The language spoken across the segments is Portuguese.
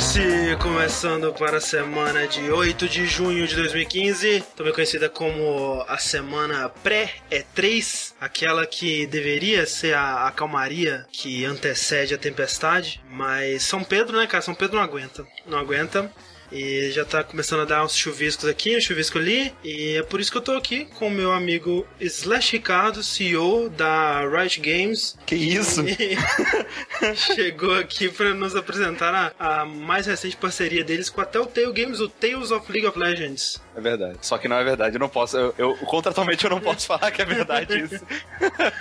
O Vértice, começando para a semana de 8 de junho de 2015, também conhecida como a semana pré-E3, aquela que deveria ser a, a calmaria que antecede a tempestade, mas São Pedro, né, cara? São Pedro não aguenta. Não aguenta. E já tá começando a dar uns chuviscos aqui, um chuvisco ali. E é por isso que eu tô aqui com o meu amigo Slash Ricardo, CEO da Riot Games. Que isso? Chegou aqui para nos apresentar a, a, mais recente parceria deles com a Telltale Games, o Tales of League of Legends. É verdade. Só que não é verdade. Eu não posso. Eu, eu contratualmente eu não posso falar que é verdade isso.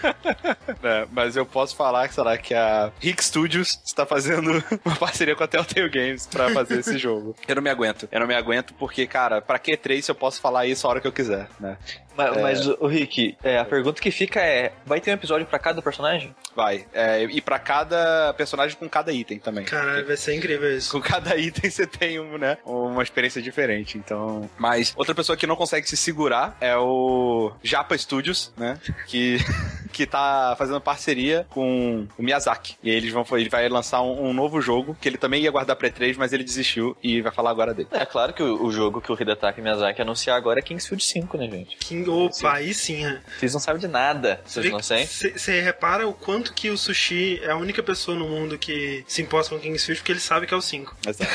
é, mas eu posso falar, sei lá, que a Rick Studios está fazendo uma parceria com a Telltale Games para fazer esse jogo. Eu não me aguento. Eu não me aguento porque, cara, pra que 3 se eu posso falar isso a hora que eu quiser, né? Mas, é... mas o Rick, é, a pergunta que fica é: vai ter um episódio para cada personagem? Vai. É, e para cada personagem com cada item também. Caralho, vai ser incrível isso. Com cada item você tem um, né, uma experiência diferente. Então. Mas outra pessoa que não consegue se segurar é o Japa Studios, né? Que, que tá fazendo parceria com o Miyazaki. E eles vão, ele vai lançar um, um novo jogo que ele também ia guardar pra 3 mas ele desistiu e vai falar agora dele. É claro que o, o jogo que o Hidetaka Miyazaki anunciar agora é Kingsfield 5, né, gente? King, opa, aí sim, né? Vocês não sabem de nada, vocês não sabem? Você repara o quanto que o Sushi é a única pessoa no mundo que se importa com Kingsfield porque ele sabe que é o 5. Exato.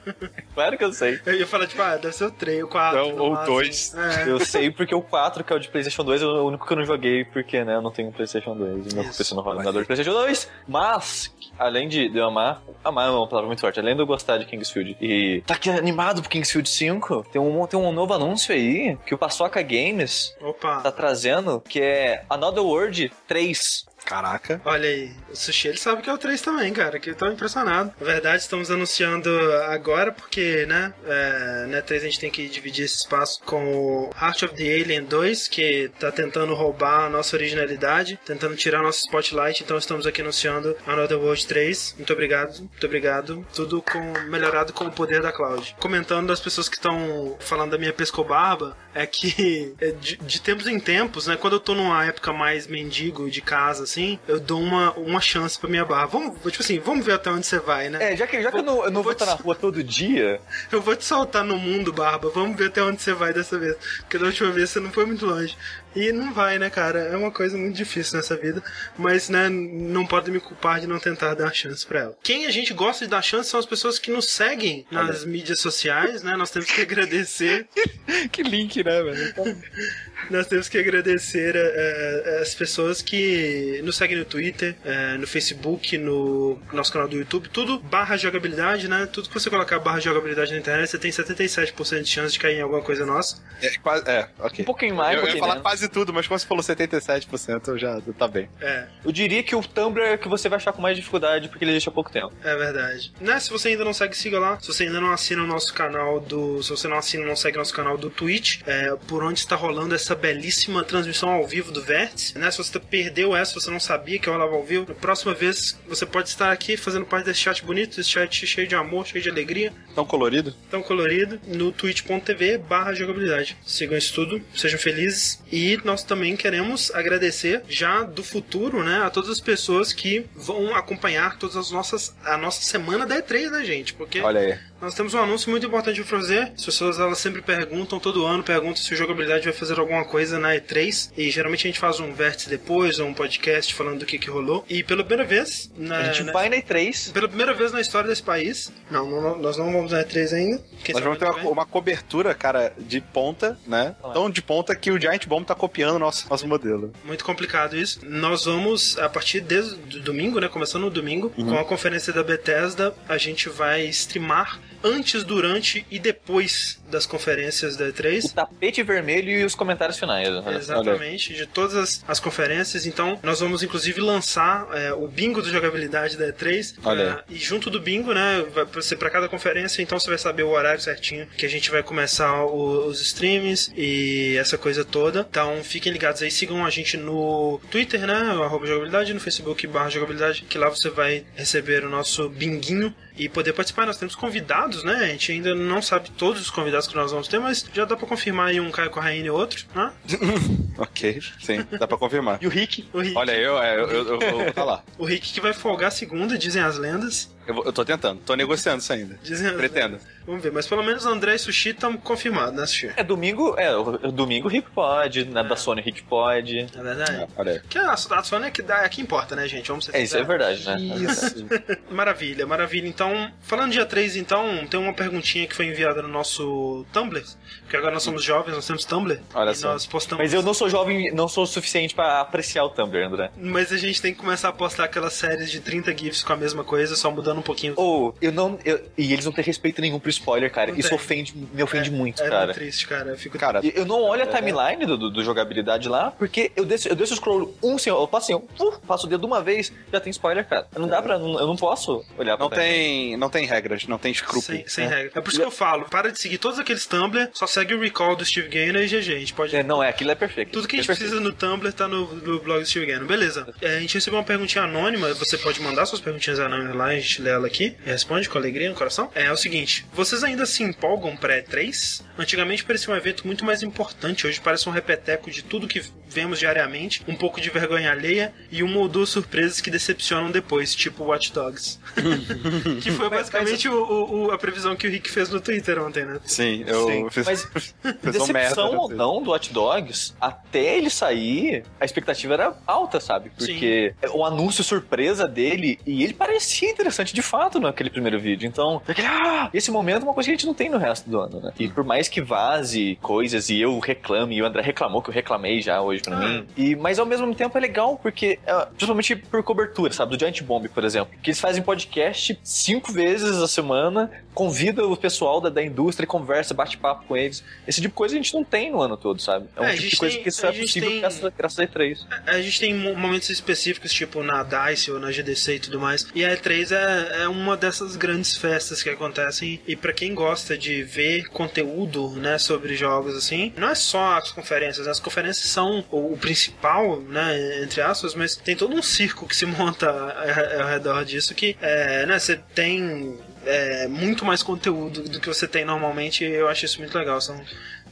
claro que eu sei. Eu ia falar, tipo, ah, deve ser o 3, o 4. Não, ou o 2. É. Eu sei porque o 4, que é o de PlayStation 2, é o único que eu não joguei, porque, né, eu não tenho PlayStation 2. E meu PC não roda de PlayStation 2. Mas, além de, de eu amar, amar é uma palavra muito forte, além de eu gostar de Kingsfield e tá aqui animado pro Kingsfield 5, tem um, tem um novo anúncio aí que o Paçoca Games Opa. tá trazendo, que é Another World 3. Caraca. Olha aí, o Sushi ele sabe que é o 3 também, cara, que eu tô impressionado. Na verdade, estamos anunciando agora porque, né, é, na 3 a gente tem que dividir esse espaço com o Heart of the Alien 2, que tá tentando roubar a nossa originalidade, tentando tirar nosso spotlight, então estamos aqui anunciando Another World 3. Muito obrigado, muito obrigado. Tudo com, melhorado com o poder da cloud. Comentando das pessoas que estão falando da minha pescobarba, é que é de, de tempos em tempos, né, quando eu tô numa época mais mendigo de casa, assim, eu dou uma, uma chance pra minha barra. Vamos, tipo assim, vamos ver até onde você vai, né? É, já que, já que eu não, eu não vou estar na rua todo dia. Eu vou te soltar no mundo, Barba. Vamos ver até onde você vai dessa vez. Porque da última vez você não foi muito longe. E não vai, né, cara? É uma coisa muito difícil nessa vida. Mas, né, não pode me culpar de não tentar dar chance pra ela. Quem a gente gosta de dar chance são as pessoas que nos seguem nas mídias sociais, né? Nós temos que agradecer. que link, né, velho? Nós temos que agradecer é, as pessoas que nos seguem no Twitter, é, no Facebook, no nosso canal do YouTube, tudo barra jogabilidade, né? Tudo que você colocar barra jogabilidade na internet, você tem 77% de chance de cair em alguma coisa nossa. É, quase, é ok. Um pouquinho mais, eu, um eu ia falar quase tudo, mas quando você falou 77%, eu já tá bem. É. Eu diria que o Tumblr é que você vai achar com mais dificuldade porque ele existe há pouco tempo. É verdade. Né? Se você ainda não segue, siga lá. Se você ainda não assina o nosso canal do. Se você não assina, não segue nosso canal do Twitch, é, por onde está rolando essa belíssima transmissão ao vivo do Vértice. Né? Se você perdeu essa, você não sabia que eu rolava ao vivo, na próxima vez você pode estar aqui fazendo parte desse chat bonito, esse chat cheio de amor, cheio de alegria. Tão colorido? Tão colorido, no twitch.tv barra jogabilidade. Sigam isso tudo, sejam felizes. E nós também queremos agradecer já do futuro, né, a todas as pessoas que vão acompanhar todas as nossas a nossa semana da E3, né, gente? Porque Olha aí. Nós temos um anúncio muito importante para fazer. As pessoas elas sempre perguntam, todo ano perguntam se o jogabilidade vai fazer alguma coisa na E3. E geralmente a gente faz um vértice depois, ou um podcast falando do que, que rolou. E pela primeira vez. Na, A gente na- vai na E3. Pela primeira vez na história desse país. Não, não- não- nós não vamos na E3 ainda. Quem Nós vamos ter uma, uma cobertura, cara, de ponta, né? Ah. Tão de ponta que o Giant Bomb tá copiando o nosso, nosso modelo. Muito complicado isso. Nós vamos, a partir desde do domingo, né? Começando no domingo, Uhum. com a conferência da Bethesda, a gente vai streamar antes, durante e depois das conferências da O E3. tapete vermelho e os comentários finais. Exatamente, de todas as, as conferências. Então, nós vamos inclusive lançar é, o bingo de jogabilidade da E3. Olha É, e junto do bingo, né, vai ser para cada conferência, então você vai saber o horário certinho que a gente vai começar o- os streams e essa coisa toda. Então, fiquem ligados aí, sigam a gente no Twitter, né, arroba jogabilidade, no Facebook barra jogabilidade, que lá você vai receber o nosso binguinho e poder participar. Nós temos convidados, né? A gente ainda não sabe todos os convidados que nós vamos ter, mas já dá pra confirmar aí um Caio Corraine e outro, né? Ok, sim, dá pra confirmar. E o Rick? O Rick, Olha, eu, é, eu, eu, eu, vou tá lá. o Rick que vai folgar a segunda, dizem as lendas. Eu, vou- eu tô tentando, tô negociando isso ainda. Dizem as Pretendo. lendas. Vamos ver, mas pelo menos André e Sushi estão confirmados, né, Sushi? É, domingo, é, o- domingo o Rick pode, na da Sony o Rick pode. É verdade. É. Que a, a Sony é que, dá, é que importa, né, gente? Vamos ser É, isso é verdade, né? Isso. Maravilha, maravilha. Então, falando dia 3, então, tem uma perguntinha que foi enviada no nosso Tumblr, porque agora nós somos jovens, nós temos Tumblr. Olha só. nós postamos. Mas eu não sou jovem, não sou o suficiente pra apreciar o Tumblr, André. Mas a gente tem que começar a postar aquelas séries de 30 GIFs com a mesma coisa, só mudando um pouquinho. Ou, eu não. eu- e eles não têm respeito nenhum pro spoiler, cara. Não Isso tem. ofende, me ofende muito, é cara. muito triste, cara. Eu fico Cara, Eu não olho a timeline do, do, do jogabilidade lá, porque eu desço, eu desço o scroll um, assim, eu passo assim, eu, uh, passo o dedo uma vez, já tem spoiler, cara. Não dá pra. Eu não posso olhar pra não tem, não tem regras, não tem escrúpulo. sem, sem É. regra. É por isso que eu falo, para de seguir todos aqueles Tumblr, só segue o recall do Steve Gaynor e GG. A gente pode É, não, é, aquilo é perfeito. Tudo que a gente É precisa no Tumblr tá no, no blog do Steve Gannon. Beleza. É, a gente recebeu uma perguntinha anônima. Você pode mandar suas perguntinhas anônimas lá, a gente lê ela aqui e responde com alegria no coração. É, é o seguinte: vocês ainda se empolgam pra E3? Antigamente parecia um evento muito mais importante. Hoje parece um repeteco de tudo que vemos diariamente, um pouco de vergonha alheia e uma ou duas surpresas que decepcionam depois, tipo Watch Dogs. que foi basicamente o- o- o- a previsão que o Rick fez no Twitter ontem, né? Sim, eu Sim, fiz, mas Decepção ou não do Watch Dogs, até ele sair, a expectativa era alta, sabe? Porque o anúncio surpresa dele, e ele parecia interessante de fato naquele primeiro vídeo. Então, aquele, ah, esse momento é uma coisa que a gente não tem no resto do ano, né? E por mais que vaze coisas e eu reclame, e o André reclamou que eu reclamei já hoje pra Ah. mim. E, mas ao mesmo tempo é legal, porque, é, principalmente por cobertura, sabe? Do Giant Bomb, por exemplo. Que eles fazem podcast cinco vezes a semana, convida o pessoal da, da indústria e conversa, bate papo com eles. Esse tipo de coisa a gente não tem no ano todo, sabe? É um É, tipo de coisa tem- que só é possível tem- graças, a- graças a E3. A gente tem mo- momentos específicos, tipo na DICE ou na GDC e tudo mais. E a E3 é, é uma dessas grandes festas que acontecem. E pra quem gosta de ver conteúdo, né, sobre jogos assim, não é só as conferências. As conferências são o, o principal, né, entre aspas, mas tem todo um circo que se monta ao, ao redor disso que, é, né, você tem é, muito mais conteúdo do que você tem normalmente. E eu acho isso muito legal. São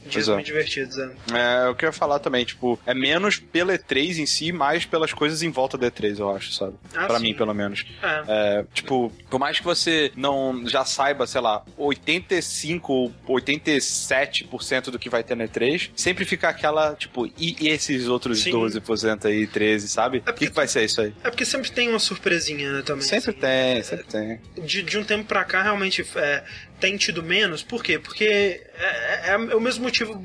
dias Exato. muito divertidos. É. É, eu queria falar também, tipo, é menos pela E3 em si, mais pelas coisas em volta da E3, eu acho, sabe? Ah, pra sim. mim, pelo menos. É. É, tipo, por mais que você não já saiba, sei lá, 85 ou 87% do que vai ter na E3, sempre fica aquela, tipo, e, esses outros Sim. 12% aí, 13, sabe? O porque que, que vai ser isso aí? É porque sempre tem uma surpresinha, né, também. Sempre assim. tem, sempre tem. de, de um tempo pra cá realmente é, tem tido menos. Por quê? Porque é, é- é o mesmo motivo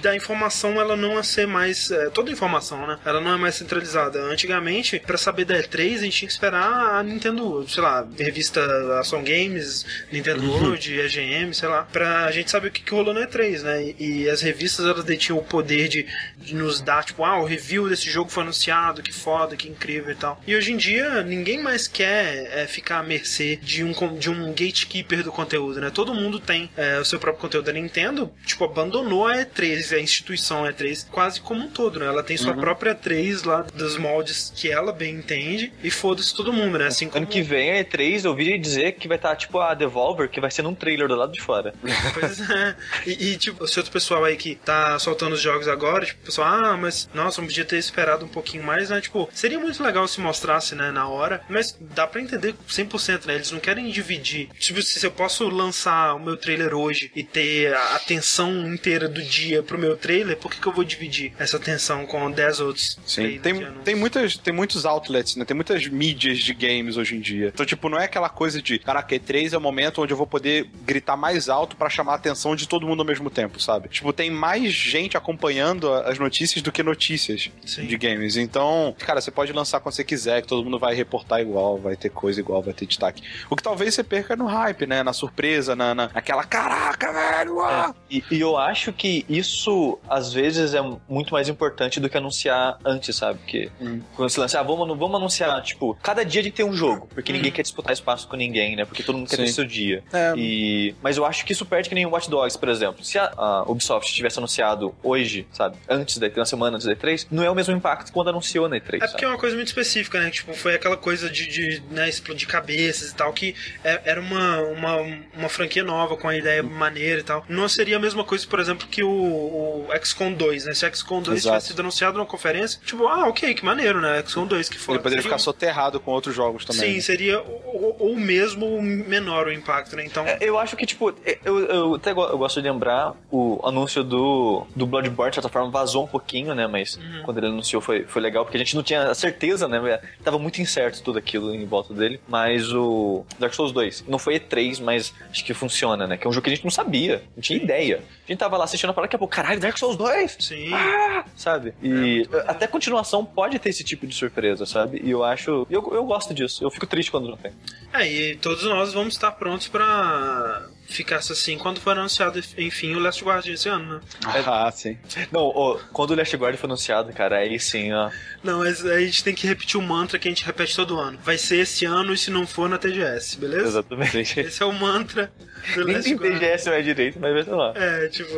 da informação ela não ser mais. é, toda informação, né? Ela não é mais centralizada. Antigamente, pra saber da E3, a gente tinha que esperar a Nintendo, sei lá, revista Ação Games, Nintendo World, EGM, sei lá, pra gente saber o que, que rolou na E3, né? E, e as revistas elas detinham o poder de, de nos dar, tipo, ah, o review desse jogo foi anunciado, que foda, que incrível e tal. E hoje em dia, ninguém mais quer é, ficar à mercê de um, de um gatekeeper do conteúdo, né? Todo mundo tem é, o seu próprio conteúdo. A Nintendo, tipo, abandonou a E3, a instituição E3, quase como um todo, né? Ela tem sua própria E3 lá dos moldes que ela bem entende e foda-se todo mundo, né? Assim como... Ano que vem, a E3, eu ouvi dizer que vai estar tipo a Devolver, que vai ser num trailer do lado de fora. Pois é. E, e, tipo, esse outro pessoal aí que tá soltando os jogos agora, tipo, o pessoal, ah, mas nossa, podia ter esperado um pouquinho mais, né? Tipo, seria muito legal se mostrasse, né, na hora, mas dá pra entender 100%, né? Eles não querem dividir. Tipo, se eu posso lançar o meu trailer hoje e ter a atenção inteira do dia pro meu trailer, por que, que eu vou dividir essa atenção com 10 outros Sim, tem, tem, muitas, tem muitos outlets, né? Tem muitas mídias de games hoje em dia. Então, tipo, não é aquela coisa de, caraca, E3 é o momento onde eu vou poder gritar mais alto pra chamar a atenção de todo mundo ao mesmo tempo, sabe? Tipo, tem mais gente acompanhando as notícias do que notícias Sim. de games. Então, cara, você pode lançar quando você quiser, que todo mundo vai reportar igual, vai ter coisa igual, vai ter destaque. O que talvez você perca no hype, né? Na surpresa, na, na aquela, caraca, velho! Ah! E, e eu acho que isso, às vezes, é muito mais importante do que anunciar antes, sabe? Porque Hum. quando você lança, ah, vamos, vamos anunciar, tipo, cada dia de ter um jogo, porque ninguém quer disputar espaço com ninguém, né? Porque todo mundo quer ter seu dia. É. E, mas eu acho que isso perde que nem o Watch Dogs, por exemplo. Se a, a Ubisoft tivesse anunciado hoje, sabe? Antes da E3, uma semana antes da E3, não é o mesmo impacto que quando anunciou na E3, É porque é sabe? uma coisa muito específica, né? Tipo, foi aquela coisa de, de né, explodir cabeças e tal, que é- era uma, uma, uma franquia nova, com a ideia maneira e tal. Não seria a mesma coisa, por exemplo, que o, o XCOM 2, né? Se o XCOM 2 Exato. tivesse sido anunciado numa conferência, tipo, ah, ok, que maneiro, né? XCOM 2, que foda. Ele poderia Seria ficar soterrado com outros jogos também. Sim, né? seria ou, ou mesmo menor o impacto, né? Então, É, Eu acho que, tipo, eu, eu até go- eu gosto de lembrar o anúncio do, do Bloodborne, de certa forma, vazou um pouquinho, né? Mas quando ele anunciou foi, foi legal, porque a gente não tinha certeza, né? Tava muito incerto tudo aquilo em volta dele. Mas o Dark Souls 2, não foi E3, mas acho que funciona, né? Que é um jogo que a gente não sabia, não tinha ideia. A gente tava lá assistindo a parada, daqui a pouco, caralho, Dark Souls 2! sim. Ah, sabe? E até continuação pode ter esse tipo de surpresa, sabe? E eu acho. Eu, eu gosto disso. Eu fico triste quando não tem. É, e todos nós vamos estar prontos pra ficar assim quando for anunciado, enfim, o Last Guardian esse ano, né? Ah, sim. Não, ó, quando o Last Guard foi anunciado, cara, aí sim, ó. Não, mas a gente tem que repetir o mantra que a gente repete todo ano. Vai ser esse ano e se não for na TGS, beleza? Exatamente. Esse é o mantra do Nem tem. TGS mais direito, mas vai ser lá. É, tipo,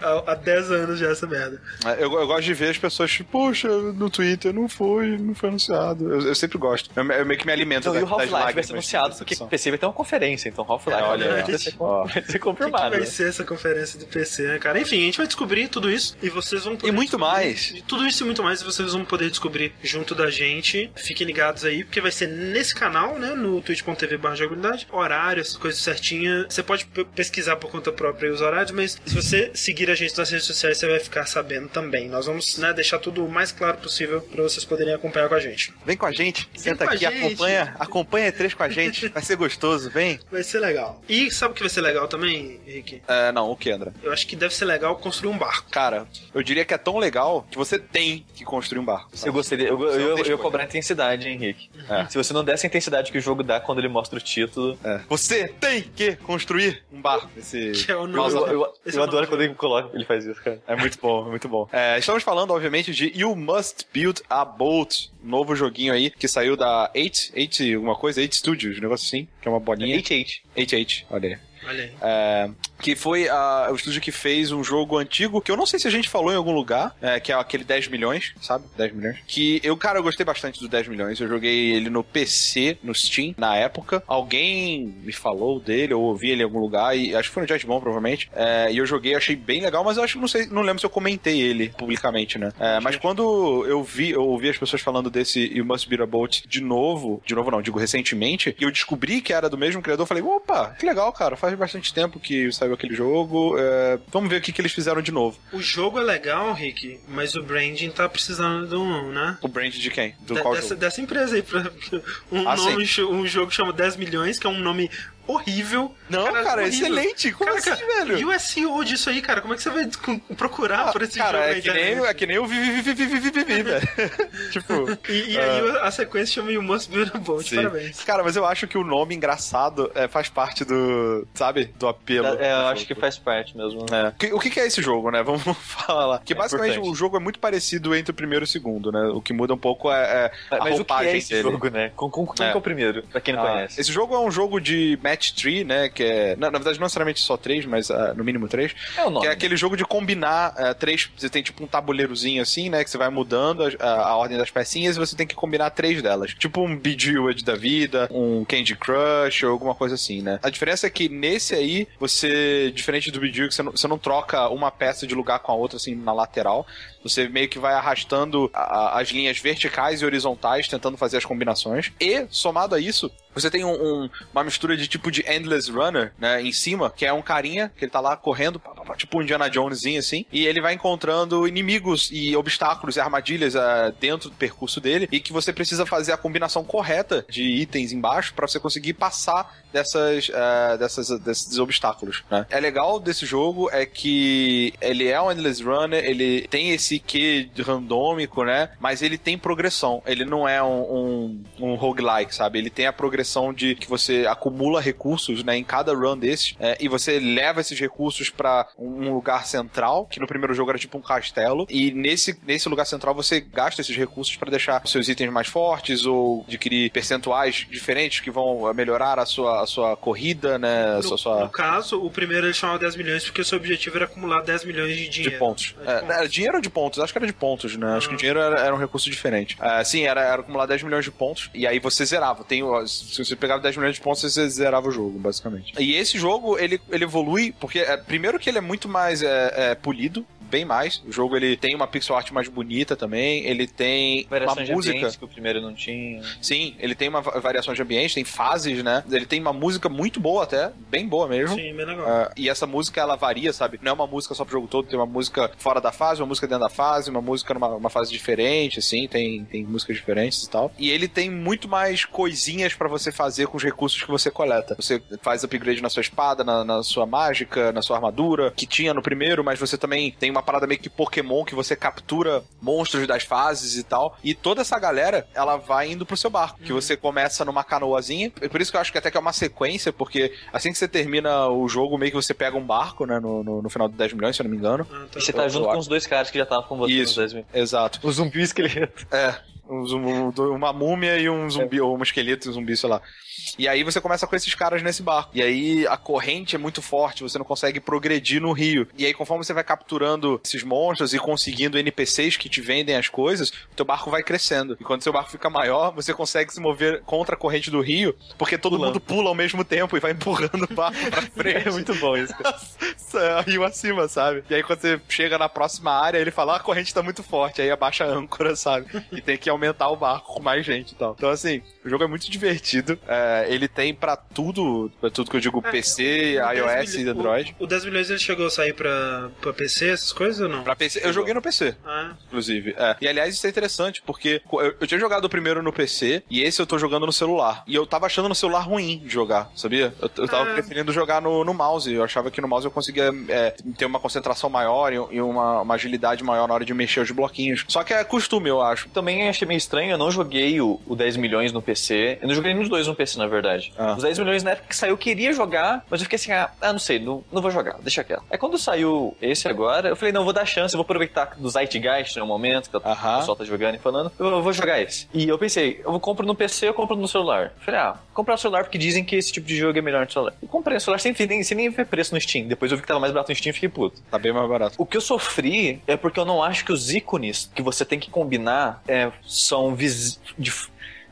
há, há 10 anos já essa merda. É, Eu, eu gosto de ver as pessoas, tipo, poxa, no Twitter não foi, não foi anunciado. Eu, eu sempre gosto. Eu, eu meio que me alimento Então, da, e o Half-Life vai ser anunciado, porque o PC vai ter uma conferência, então Half-Life É, olha vai, ser, ó. vai ser O que, que confirmado. vai né? ser essa conferência do PC, né, cara? Enfim, a gente vai descobrir tudo isso e vocês vão poder. E muito mais. Tudo isso e muito mais vocês vão poder descobrir junto da gente. Fiquem ligados aí, porque vai ser nesse canal, né? No twitch.tv barra jogabilidade. Horário, essas coisas certinhas. Você pode pe- pesquisar por conta própria os horários, mas se você seguir a gente nas redes sociais, você vai ficar sabendo também. Nós vamos né, deixar tudo o mais claro possível para vocês poderem acompanhar com a gente. Vem com a gente, senta aqui, gente. acompanha, acompanha E3 com a gente. Vai ser gostoso, vem. Vai ser legal. E sabe o que vai ser legal também, Henrique? É, não, o que, André? Eu acho que deve ser legal construir um barco. Cara, eu diria que é tão legal que você tem que construir um barco. sabe? Eu gostaria, eu, Você eu, eu, eu cobrar intensidade, hein, Henrique. É. Se você não desse a intensidade que o jogo dá quando ele mostra o título. É. Você tem que construir um barco. Esse... Que é o Eu, nome. eu, eu é o adoro quando ele coloca, ele faz isso, cara. É muito bom, é muito bom. É, estamos falando, obviamente, de You Must Build a Boat, novo joguinho aí que saiu da 8, 8 alguma coisa, 8 Studios, um negócio assim, que é uma bolinha. 8-8. 8, olha aí. Olha aí. É, que foi a- o estúdio que fez um jogo antigo, que eu não sei se a gente falou em algum lugar, é, que é aquele 10 milhões, sabe? 10 milhões. Que eu, cara, eu gostei bastante do 10 milhões. Eu joguei ele no PC, no Steam, na época. Alguém me falou dele, eu ouvi ele em algum lugar, e acho que foi no Jetbomb, provavelmente. É, e eu joguei, achei bem legal, mas eu acho, não sei, não lembro se eu comentei ele publicamente, né? É, mas quando eu vi, eu ouvi as pessoas falando desse You Must Be a Boat de novo, de novo não, digo recentemente, e eu descobri que era do mesmo criador, eu falei, opa, que legal, cara, faz bastante tempo que saiu aquele jogo, é, vamos ver o que, que eles fizeram de novo. O jogo é legal, Rick, mas o branding tá precisando de um, né? O brand de quem? Do qual dessa, jogo? dessa empresa aí. pra- Um, Ah, nome, um jogo chama 10 milhões, que é um nome horrível. Não, cara, cara horrível. excelente. Como cara, assim, cara, velho? E o SEO disso aí, cara? Como é que você vai procurar ah, por esse cara, jogo? É que, nem, é que nem o Vivi, Vivi, Vivi, Vivi, velho. tipo. E, e aí uh... a sequência chama You Must Be Boat, parabéns. Cara, mas eu acho que o nome engraçado é, faz parte do. Sabe? Do apelo. É, eu acho que faz parte mesmo. Né? É. O que, que, é esse jogo, né? Vamos falar lá. Que é basicamente importante. o jogo é muito parecido entre o primeiro e o segundo, né? O que muda um pouco é, é a mas roupagem o que é esse dele. jogo, né? Como, com é. que é o primeiro? Pra quem não ah, conhece. Esse jogo é um jogo de match tree, né? Que é. Na, na verdade, não necessariamente só três, mas ah, no mínimo três. É o nome. Que é aquele jogo de combinar ah, três. Você tem tipo um tabuleirozinho assim, né? Que você vai mudando a, a- a ordem das pecinhas e você tem que combinar três delas. Tipo um Bejeweled da vida, um Candy Crush ou alguma coisa assim, né? A diferença é que nesse aí, você, diferente do Bejeweled, você não, você não troca uma peça de lugar com a outra assim na lateral. Você meio que vai arrastando a- as linhas verticais e horizontais, tentando fazer as combinações. E, somado a isso, você tem um- um- uma mistura de tipo de Endless Runner, né, em cima, que é um carinha que ele tá lá correndo, pá, tipo um Indiana Jonesinho assim, e ele vai encontrando inimigos e obstáculos e armadilhas ah, dentro do percurso dele, e que você precisa fazer a combinação correta de itens embaixo para você conseguir passar dessas, ah, dessas, desses obstáculos, né. É legal desse jogo é que ele é um Endless Runner, ele tem esse quê randômico, né, mas ele tem progressão, ele não é um, um, um roguelike, sabe, ele tem a progressão de que você acumula recursos, né, em cada run desses, é, e você leva esses recursos para um lugar central, que no primeiro jogo era tipo um castelo, e nesse, nesse lugar central você gasta esses recursos para deixar seus itens mais fortes ou adquirir percentuais diferentes que vão eh, melhorar a sua, a sua corrida, né, No, sua, sua- no caso, o primeiro ele chamava 10 milhões porque o seu objetivo era acumular 10 milhões de de dinheiro. pontos. É, de É, pontos. era dinheiro ou de pontos? Acho que era de pontos, né? Acho que o dinheiro era, era um recurso diferente. É, sim, era, era acumular 10 milhões de pontos e aí você zerava. Tem, se você pegava 10 milhões de pontos, você zerava o jogo, basicamente. E esse jogo, ele, ele evolui, porque é, primeiro que ele muito mais é, é, polido, bem mais. O jogo ele tem uma pixel art mais bonita também. Ele tem Variações uma música. que o primeiro não tinha. Sim, ele tem uma variação de ambiente, tem fases, né? Ele tem uma música muito boa até, bem boa mesmo. Sim, bem legal. Uh, e essa música ela varia, sabe? Não é uma música só pro jogo todo, tem uma música fora da fase, uma música dentro da fase, uma música numa uma fase diferente, assim, tem, tem músicas diferentes e tal. E ele tem muito mais coisinhas para você fazer com os recursos que você coleta. Você faz upgrade na sua espada, na, na sua mágica, na sua armadura, que tinha no primeiro, mas você também tem uma parada meio que Pokémon que você captura monstros das fases e tal. E toda essa galera, ela vai indo pro seu barco, que você começa numa canoazinha. Por isso que eu acho que até que é uma sequência, porque assim que você termina o jogo, meio que você pega um barco, né, no, no, no final de 10 milhões, se eu não me engano. Ah, tá. E você tá junto com os dois caras que já estavam com você nos Isso. 10 mil. Exato. O zumbi e o esqueleto. É. Um zum- uma múmia e um zumbi, ou um esqueleto e um zumbi, sei lá. E aí você começa com esses caras nesse barco. E aí a corrente é muito forte, você não consegue progredir no rio. E aí, conforme você vai capturando esses monstros e conseguindo NPCs que te vendem as coisas, o teu barco vai crescendo. E quando seu barco fica maior, você consegue se mover contra a corrente do rio, porque todo Pulando. mundo pula ao mesmo tempo e vai empurrando o barco pra frente. É muito bom isso. cara. rio acima, sabe? E aí quando você chega na próxima área, ele fala, ah, a corrente tá muito forte, aí abaixa a âncora, sabe? E tem que aumentar o barco com mais gente e tal. Então, assim, o jogo é muito divertido. É, ele tem pra tudo, pra tudo que eu digo, PC, O 10 iOS e Android. O, o 10 milhões ele chegou a sair pra, pra PC, essas coisas ou não? Pra PC, eu joguei no PC. Ah, inclusive. É. E aliás, isso é interessante, porque eu, eu tinha jogado o primeiro no PC e esse eu tô jogando no celular. E eu tava achando no celular ruim de jogar, sabia? Eu, eu tava Ah. preferindo jogar no, no mouse. Eu achava que no mouse eu conseguia é, ter uma concentração maior e, e uma, uma agilidade maior na hora de mexer os bloquinhos. Só que é costume, eu acho. Também achei meio estranho, eu não joguei o, o 10 milhões no PC. Eu não joguei nos dois no PC, na verdade. Ah. Os 10 milhões na época que saiu, eu queria jogar, mas eu fiquei assim, ah, ah, não sei, não, não vou jogar, deixa quieto. Aí quando saiu esse agora, eu falei, não, vou dar chance, eu vou aproveitar do Zeitgeist no momento, que o pessoal tá jogando e falando, eu, eu vou jogar esse. E eu pensei, eu compro no PC ou compro no celular? Eu falei, ah, vou comprar no celular porque dizem que esse tipo de jogo é melhor no celular. Eu comprei no celular sem, nem, sem nem ver preço no Steam. Depois eu vi que tava mais barato no Steam e fiquei puto. Tá bem mais barato. O que eu sofri é porque eu não acho que os ícones que você tem que combinar é, são vis...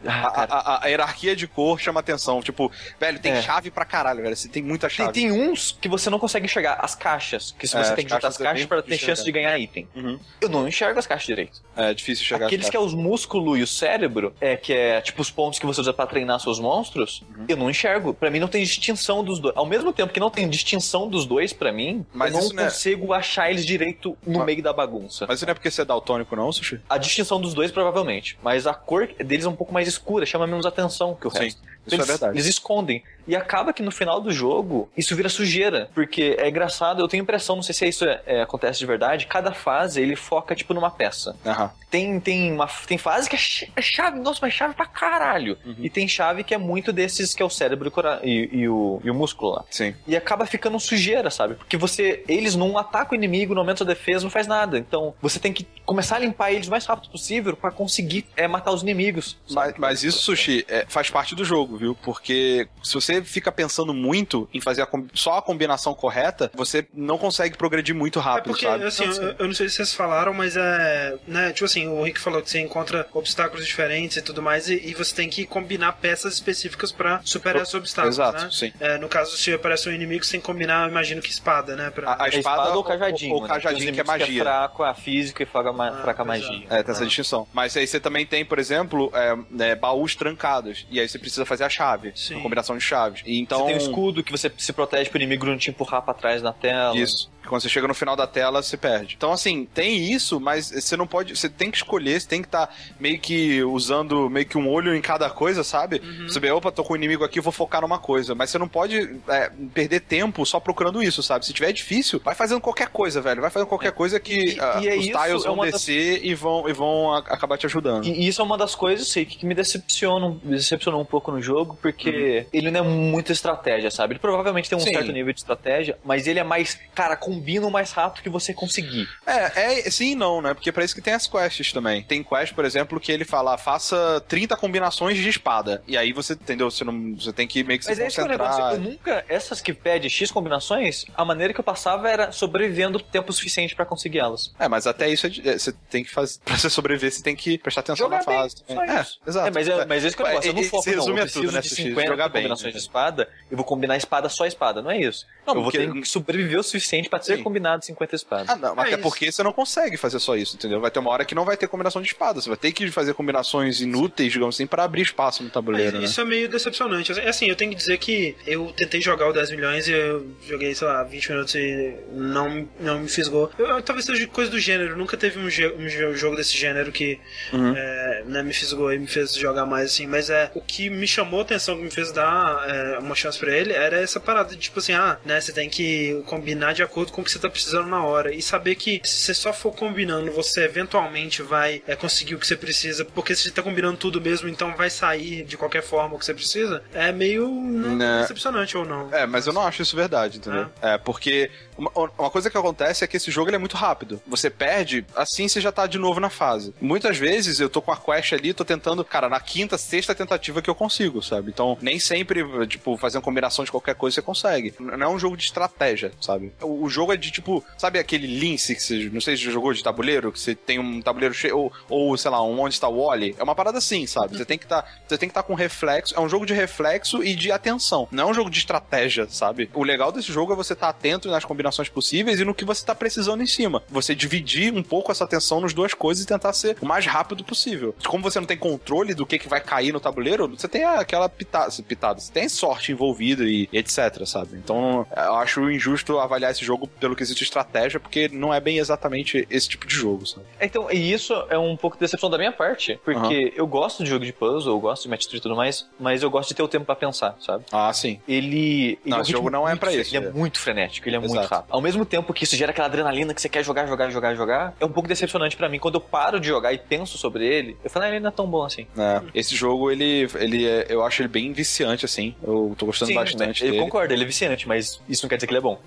Ah, A, a- a- hierarquia de cor chama atenção. Tipo, velho, tem É. chave pra caralho, velho. Você tem muita Tem, chave. tem uns que você não consegue enxergar, as caixas, que se É, você tem que juntar as caixas é caixas para ter chance de ganhar item. Uhum. Eu não enxergo as caixas direito. É difícil chegar Aqueles que é os músculos e o cérebro, é que é tipo os pontos que você usa pra treinar seus monstros, Uhum. eu não enxergo. Pra mim não tem distinção dos dois. Ao mesmo tempo que não tem distinção dos dois pra mim, Mas eu não isso não é- consigo achar eles direito no Mas- meio da bagunça. Mas isso não é porque você é daltônico, não, Sushi? A distinção dos dois, provavelmente. Mas a cor deles é um pouco mais escura, chama menos atenção que o Sim, resto. Isso eles, é verdade. Eles escondem. E acaba que no final do jogo, isso vira sujeira. Porque é engraçado, eu tenho a impressão, não sei se isso é- é, acontece de verdade, cada fase ele foca, tipo, numa peça. Aham. Tem, tem, uma, tem fase que é é chave, nossa, mas chave pra caralho. Uhum. E tem chave que é muito desses que é o cérebro e e, o, e o músculo lá. Sim. E acaba ficando sujeira, sabe? Porque você. Eles não atacam o inimigo no momento da defesa, não faz nada. Então você tem que começar a limpar eles o mais rápido possível pra conseguir é, matar os inimigos. Mas, mas isso, Sushi, é, faz parte do jogo, viu? Porque se você fica pensando muito em fazer a só a combinação correta, você não consegue progredir muito É rápido, porque, sabe? assim, eu, eu não sei se vocês falaram, mas é. Né, tipo assim, o Rick falou que você encontra obstáculos diferentes e tudo mais, e, e você tem que combinar peças específicas pra superar esses obstáculos. Exato, né? sim. É, no caso, se aparece um inimigo, você tem que combinar, eu imagino que espada, né? Pra... A, a É espada, ou cajadinho. Ou, né? cajadinho, Tem que é os inimigos magia. fraco a física e fraca, ma Ah, fraca a pois magia. É, tem essa Ah. distinção. Mas aí você também tem, por exemplo, é, é, baús trancados. E aí você precisa fazer a chave. Sim. A combinação de chaves. E então. Você tem o escudo que você se protege pro inimigo não te empurrar pra trás na tela. Isso. Quando você chega no final da tela, você perde. Então, assim, tem isso, mas você não pode. Você tem que escolher, você tem que estar meio que usando meio que um olho em cada coisa, sabe? Você vê, opa, tô com o inimigo aqui, vou focar numa coisa. Mas você não pode é, perder tempo só procurando isso, sabe? Se tiver difícil, vai fazendo qualquer coisa, velho. Vai fazendo qualquer coisa que E- ah, e é os tiles é vão das- descer e vão, e vão a- acabar te ajudando. E isso é uma das coisas, sei, que me decepcionam, me decepcionou um pouco no jogo, porque ele não é muita estratégia, sabe? Ele provavelmente tem um Uhum. Sim. certo nível de estratégia, mas ele é mais, cara, combina o mais rápido que você conseguir. É, é sim e não, né? Porque é pra isso que tem as quests também. Tem quest, por exemplo, que ele fala, faça 30 combinações de espada. E aí você, entendeu? Você, não, você tem que meio que Mas se é esse que é o concentrar. negócio. Eu nunca, essas que pede X combinações, a maneira que eu passava era sobrevivendo tempo suficiente pra conseguir elas. É, mas até isso é é, você tem que fazer. Pra você sobreviver, você tem que prestar atenção Jogar na fase. bem, é, isso. exato. É, mas, é, mas esse que é o negócio. Eu não foco, se não. resume Eu a preciso tudo, né, de Sushi? 50 Jogar bem. combinações de espada, eu vou combinar espada só espada. Não é isso. Não, eu vou ter que sobreviver o suficiente pra pode ser Sim. combinado 50 espadas. Ah, não, É até isso. porque você não consegue fazer só isso, entendeu? Vai ter uma hora que não vai ter combinação de espada. Você vai ter que fazer combinações inúteis, digamos assim, pra abrir espaço no tabuleiro, Mas né? Isso é meio decepcionante. Assim, Assim, eu tenho que dizer que eu tentei jogar o 10 milhões e eu joguei, sei lá, 20 minutos e não, não me fisgou. Eu, eu- talvez seja coisa do gênero. Nunca teve um, um jogo desse gênero que Uhum. é, né, me fisgou e me fez jogar mais assim. Mas é o que me chamou a atenção, que me fez dar é, uma chance pra ele, era essa parada de tipo assim, ah, né, você tem que combinar de acordo com o que você tá precisando na hora. E saber que se você só for combinando, você eventualmente vai é, conseguir o que você precisa, porque você tá combinando tudo mesmo, então vai sair de qualquer forma o que você precisa, é meio né, decepcionante ou não. É, mas eu não acho isso verdade, entendeu? É, porque uma, uma coisa que acontece é que esse jogo ele é muito rápido. Você perde, assim você já tá de novo na fase. Muitas vezes eu tô com a quest ali, tô tentando, cara, na quinta, sexta tentativa que eu consigo, sabe? Então, nem sempre, tipo, fazendo combinação de qualquer coisa você consegue. Não é um jogo de estratégia, sabe? O, o jogo é de, tipo, sabe aquele lince que você, não sei se você jogou de tabuleiro, que você tem um tabuleiro cheio, ou, ou sei lá, um onde está o Wally? É uma parada assim, sabe? Você tem que tá, você tem que estar com reflexo, é um jogo de reflexo e de atenção. Não é um jogo de estratégia, sabe? O legal desse jogo é você estar atento nas combinações possíveis e no que você tá precisando em cima. Você dividir um pouco essa atenção nas duas coisas e tentar ser o mais rápido possível. Como você não tem controle do que, que vai cair no tabuleiro, você tem aquela pitada, pitada você tem sorte envolvida e etc, sabe? Então, eu acho injusto avaliar esse jogo pelo quesito estratégia, porque não é bem exatamente esse tipo de jogo, sabe? Então, e isso é um pouco de decepção da minha parte, porque eu gosto de jogo de puzzle, eu gosto de match 3 e tudo mais, mas eu gosto de ter o tempo pra pensar, sabe? Ah, sim. Ele. ele Não, é um esse jogo não é muito pra fre- isso, Ele é é. muito frenético, ele é muito Exato. rápido. Ao mesmo tempo que isso gera aquela adrenalina que você quer jogar, jogar, jogar, jogar, é um pouco decepcionante pra mim. Quando eu paro de jogar e penso sobre ele, eu falo, ah, ele não é tão bom assim. É, esse jogo, ele, ele é- eu acho ele bem viciante, assim. Eu tô gostando Sim, bastante eu concordo, ele é viciante, mas isso não quer dizer que ele é bom.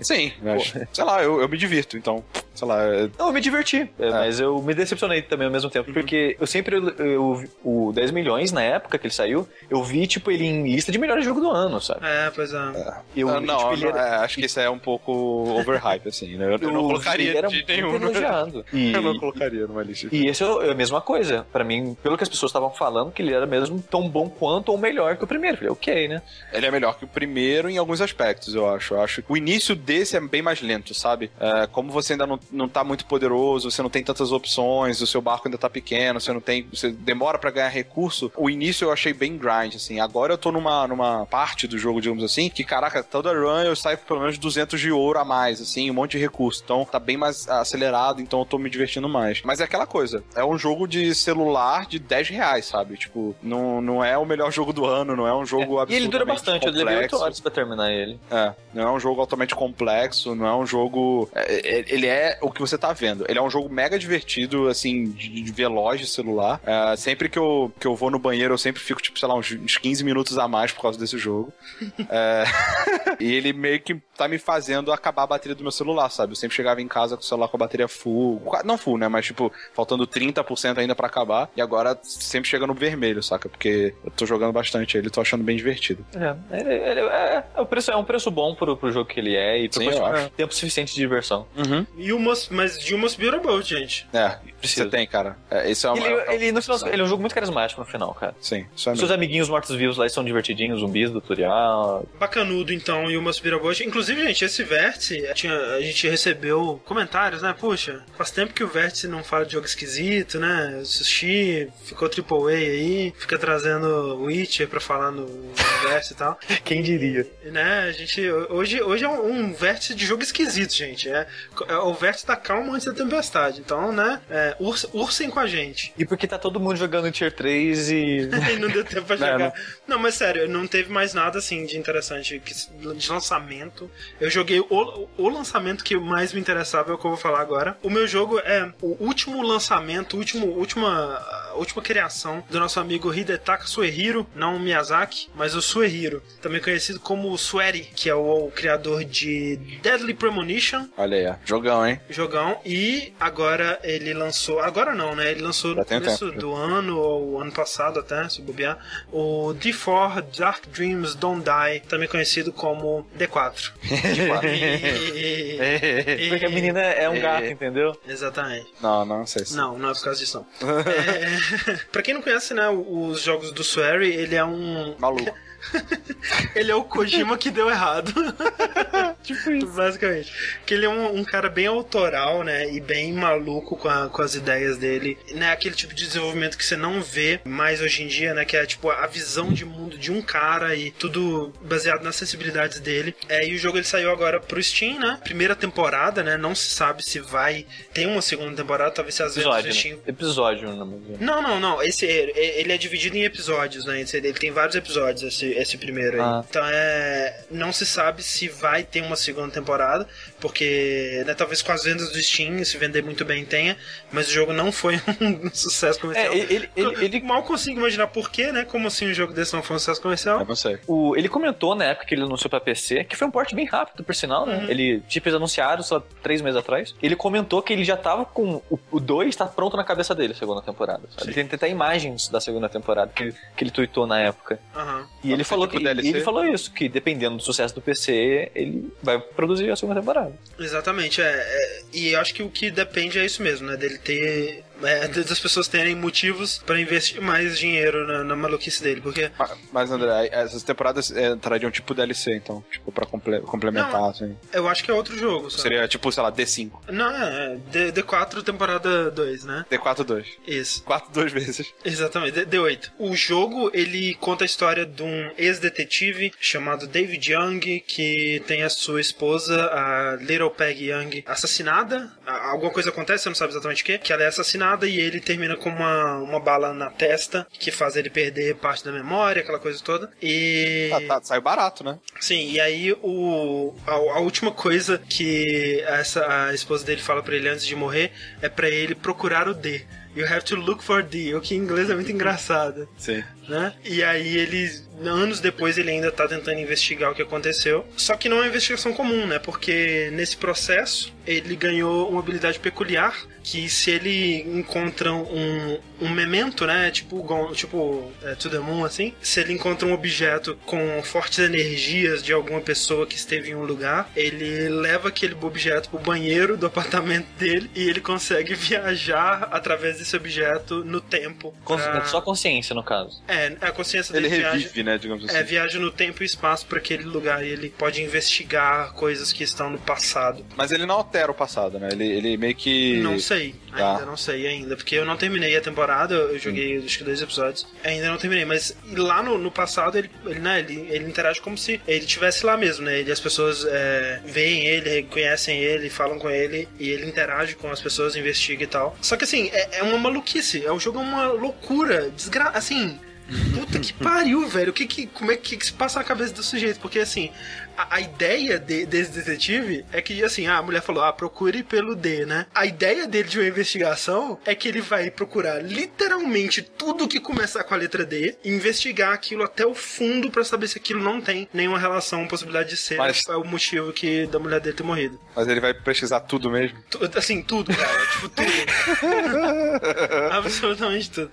Sim, mas, sei lá, eu, eu me divirto, então, sei lá. é- Não, eu me diverti, é, mas eu me decepcionei também ao mesmo tempo, porque eu sempre, eu, eu- o 10 milhões, na época que ele saiu, eu vi, tipo, ele em lista de melhores jogo do ano, sabe? É, pois é. Eu, Ah, não, tipo, ele não, era- é, acho que isso é um pouco overhype, assim, né? Eu, eu não colocaria era de nenhum. elogiado. E, Eu não colocaria numa lista. e esse é a mesma coisa. Pra mim, pelo que as pessoas estavam falando, que ele era mesmo tão bom quanto ou melhor que o primeiro. Eu Falei, ok, né? Ele é melhor que o primeiro em alguns aspectos, eu acho. Eu acho que o início desse é bem mais lento, sabe? É, como você ainda não, não tá muito poderoso, você não tem tantas opções, o seu barco ainda tá pequeno, você não tem. Você demora pra ganhar recurso. O início eu achei bem grind, assim. Agora eu tô numa, numa parte do jogo, digamos assim, que, caraca, toda run eu saio com pelo menos 200 de ouro a mais, assim, um monte de recurso. Então tá bem mais acelerado, então eu tô me divertindo mais. Mas é aquela coisa, é um jogo de celular de 10 reais, sabe? Tipo, não, não é o melhor jogo do ano, não é um jogo e ele dura bastante, eu levei 8 complexo. horas pra terminar ele. É, não é um jogo altamente complexo, não é um jogo. é, é, ele é o que você tá vendo. Ele é um jogo mega divertido, assim, de, de veloz de celular. É, sempre que eu, que eu vou no banheiro, eu sempre fico, tipo, sei lá, uns, uns 15 minutos a mais por causa desse jogo. E ele meio que tá me fazendo acabar a bateria do meu celular, sabe? Eu sempre chegava em casa com o celular com a bateria full. Não full, né? Mas, tipo, faltando 30% ainda pra acabar. E agora sempre chega no vermelho, saca? Porque eu tô jogando bastante ele, tô achando bem divertido. É, ele, ele- é, é, o preço, é um preço bom pro, pro jogo que ele é e Sim, acho. tempo suficiente de diversão. Uhum. E o Must, mas de Must Build a Boat, gente. É, Precisa. você tem, cara. É, esse é uma. Ele, é- ele, no final, ele é um jogo muito carismático no final, cara. Sim, isso é seus mesmo. amiguinhos mortos-vivos lá são divertidinhos, zumbis do tutorial. Bacanudo, então, e o Must a Boat. Inclusive, gente, esse Vértice, tinha, a gente recebeu comentários, né? Puxa, faz tempo que o Vértice não fala de jogo esquisito, né? Sushi ficou AAA aí, fica trazendo Witcher pra falar no Vértice e tal. Quem diria? né, a gente. Hoje, hoje é um, um vértice de jogo esquisito, gente. É, é o vértice da calma antes da tempestade. Então, né, é, urs- ursem com a gente. E porque tá todo mundo jogando Tier 3 e. E não deu tempo pra Não, jogar. não. Não, mas sério, não teve mais nada assim de interessante de lançamento. Eu joguei o, o lançamento que mais me interessava, é o que eu vou falar agora. O meu jogo é o último lançamento, último, última, última criação do nosso amigo Hidetaka Suehiro, não o Miyazaki, mas o Suehiro, também conhecido como Sueri, que é o, o criador de Deadly Premonition, Olha aí, ó. jogão, hein? jogão, e agora ele lançou, agora não, né? Ele lançou Já no começo tempo. do ano, ou ano passado até, se bobear, o D4 Dark Dreams Don't Die, também conhecido como D4. E- e- Porque a menina é um gato, entendeu? Exatamente. não, não sei se. Não, não é por causa disso, não. é... pra quem não conhece, né, os jogos do Swery, ele é um... Maluco. ele é o Kojima que deu errado. tipo isso. Basicamente. Que ele é um, um, cara bem autoral, né? E bem maluco com, a, com as ideias dele. Né? Aquele tipo de desenvolvimento que você não vê mais hoje em dia, né? Que é tipo a visão de mundo de um cara e tudo baseado nas sensibilidades dele. É, e o jogo ele saiu agora pro Steam, né? Primeira temporada, né? Não se sabe se vai ter uma segunda temporada, talvez se as Episódio, né? Steam... Episódio, não, não, não. Esse ele é dividido em episódios, né? Ele tem vários episódios, esse, esse primeiro aí. Ah. Então é. Não se sabe se vai ter uma segunda temporada, porque né, talvez com as vendas do Steam, se vender muito bem, tenha, mas o jogo não foi um sucesso comercial. É, ele, ele, ele, Mal consigo imaginar por quê, né? Como assim um jogo desse não foi um sucesso comercial? É, não sei. O, ele comentou na época que ele anunciou pra PC, que foi um porte bem rápido, por sinal, né? Uhum. Ele, tipo, eles anunciaram só três meses atrás. Ele comentou que ele já tava com. O 2 tá pronto na cabeça dele, a segunda temporada. Sabe? Ele tem até imagens da segunda temporada que, que ele tweetou na época. Uhum. E ele falou, que, ele falou isso, que dependendo do sucesso do PC, ele vai produzir a segunda temporada. Exatamente, é, é, e acho que o que depende é isso mesmo, né? Dele ter é, das pessoas terem motivos para investir mais dinheiro na, na, maluquice dele, porque... Mas, André, essas temporadas é, entrariam tipo DLC, então, tipo, pra comple complementar, Não, assim. Eu acho que é outro jogo, sabe? Seria, tipo, sei lá, D5. Não, é, D, D4 temporada 2, né? D4 2. Isso. 4 duas vezes. Exatamente, D, D8. O jogo, ele conta a história de um ex-detetive chamado David Young, que tem a sua esposa, a Little Peg Young, assassinada. Alguma coisa acontece, você não sabe exatamente o que, que ela é assassinada nada e ele termina com uma, uma bala na testa que faz ele perder parte da memória, aquela coisa toda. E. Ah, tá, saiu barato, né? Sim, e aí o, a, a, última coisa que essa, a esposa dele fala para ele antes de morrer é para ele procurar o D. You have to look for D, o que em inglês é muito engraçado. Sim. Né? E aí ele, anos depois, ele ainda tá tentando investigar o que aconteceu. Só que não é uma investigação comum, né? Porque nesse processo ele ganhou uma habilidade peculiar que se ele encontra um, um memento, né, tipo, tipo é, to the moon, assim, se ele encontra um objeto com fortes energias de alguma pessoa que esteve em um lugar, ele leva aquele objeto pro banheiro do apartamento dele e ele consegue viajar através desse objeto no tempo. Pra... Só consciência, no caso. É, a consciência dele ele revive, viaja, né, digamos assim. É, viaja no tempo e espaço para aquele lugar e ele pode investigar coisas que estão no passado. Mas ele não altera o passado, né? Ele, ele meio que... Não sei, tá. ainda não sei ainda, porque eu não terminei a temporada, eu joguei hum. acho que dois episódios, ainda não terminei, mas lá no, no passado ele, ele, né, ele, ele interage como se ele estivesse lá mesmo, né? Ele, as pessoas é, veem ele, reconhecem ele, falam com ele e ele interage com as pessoas, investiga e tal. Só que assim, é, é uma maluquice, é o jogo é uma loucura, desgra... assim, Puta que pariu, velho. O que, que, como é que, que se passa na cabeça do sujeito? Porque assim, a, a ideia de, desse detetive é que, assim, a mulher falou, ah, procure pelo D, né? A ideia dele de uma investigação é que ele vai procurar literalmente tudo que começar com a letra D e investigar aquilo até o fundo para saber se aquilo não tem nenhuma relação, possibilidade de ser Mas... é o motivo que da mulher dele ter morrido. Mas ele vai pesquisar tudo mesmo? assim, tudo, cara. tipo, tudo. Absolutamente tudo.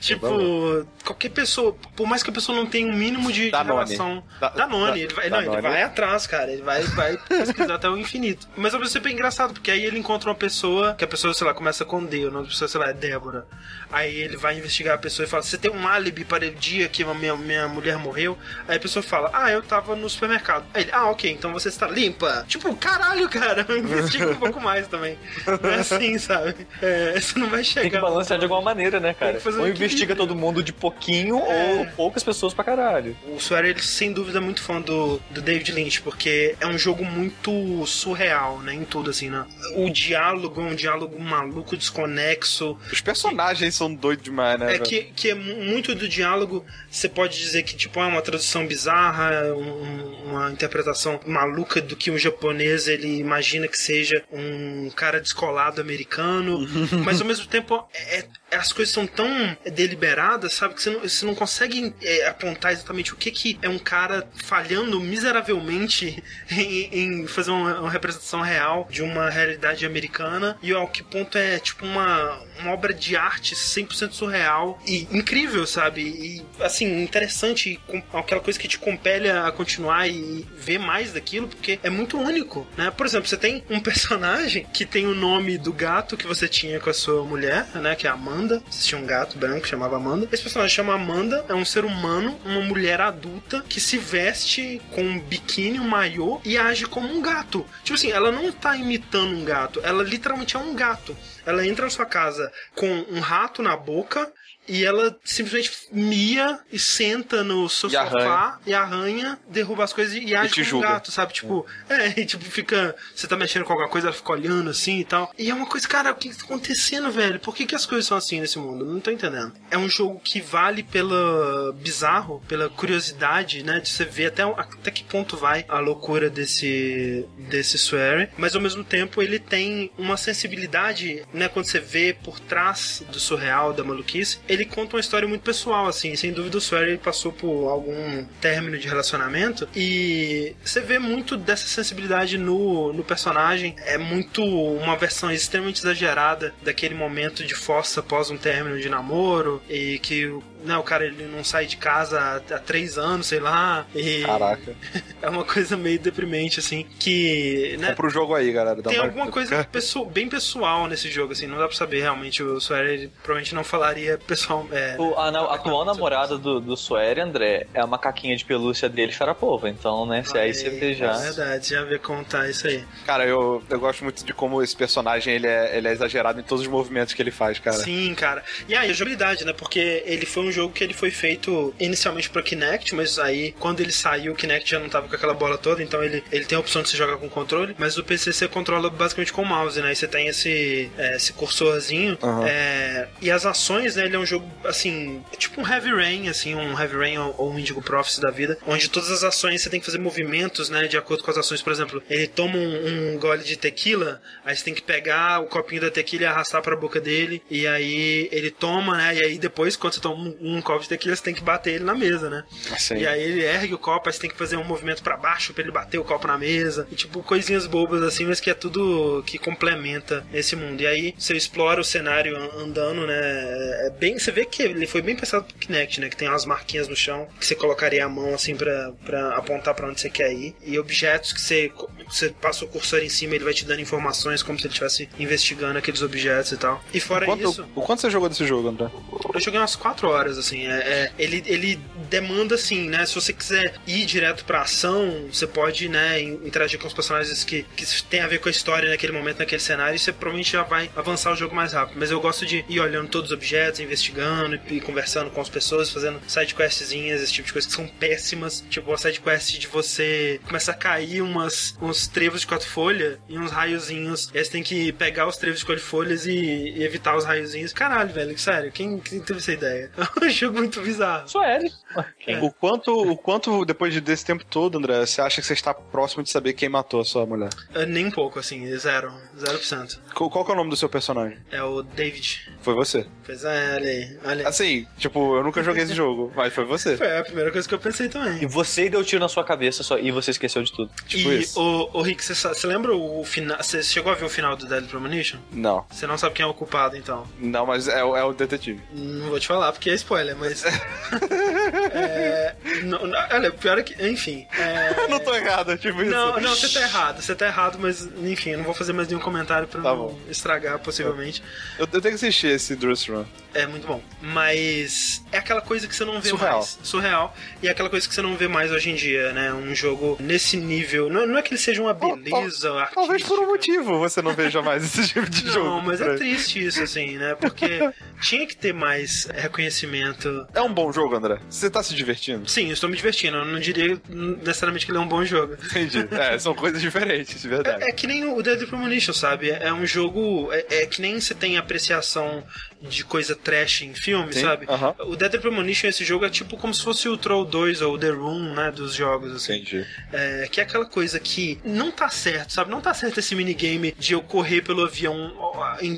Tipo, qualquer pessoa, por mais que a pessoa não tenha um mínimo de, de relação. Da, Danone. Da, ele vai, Danone. Não, ele vai atrás, cara. Ele vai, vai pesquisar até o infinito. Mas ao mesmo tempo é engraçado, porque aí ele encontra uma pessoa, que a pessoa, sei lá, começa com D, o nome da pessoa, sei lá, é Débora. Aí ele vai investigar a pessoa e fala: Você tem um álibi para o dia que minha, minha mulher morreu? Aí a pessoa fala: Ah, eu tava no supermercado. Aí ele: Ah, ok, então você está limpa. Tipo, caralho, cara, investiga um pouco mais também. Não é assim, sabe? É, você não vai chegar. Tem que balancear de alguma maneira, né, cara? Ou investiga todo mundo de pouquinho, é. ou poucas pessoas pra caralho. O Suárez, ele sem dúvida é muito fã do, do David Lynch, porque é um jogo muito surreal, né? Em tudo, assim, né? O diálogo é um diálogo maluco, desconexo. Os personagens são doidos demais, né? É que, que é muito do diálogo, você pode dizer que, tipo, é uma tradução bizarra, um, uma interpretação maluca do que um japonês ele imagina que seja um cara descolado americano, mas ao mesmo tempo é, é, as coisas são tão deliberadas, sabe, que você não, você não consegue é, apontar exatamente o que, que é um cara falhando miseravelmente em, em fazer uma, uma, representação real de uma realidade americana e ao que ponto é, tipo, uma, uma obra de arte 100% surreal e incrível, sabe? E, assim, interessante, aquela coisa que te compele a continuar e ver mais daquilo, porque é muito único, né? Por exemplo, você tem um personagem que tem o nome do gato que você tinha com a sua mulher, né? Que é a Amanda Amanda. Existia um gato branco que chamava Amanda. Esse personagem chama Amanda, é um ser humano, uma mulher adulta que se veste com um biquíni, um maiô e age como um gato. Tipo assim, ela não tá imitando um gato, ela literalmente é um gato. Ela entra na sua casa com um rato na boca e ela simplesmente mia e senta no seu E sofá arranha. e arranha, derruba as coisas e age como um gato, sabe? Tipo, é, e tipo, fica. Você tá mexendo com alguma coisa, ela fica olhando assim e tal. E é uma coisa, cara, o que tá acontecendo, velho? Por que, que as coisas são assim nesse mundo? Não tô entendendo. É um jogo que vale pela bizarro, pela curiosidade, né? De você ver até, até que ponto vai a loucura desse, desse swearing. Mas ao mesmo tempo ele tem uma sensibilidade, né? Quando você vê por trás do surreal, da maluquice, ele conta uma história muito pessoal, assim. Sem dúvida o Swear ele passou por algum término de relacionamento e você vê muito dessa sensibilidade no, no personagem. É muito uma versão extremamente exagerada daquele momento de força após um término de namoro e que né, o cara ele não sai de casa há, há três anos, sei lá. E Caraca. é uma coisa meio deprimente, assim, que. Né, Compra o jogo aí, galera. Tem uma- alguma coisa pesso- bem pessoal nesse jogo, assim, não dá pra saber realmente. O Swear ele provavelmente não falaria pessoal. É, O, a, na- a atual namorada do, do Swear, André, é a macaquinha de pelúcia dele, Sharapova. Então, né, se aí você vê já. É verdade, já vê como tá isso aí. Cara, eu, eu gosto muito de como esse personagem ele é, ele é exagerado em todos os movimentos que ele faz, cara. Sim, cara. E aí, a jogabilidade, né? Porque ele foi um jogo que ele foi feito inicialmente pra Kinect, mas aí, quando ele saiu, o Kinect já não tava com aquela bola toda, então ele, ele tem a opção de você jogar com controle, mas o PC você controla basicamente com o mouse, né? E você tem esse, é, esse cursorzinho. Aham. é, e as ações, né? Ele é um jogo, assim, tipo um Heavy Rain, assim, um Heavy Rain ou, ou um Indigo Prophecy da vida, onde todas as ações você tem que fazer movimentos, né? De acordo com as ações, por exemplo, ele toma um, um gole de tequila, aí você tem que pegar o copinho da tequila e arrastar pra boca dele, e aí ele toma, né? E aí depois, quando você toma um, um copo de tequila, você tem que bater ele na mesa, né? Assim. E aí ele ergue o copo, aí você tem que fazer um movimento pra baixo pra ele bater o copo na mesa. E tipo, coisinhas bobas assim, mas que é tudo que complementa esse mundo. E aí você explora o cenário an- andando, né? É bem, você vê que ele foi bem pensado pro Kinect, né? Que tem umas marquinhas no chão que você colocaria a mão assim pra, pra apontar pra onde você quer ir. E objetos que você, você passa o cursor em cima, ele vai te dando informações como se ele estivesse investigando aqueles objetos e tal. E fora Quanto, isso. o quanto você jogou desse jogo, André? Eu joguei umas 4 horas, assim. É, é, ele, ele demanda, assim, né? Se você quiser ir direto pra ação, você pode, né, in- interagir com os personagens que, que tem a ver com a história naquele momento, naquele cenário, e você provavelmente já vai avançar o jogo mais rápido. Mas eu gosto de ir olhando todos os objetos, investigando e, e conversando com as pessoas, fazendo sidequestzinhas, esse tipo de coisa que são péssimas. Tipo, a sidequest de você começar a cair umas, uns trevos de quatro folhas e uns raiozinhos. E aí você tem que pegar os trevos de quatro folhas e, e evitar os raiozinhos. Caralho, velho, sério, quem, quem teve essa ideia? Um jogo muito bizarro. Swear. É. O quanto, o quanto, depois de- desse tempo todo, André, você acha que você está próximo de saber quem matou a sua mulher? É, Nem um pouco, assim, zero. Zero por cento. Qual, qual que é o nome do seu personagem? É o David. Foi você. Pois é, olha aí. Olha aí. Assim, tipo, eu nunca joguei esse jogo, mas foi você. Foi a primeira coisa que eu pensei E também. você deu tiro na sua cabeça só, e você esqueceu de tudo. Tipo e, isso. o, o Rick, você, lembra o final? Você chegou a ver o final do Deadly Premonition? Não. Você não sabe quem é o culpado, então. Não, mas é, o- é o detetive. Não vou te falar porque é spoiler, mas. é, não, não, olha, pior é que. Enfim. é, Eu não tô errado, tipo isso. Não, não, você tá errado, você tá errado, mas enfim, eu não vou fazer mais nenhum comentário pra Tá não bom. estragar, possivelmente. Eu, eu tenho que assistir esse Dress Run. É muito bom. Mas é aquela coisa que você não vê Surreal. mais. Surreal. E é aquela coisa que você não vê mais hoje em dia, né? Um jogo nesse nível. Não, não é que ele seja uma beleza Talvez por um motivo você não veja mais esse tipo de jogo. Não, mas é triste isso, assim, né? Porque tinha que ter mais reconhecimento. É um bom jogo, André. Você tá se divertindo? Sim, eu estou me divertindo. Eu não diria necessariamente que ele é um bom jogo. Entendi. É, são coisas diferentes, de verdade. É, é que nem o Dead Premonition, sabe? É um jogo. É, é que nem você tem apreciação de coisa trash em filme, Sim, sabe? aham. O Dead Premonition, esse jogo, é tipo como se fosse o Troll 2 ou o The Room, né? Dos jogos, assim. Entendi. É, que é aquela coisa que não tá certo, sabe? Não tá certo esse minigame de eu correr pelo avião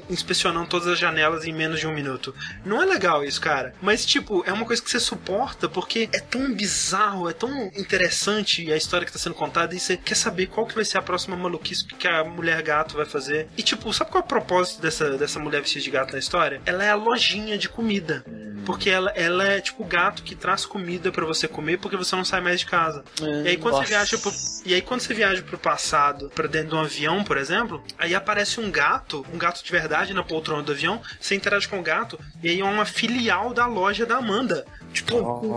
inspecionando todas as janelas em menos de um minuto. Não é legal isso, cara. Mas, tipo, é uma coisa que você suporta porque é tão bizarro, é tão interessante a história que tá sendo contada e você quer saber qual que vai ser a próxima maluquice que a mulher gato vai fazer. E, tipo, sabe qual é o propósito dessa, dessa mulher vestida de gato na história? Ela é a lojinha de comida. porque ela, ela é tipo o gato que traz comida pra você comer porque você não sai mais de casa. E aí quando Nossa. você viaja pro, e aí quando você viaja pro passado, pra dentro de um avião, por exemplo, aí aparece um gato, um gato de verdade na poltrona do avião, você interage com o gato e aí é uma filial da loja da Amanda. Tipo, Oh. o-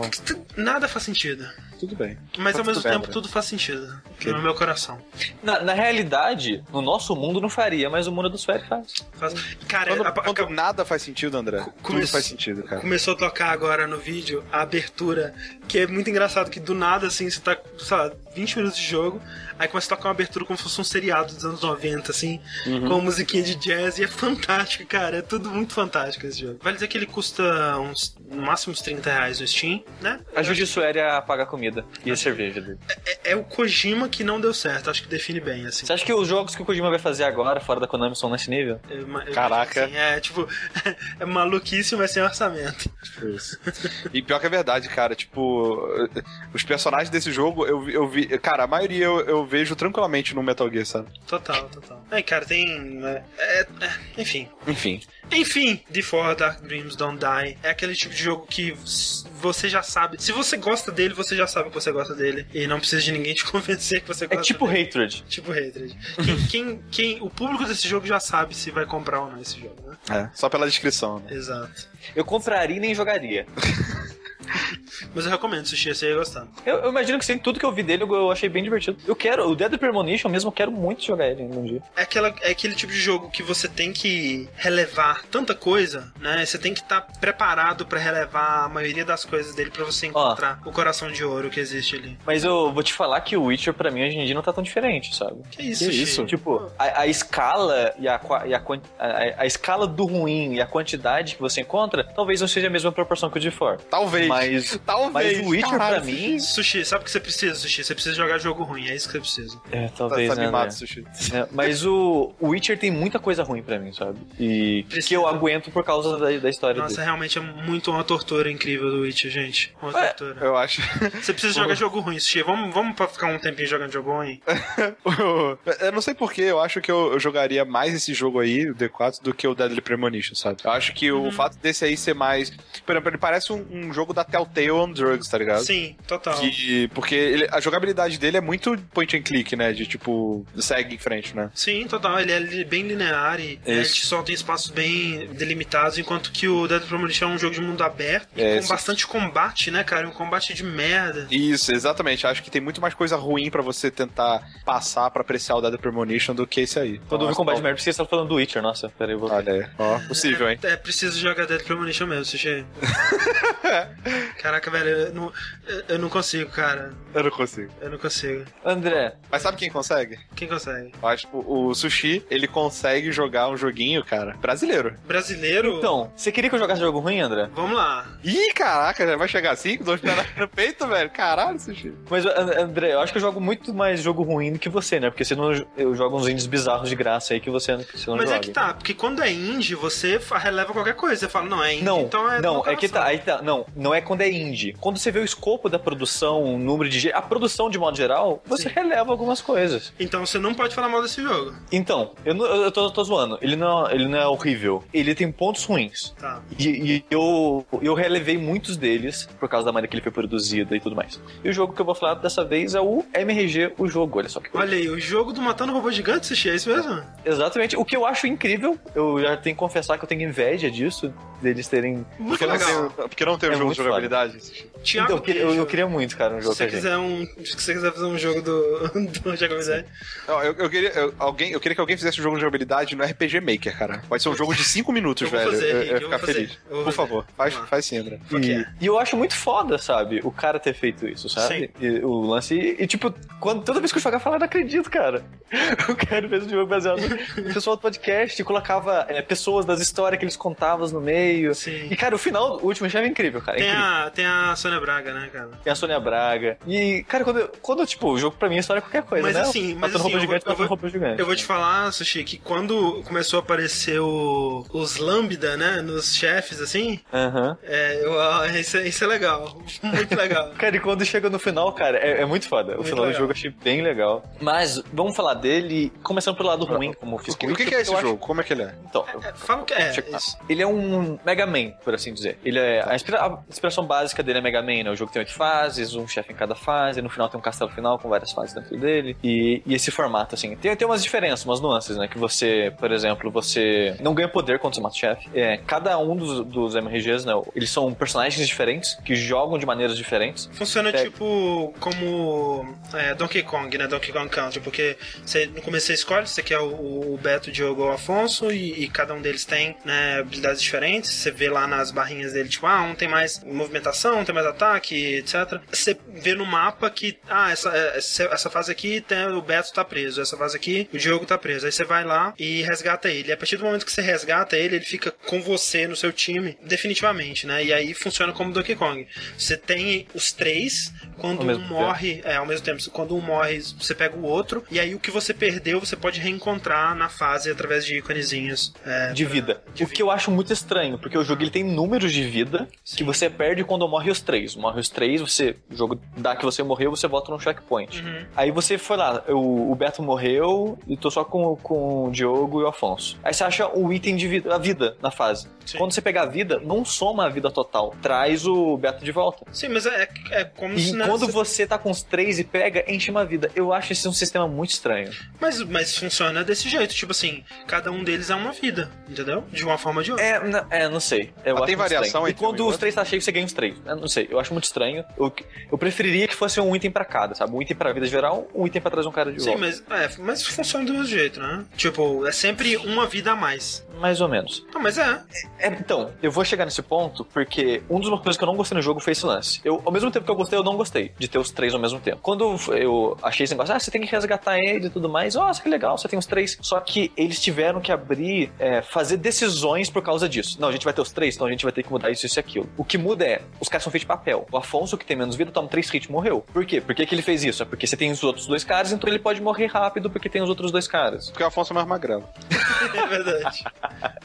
nada faz sentido. Tudo bem. Mas Tá ao mesmo tudo bem, tempo tudo faz sentido. No meu coração. Na, na realidade, no nosso mundo não faria, mas o mundo dos Fairy faz. Faz- Cara, Quando, a- a- quando nada faz sentido, André, tudo come- faz sentido, cara. Começou a tocar agora no vídeo a abertura, que é muito engraçado que do nada, assim, você tá, sei lá, 20 minutos de jogo, aí começa a tocar uma abertura como se fosse um seriado dos anos 90, assim, Uhum. com musiquinha de jazz, e é fantástico, cara, é tudo muito fantástico esse jogo. Vale dizer que ele custa uns, no máximo uns 30 reais no Steam, né? Ajude o Sueri a pagar comida e a cerveja dele. É, é o Kojima que não deu certo, acho que define bem, assim. Você acha que os jogos que o Kojima vai fazer agora, fora da Konami, são nesse nível? Eu ima- eu Caraca. assim, é, tipo, é maluquice, mas sem orçamento. Isso. E pior que é verdade, cara. Tipo, os personagens desse jogo, eu, vi- eu vi. Cara, a maioria eu, eu vejo tranquilamente no Metal Gear, sabe? Total, total. Aí, cara, tem. é, é, é, enfim. Enfim. Enfim, Before Dark Dreams Don't Die é aquele tipo de jogo que você já sabe. Se você gosta dele, você já sabe que você gosta dele. E não precisa de ninguém te convencer que você É gosta tipo dele. Hatred. Tipo Hatred. Quem, quem, quem- o público desse jogo já sabe se vai comprar ou não esse jogo, né? É, só pela descrição, né? Exato. Eu compraria e nem jogaria. Mas eu recomendo, Sushi, você ia gostar. Eu, eu imagino que sim, tudo que eu vi dele eu, eu achei bem divertido. Eu quero, o Dead Premonition mesmo, eu quero muito jogar ele um dia. É, aquela, é aquele tipo de jogo que você tem que relevar tanta coisa, né? Você tem que estar preparado pra relevar a maioria das coisas dele pra você encontrar o coração de ouro que existe ali. Mas eu vou te falar que o Witcher, pra mim, hoje em dia não tá tão diferente, sabe? Que isso, Que isso? Tipo, a, a escala e, a, e a, a, a escala do ruim e a quantidade que você encontra, talvez não seja a mesma proporção que o de For. Talvez. Mas, Talvez. mas o Witcher, Caralho, pra mim... Sushi, sabe o que você precisa, Sushi? Você precisa jogar jogo ruim, é isso que você precisa. É, Tá, talvez, tá né, animado, André? Sushi. É, mas o, o Witcher tem muita coisa ruim pra mim, sabe? E Precisa. que eu aguento por causa da, da história Nossa, dele. realmente é muito uma tortura incrível do Witcher, gente. Uma Ué, tortura. Eu acho. Você precisa jogar jogo ruim, Sushi. Vamos, vamos pra ficar um tempinho jogando jogo ruim? eu não sei porquê, eu acho que eu, eu jogaria mais esse jogo aí, o D4, do que o Deadly Premonition, sabe? Eu acho que o fato desse aí ser mais. Por exemplo, ele parece um, um jogo da Telltale on Drugs, tá ligado? Sim, total. Que, porque ele- a jogabilidade dele é muito point and click, né? De tipo, segue em frente, né? Sim, total. Ele é bem linear e ele Isso. te solta em espaços bem delimitados, enquanto que o Dead Premonition é um jogo de mundo aberto e É, com isso. bastante combate, né, cara? Um combate de merda. Isso, exatamente. Acho que tem muito mais coisa ruim pra você tentar passar pra apreciar o Deadly Premonition do que esse aí. Quando eu vi Nossa, combate de merda, você estava falando do Witcher, nossa, peraí, eu vou... Olha aí. Ó, possível, hein? É, preciso jogar Dead Premonition mesmo, Sushi. Caraca, velho, eu não, eu- não consigo, cara. Eu não consigo. Eu não consigo. André, Mas sabe quem consegue? Quem consegue? Eu acho que o, o Sushi, ele consegue jogar um joguinho, cara, brasileiro. Brasileiro? então, você queria que eu jogasse jogo ruim, André? Vamos lá. Ih, caraca, já vai chegar assim, com dois pés no peito, velho. Caralho, Sushi. Mas, An- André, eu acho que eu jogo muito mais jogo ruim do que você, né? Porque você não, eu jogo uns indies bizarros de graça aí que você, você não Mas joga. é que tá, porque quando é indie, você releva qualquer coisa. Você fala, não, é indie, Não, então é. não, é que tá, aí tá, não, não é quando é indie. Quando você vê o escopo da produção, o número de, a produção de modo geral, você Sim. releva algumas coisas. Então você não pode falar mal desse jogo. Então, eu, não- eu tô, tô zoando, ele não, ele não é horrível, ele tem pontos ruins. Tá. E, e eu, eu relevei muitos deles por causa da maneira que ele foi produzido e tudo mais. E o jogo que eu vou falar dessa vez é o MRG, o jogo, olha só que coisa. Olha aí, o jogo do Matando Robô Gigante, Sushi, é isso mesmo? Exatamente, o que eu acho incrível, eu já tenho que confessar que eu tenho inveja disso, deles terem. Porque não, tem, porque não tem É jogo de jogabilidade? Thiago então, eu queria- eu, eu queria muito, cara, um jogo se você quiser um. Se você quiser fazer um jogo do, do jogabilidade. Não, eu, eu queria, eu, alguém, eu queria que alguém fizesse um jogo de jogabilidade no RPG Maker, cara. Pode ser um jogo de 5 minutos, Eu velho. fazer, eu, eu eu ficar feliz. Eu Por favor, faz, faz sim, André. E, e eu acho muito foda, sabe? O cara ter feito isso, sabe? E o lance. E, e, tipo, quando, toda vez que eu jogava, eu falava, não acredito, cara. O cara fez um jogo baseado no pessoal do podcast e colocava é, pessoas das histórias que eles contavam no meio. Sim. E, cara, o final, o último chefe é incrível, cara. É Tem incrível. a, tem a Sônia Braga, né, cara? Tem a Sônia Braga. E, cara, quando, quando tipo, o jogo pra mim é história é qualquer coisa, Mas né? assim, mas assim, roupa eu gigante, vou- eu vou- gigante. Eu vou te falar, Sushi, que quando começou a aparecer o, os Lambda, né, nos chefes, assim, é, eu, isso, é, isso é legal. Muito legal. Cara, e quando chega no final, cara, é, é muito foda. O Muito final legal. do jogo eu achei bem legal. Mas vamos falar dele, começando pelo lado ruim, como eu fiz O que, o que que é esse eu acho- jogo? Como é que ele é? Então, eu- É, fala o que é. Ele é um, Mega Man, por assim dizer. Ele é. A, inspira- a inspiração básica dele é Mega Man, né? O jogo tem oito fases, um chefe em cada fase, no final tem um castelo final com várias fases dentro dele. E, e esse formato, assim. Tem, tem umas diferenças, umas nuances, né? Que você, por exemplo, você não ganha poder quando você mata o chefe. É, cada um dos, dos MRGs, né? Eles são personagens diferentes, que jogam de maneiras diferentes. Funciona É. tipo como é, Donkey Kong, né? Donkey Kong Country, porque você, no começo você escolhe, você quer o, o Beto, o Diogo ou o Afonso, e, e cada um deles tem né, habilidades diferentes. Você vê lá nas barrinhas dele, tipo, ah, um tem mais movimentação, um tem mais ataque, etc. Você vê no mapa que, ah, essa, essa, essa fase aqui tem, o Beto tá preso, essa fase aqui o Diogo tá preso. Aí você vai lá e resgata ele. E a partir do momento que você resgata ele, ele fica com você no seu time, definitivamente, né? E aí funciona como Donkey Kong. Você tem os três, quando um mesmo tempo. morre, é, ao mesmo tempo, quando um morre, você pega o outro, e aí o que você perdeu, você pode reencontrar na fase através de íconezinhos. é, de pra- vida. de o que eu acho muito estranho, porque o jogo ele tem números de vida Sim. que você perde quando morre os três. Morre os três, você. O jogo dá que você morreu, você volta num checkpoint. Uhum. Aí você foi lá, o, o Beto morreu e tô só com, com o Diogo e o Afonso. Aí você acha o item de vida, a vida na fase. Sim. Quando você pega a vida, não soma a vida total. Traz o Beto de volta. Sim, mas é, é como E se. né, quando você- tá com os três e pega, enche uma vida. Eu acho esse um sistema muito estranho. Mas, mas funciona desse jeito, tipo assim, cada um deles é uma vida, entendeu? De uma forma ou de outra. É, n- é não sei. Eu Mas acho tem variação estranho. E um quando e os três tá cheios, você ganha os três. Eu não sei. Eu acho muito estranho. Eu, eu preferiria que fosse um item pra cada, sabe? Um item pra vida geral, um item pra trazer um cara de Sim, volta. mas, é, mas funciona do mesmo jeito, né? Tipo, é sempre uma vida a mais. Mais ou menos. Não, mas é. É, então, eu vou chegar nesse ponto porque um dos motivos que eu não gostei no jogo foi esse lance. Eu, ao mesmo tempo que eu gostei, eu não gostei de ter os três ao mesmo tempo. Quando eu achei esse negócio, ah, você tem que resgatar ele e tudo mais, nossa, que legal, você tem os três. Só que eles tiveram que abrir, é, fazer decisões por causa disso. Não, gente vai ter os três, então a gente vai ter que mudar isso, isso e aquilo. O que muda é, os caras são feitos de papel. O Afonso, que tem menos vida, toma três hits e morreu. Por quê? Por que, que ele fez isso? É porque você tem os outros dois caras, então ele pode morrer rápido porque tem os outros dois caras. Porque o Afonso é mais magrelo. É verdade.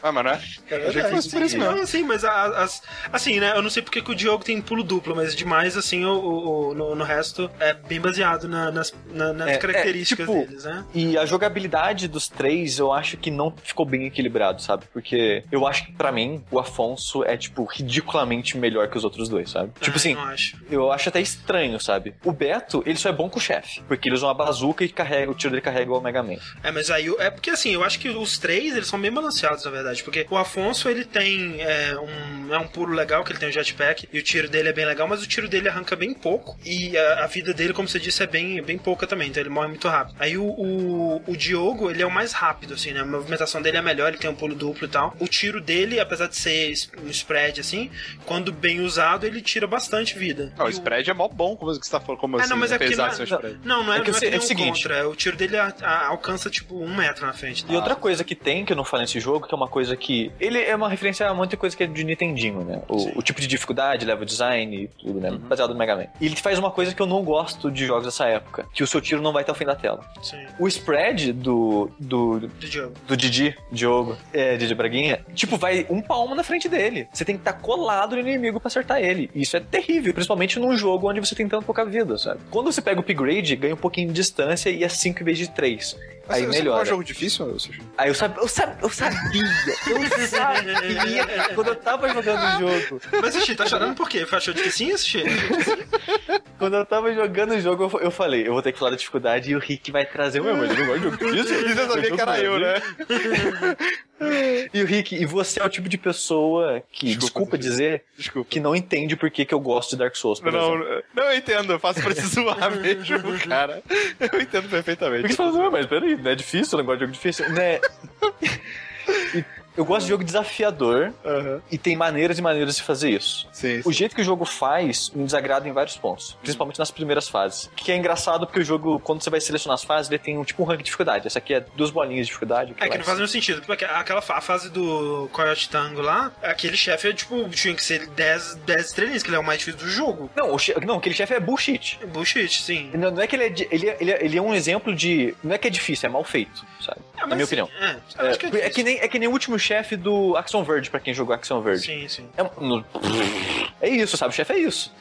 Ah, mas não é? É verdade. isso Não. Assim, mas as, assim, né? Eu não sei porque que o Diogo tem pulo duplo, mas demais, assim, o, o- o- no, no resto é bem baseado na- nas, na- nas É, é, características tipo, deles, né? E a jogabilidade dos três, eu acho que não ficou bem equilibrado, sabe? Porque eu acho que, pra mim, o Afonso é, tipo, ridiculamente melhor que os outros dois, sabe? Tipo Ah, assim, Não acho. eu acho até estranho, sabe? O Beto, ele só é bom com o chefe, porque ele usa uma bazuca e carrega, o tiro dele carrega o Mega Man. É, mas aí é porque assim, eu acho que os três eles são bem balanceados, na verdade. Porque o Afonso ele tem é, um, é um pulo legal, que ele tem o jetpack, e o tiro dele é bem legal, mas o tiro dele arranca bem pouco. E a, a vida dele, como você disse, é bem, bem pouca também, então ele morre muito rápido. Aí o, o, o Diogo, ele é o mais rápido, assim, né? A movimentação dele é melhor, ele tem um pulo duplo e tal. O tiro dele, apesar de ser um spread, assim, quando bem usado, ele tira bastante vida. Não, o spread é mó bom, como você tá falando, como É, assim, não, mas é porque não, um não, spread. não, não é, É que não o se- é o seguinte- contra. O tiro dele a- a- alcança tipo um metro na frente. E outra coisa que tem, que eu não falei nesse jogo, que é uma coisa que. Ele é uma referência a muita coisa que é de Nintendinho, né? O, o tipo de dificuldade, level design e tudo, né? Baseado no Mega Man. E ele faz uma coisa que eu não gosto de jogos dessa época: que o seu tiro não vai até o fim da tela. Sim, O spread do, do, do Diogo. do Didi, Diogo, é, Didi Braguinha, tipo, vai um palmo na frente dele. Você tem que estar colado no inimigo pra acertar ele. Isso é terrível, principalmente num jogo onde você tem tão pouca vida, sabe? Quando você pega o upgrade, ganha um pouquinho de distância e é 5 em vez de 3. Mas Aí você- você melhora. não é um jogo difícil, Sushi? Aí eu, sab... eu, sab... eu sabia, eu sabia quando eu tava jogando o jogo. Mas, Xixi, tá chorando por quê? Achou difícil, Xixi? Quando eu tava jogando o jogo, eu, falei, eu vou ter que falar da dificuldade e o Rick vai trazer o meu, mas ele não gosta de jogo difícil. E você sabia que era eu, né? E o Rick, e você é o tipo de pessoa que, Desculpa, desculpa, Sushi. dizer, Desculpa. que não entende por que, que eu gosto de Dark Souls, por Não, exemplo. não, não, eu entendo, eu faço pra te zoar mesmo, cara. Eu entendo perfeitamente. Porque você fala, não, mas peraí, não é difícil, eu não gosto de jogo difícil. Né? E eu gosto de jogo desafiador Aham. e tem maneiras e maneiras de fazer isso. Sim, O jeito que o jogo faz me desagrada em vários pontos, principalmente nas primeiras fases. Que é engraçado porque o jogo, quando você vai selecionar as fases, ele tem um tipo um rank de dificuldade. Essa aqui é duas bolinhas de dificuldade. É que não faz nenhum sentido. Porque aquela a fase do Coyote Tango lá, aquele chefe é tipo, tinha que ser 10, 10 estrelinhas, que ele é o mais difícil do jogo. Não, o che... não, aquele chefe é bullshit. É Bullshit, sim. Não, não é que ele é, de- ele, é, ele, é, ele é um exemplo de. Não é que é difícil, é mal feito, sabe? É, Na minha sim, opinião. É, eu É, acho que é, é que nem, é que nem o último chefe do Action Verge, pra quem jogou Action Verge. Sim, sim. É, no- é isso, sabe? O chefe é isso.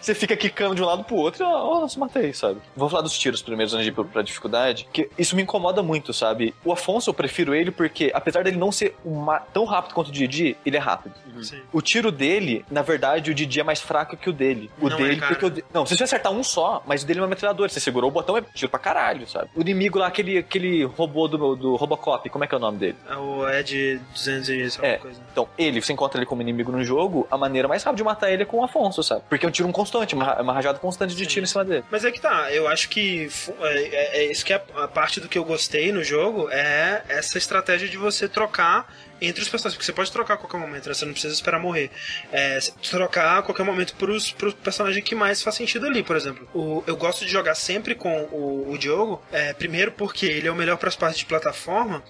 Você fica quicando de um lado pro outro e, ó, oh, se matei, sabe? Vou falar dos tiros primeiros antes de ir pra dificuldade, que isso me incomoda muito, sabe? O Afonso, eu prefiro ele porque, apesar dele não ser uma, tão rápido quanto o Didi, ele é rápido. Sim. O tiro dele, na verdade, o Didi é mais fraco que o dele. O Não é, dele, cara. porque o de... Não, se você acertar um só, mas o dele é uma metralhadora. Você segurou o botão, é tiro pra caralho, sabe? O inimigo lá, aquele, aquele robô do, do Robocop, como é que é o nome dele? É o Ed 200 e alguma É. coisa. Então, ele, você encontra ele como inimigo no jogo, a maneira mais rápida de matar ele é com o Afonso, sabe? Porque é um tiro constante, uma, uma rajada constante de tiro em cima dele. Mas é que tá, eu acho que é, é- é isso que é a parte do que eu gostei no jogo é essa estratégia de você trocar entre os personagens, porque você pode trocar a qualquer momento, né? você não precisa esperar morrer. É, trocar a qualquer momento pros, pros personagens que mais faz sentido ali, por exemplo. O, eu gosto de jogar sempre com o, o Diogo, é, primeiro porque ele é o melhor para as partes de plataforma,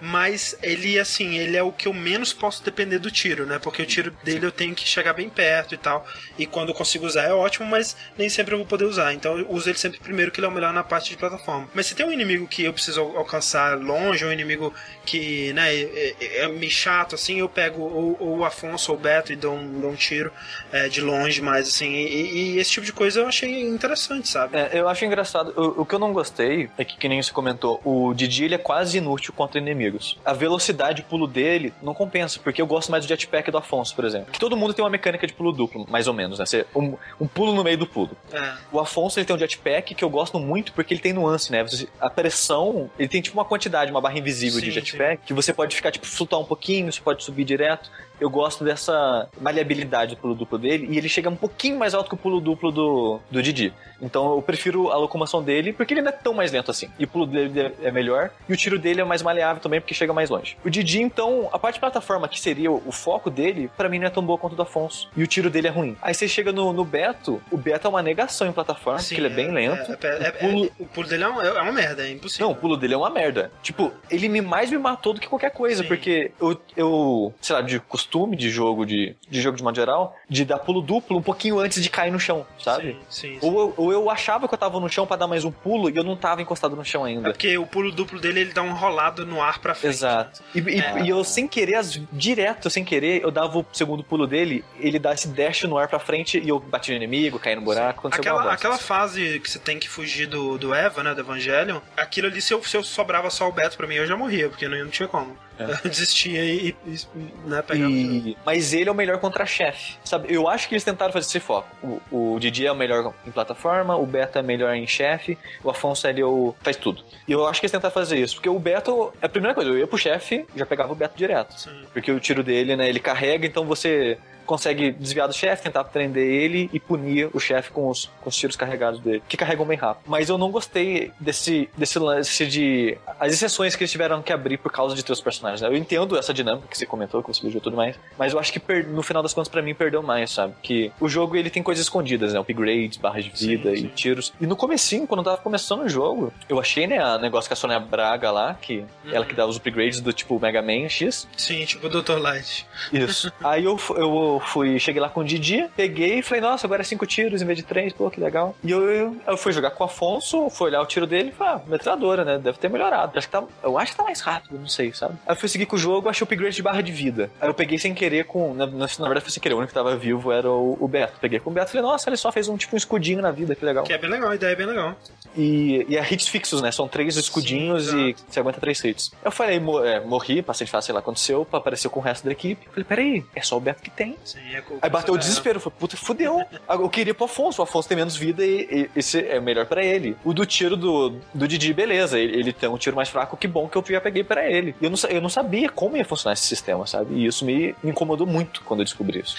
mas ele, assim, ele é o que eu menos posso depender do tiro, né? Porque o tiro dele eu tenho que chegar bem perto e tal. E quando eu consigo usar é ótimo, mas nem sempre eu vou poder usar. Então eu uso ele sempre primeiro, que ele é o melhor na parte de plataforma. Mas se tem um inimigo que eu preciso al- alcançar longe, um inimigo que, né, é, é- é meio chato, assim, eu pego ou, o Afonso ou o Beto e dou um, dou um tiro é, de longe, mais assim. E, e esse tipo de coisa eu achei interessante, sabe? É, eu acho engraçado. O, o que eu não gostei é que, que nem você comentou, o Didi ele é quase inútil contra inimigos. A velocidade e pulo dele não compensa, porque eu gosto mais do jetpack do Afonso, por exemplo. Que todo mundo tem uma mecânica de pulo duplo, mais ou menos, né? Você- um, um pulo no meio do pulo. É. O Afonso ele tem um jetpack que eu gosto muito porque ele tem nuance, né? A pressão, ele tem tipo uma quantidade, uma barra invisível de Sim, jetpack, que você pode ficar, tipo, flutuar um pouquinho, você pode subir direto. Eu gosto dessa maleabilidade do pulo duplo dele, e ele chega um pouquinho mais alto que o pulo duplo do, do Didi. Então eu prefiro a locomoção dele, porque ele não é tão mais lento assim. E o pulo dele é melhor, e o tiro dele é mais maleável também, porque chega mais longe. O Didi, então, a parte de plataforma, que seria o, foco dele, pra mim não é tão boa quanto o do Afonso. E o tiro dele é ruim. Aí você chega no, no Beto, o Beto é uma negação em plataforma, Sim, porque ele é bem lento. É, é- é- o pulo... é- o pulo dele é, um- é uma merda, é impossível. Não, o pulo dele é uma merda. Tipo, ele me mais me matou do que qualquer coisa, Sim. porque eu, eu, sei lá, de costume de jogo, de, de jogo de modo geral, de dar pulo duplo um pouquinho antes de cair no chão, sabe? Sim, sim. sim. Ou eu, ou eu achava que eu tava no chão pra dar mais um pulo e eu não tava encostado no chão É ainda. porque o pulo duplo dele ele dá um rolado no ar pra frente. Exato. E, e- É. e eu, sem querer, as- direto, sem querer, eu dava o segundo pulo dele, ele dá esse dash no ar pra frente e eu bati no inimigo, caí no buraco, Aquela, aquela fase que você tem que fugir do, do Eva, né, do Evangelion, aquilo ali, se eu, se eu sobrava só o Beto pra mim, eu já morria, porque não, não tinha como. Eu desistia e, e né, pegava. E- Mas ele é o melhor contra chefe. Sabe, eu acho que eles tentaram fazer esse foco. O, o Didi é o melhor em plataforma, o Beto é melhor em chefe, o Afonso ele é o... faz tudo. E eu acho que eles tentaram fazer isso, porque o Beto, é a primeira coisa, eu ia pro chefe, já pegava o Beto direto. Sim. Porque o tiro dele, né, ele carrega, então você consegue desviar do chefe, tentar prender ele e punir o chefe com os, com os tiros carregados dele, que carregam bem rápido. Mas eu não gostei desse, desse lance de. as exceções que eles tiveram que abrir por causa de ter os personagens. né? Eu entendo essa dinâmica que você comentou, que você viu e tudo mais, mas eu acho que per- no final das contas, pra mim, perdeu mais, sabe? Que o jogo ele tem coisas escondidas, né? Upgrades, barras de Sim, vida sim. e tiros. E no comecinho, quando eu tava começando o jogo, eu achei, né, a negócio com a Sônia Braga lá, que ela que dá os upgrades do tipo Mega Man X. Sim, tipo o Dr. Light. Isso. Aí eu, fu- eu fui, cheguei lá com o Didi, peguei e falei, nossa, agora é cinco tiros em vez de três, pô, que legal. E eu, eu, eu fui jogar com o Afonso, fui olhar o tiro dele e falei, ah, metralhadora, né? Deve ter melhorado. Acho que tá, eu acho que tá mais rápido, não sei, sabe? Aí eu fui seguir com o jogo, achei o upgrade de barra de vida. Aí eu peguei sem querer com. Na, na, na verdade, foi sem querer, o único que tava vivo era o, o Beto. Peguei com o Beto e falei, nossa, ele só fez um tipo um escudinho na vida, que legal. Que é bem legal, a ideia é bem legal. E, e é hits fixos, né? São três escudinhos Sim, e você aguenta três hits. Eu falei, mo- é, morri, passei de fase, sei lá, aconteceu, apareceu com o resto da equipe. Falei, peraí, é só o Beto que tem. Sim, é Aí bateu o desespero, falei, puta, fudeu. Eu queria pro Afonso, o Afonso tem menos vida e, e esse é melhor pra ele. O do tiro do, do Didi, beleza, ele, ele tem um tiro mais fraco, que bom que eu já peguei pra ele. E eu não, eu não sabia como ia funcionar esse sistema, sabe? E isso me, me incomodou muito quando eu descobri isso.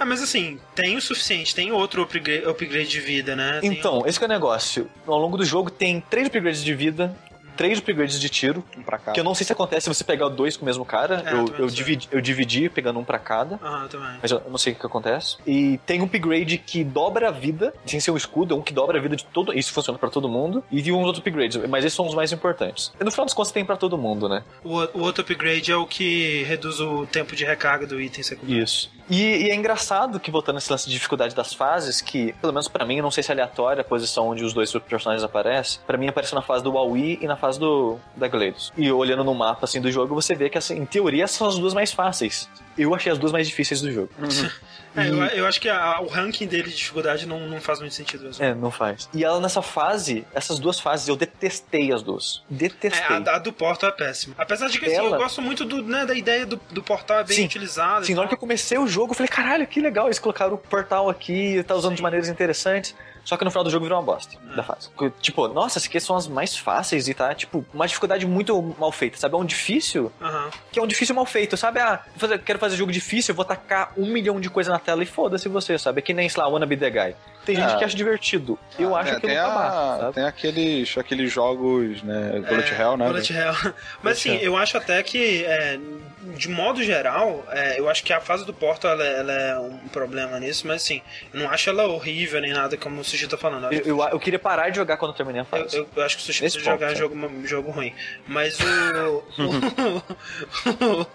Ah, mas assim, tem o suficiente, tem outro upgrade, upgrade de vida, né? Tem Então, esse que é o negócio. Ao longo do jogo tem três upgrades de vida, três upgrades de tiro, Um pra cá. que eu não sei se acontece se você pegar dois com o mesmo cara. É, eu, eu, dividi, eu dividi pegando um pra cada. Ah, eu também. Mas eu não sei o que acontece. E tem um upgrade que dobra a vida, sem ser um escudo, é um que dobra a vida de todo. Isso funciona pra todo mundo. E de uns outros upgrades, mas esses são os mais importantes. E no final das contas tem pra todo mundo, né? O, o outro upgrade é o que reduz o tempo de recarga do item secundário. Isso. E, e é engraçado que, voltando nesse lance de dificuldade das fases, que, pelo menos pra mim, eu não sei se é aleatória a posição onde os dois personagens aparecem. Pra mim, apareceu na fase do Huawei e na fase do da GLaDOS. E olhando no mapa, assim, do jogo, você vê que, assim, em teoria, são as duas mais fáceis. eu achei as duas mais difíceis do jogo. É, eu, eu acho que a- o ranking dele de dificuldade não, não faz muito sentido mesmo. É, não faz. E ela nessa fase, essas duas fases, eu detestei as duas. Detestei. É, a, a do Portal é péssima. Apesar de que assim, Ela- eu gosto muito do, né, da ideia do, do portal é bem Sim. utilizada. e Assim, na hora que eu comecei o jogo, eu falei, caralho, que legal, eles colocaram o portal aqui, tá usando de maneiras interessantes. Só que no final do jogo virou uma bosta da fase. Tipo, nossa, essas aqui são as mais fáceis e tá, tipo, uma dificuldade muito mal feita, sabe? É um difícil Aham. que é um difícil mal feito, sabe? Ah, fazer- quero fazer jogo difícil, eu vou tacar um milhão de coisa na tela e foda-se você, sabe? É que nem, sei lá, Wanna Be The Guy. Tem gente Ah. que acha divertido. Eu acho É, que tem, não a- sabe? tem aqueles, aqueles jogos, né? Bullet É, Hell, né? Bullet Hell. Mas assim, eu acho até que, é, de modo geral, é, eu acho que a fase do Portal ela, ela é um problema nisso, mas assim, eu não acho ela horrível nem nada como o Sushi tá falando. Eu, Eu, eu, queria parar de jogar quando eu terminei a fase. eu- eu acho que o Sushi Nesse precisa jogar ponto, jogo, jogo ruim. Mas o.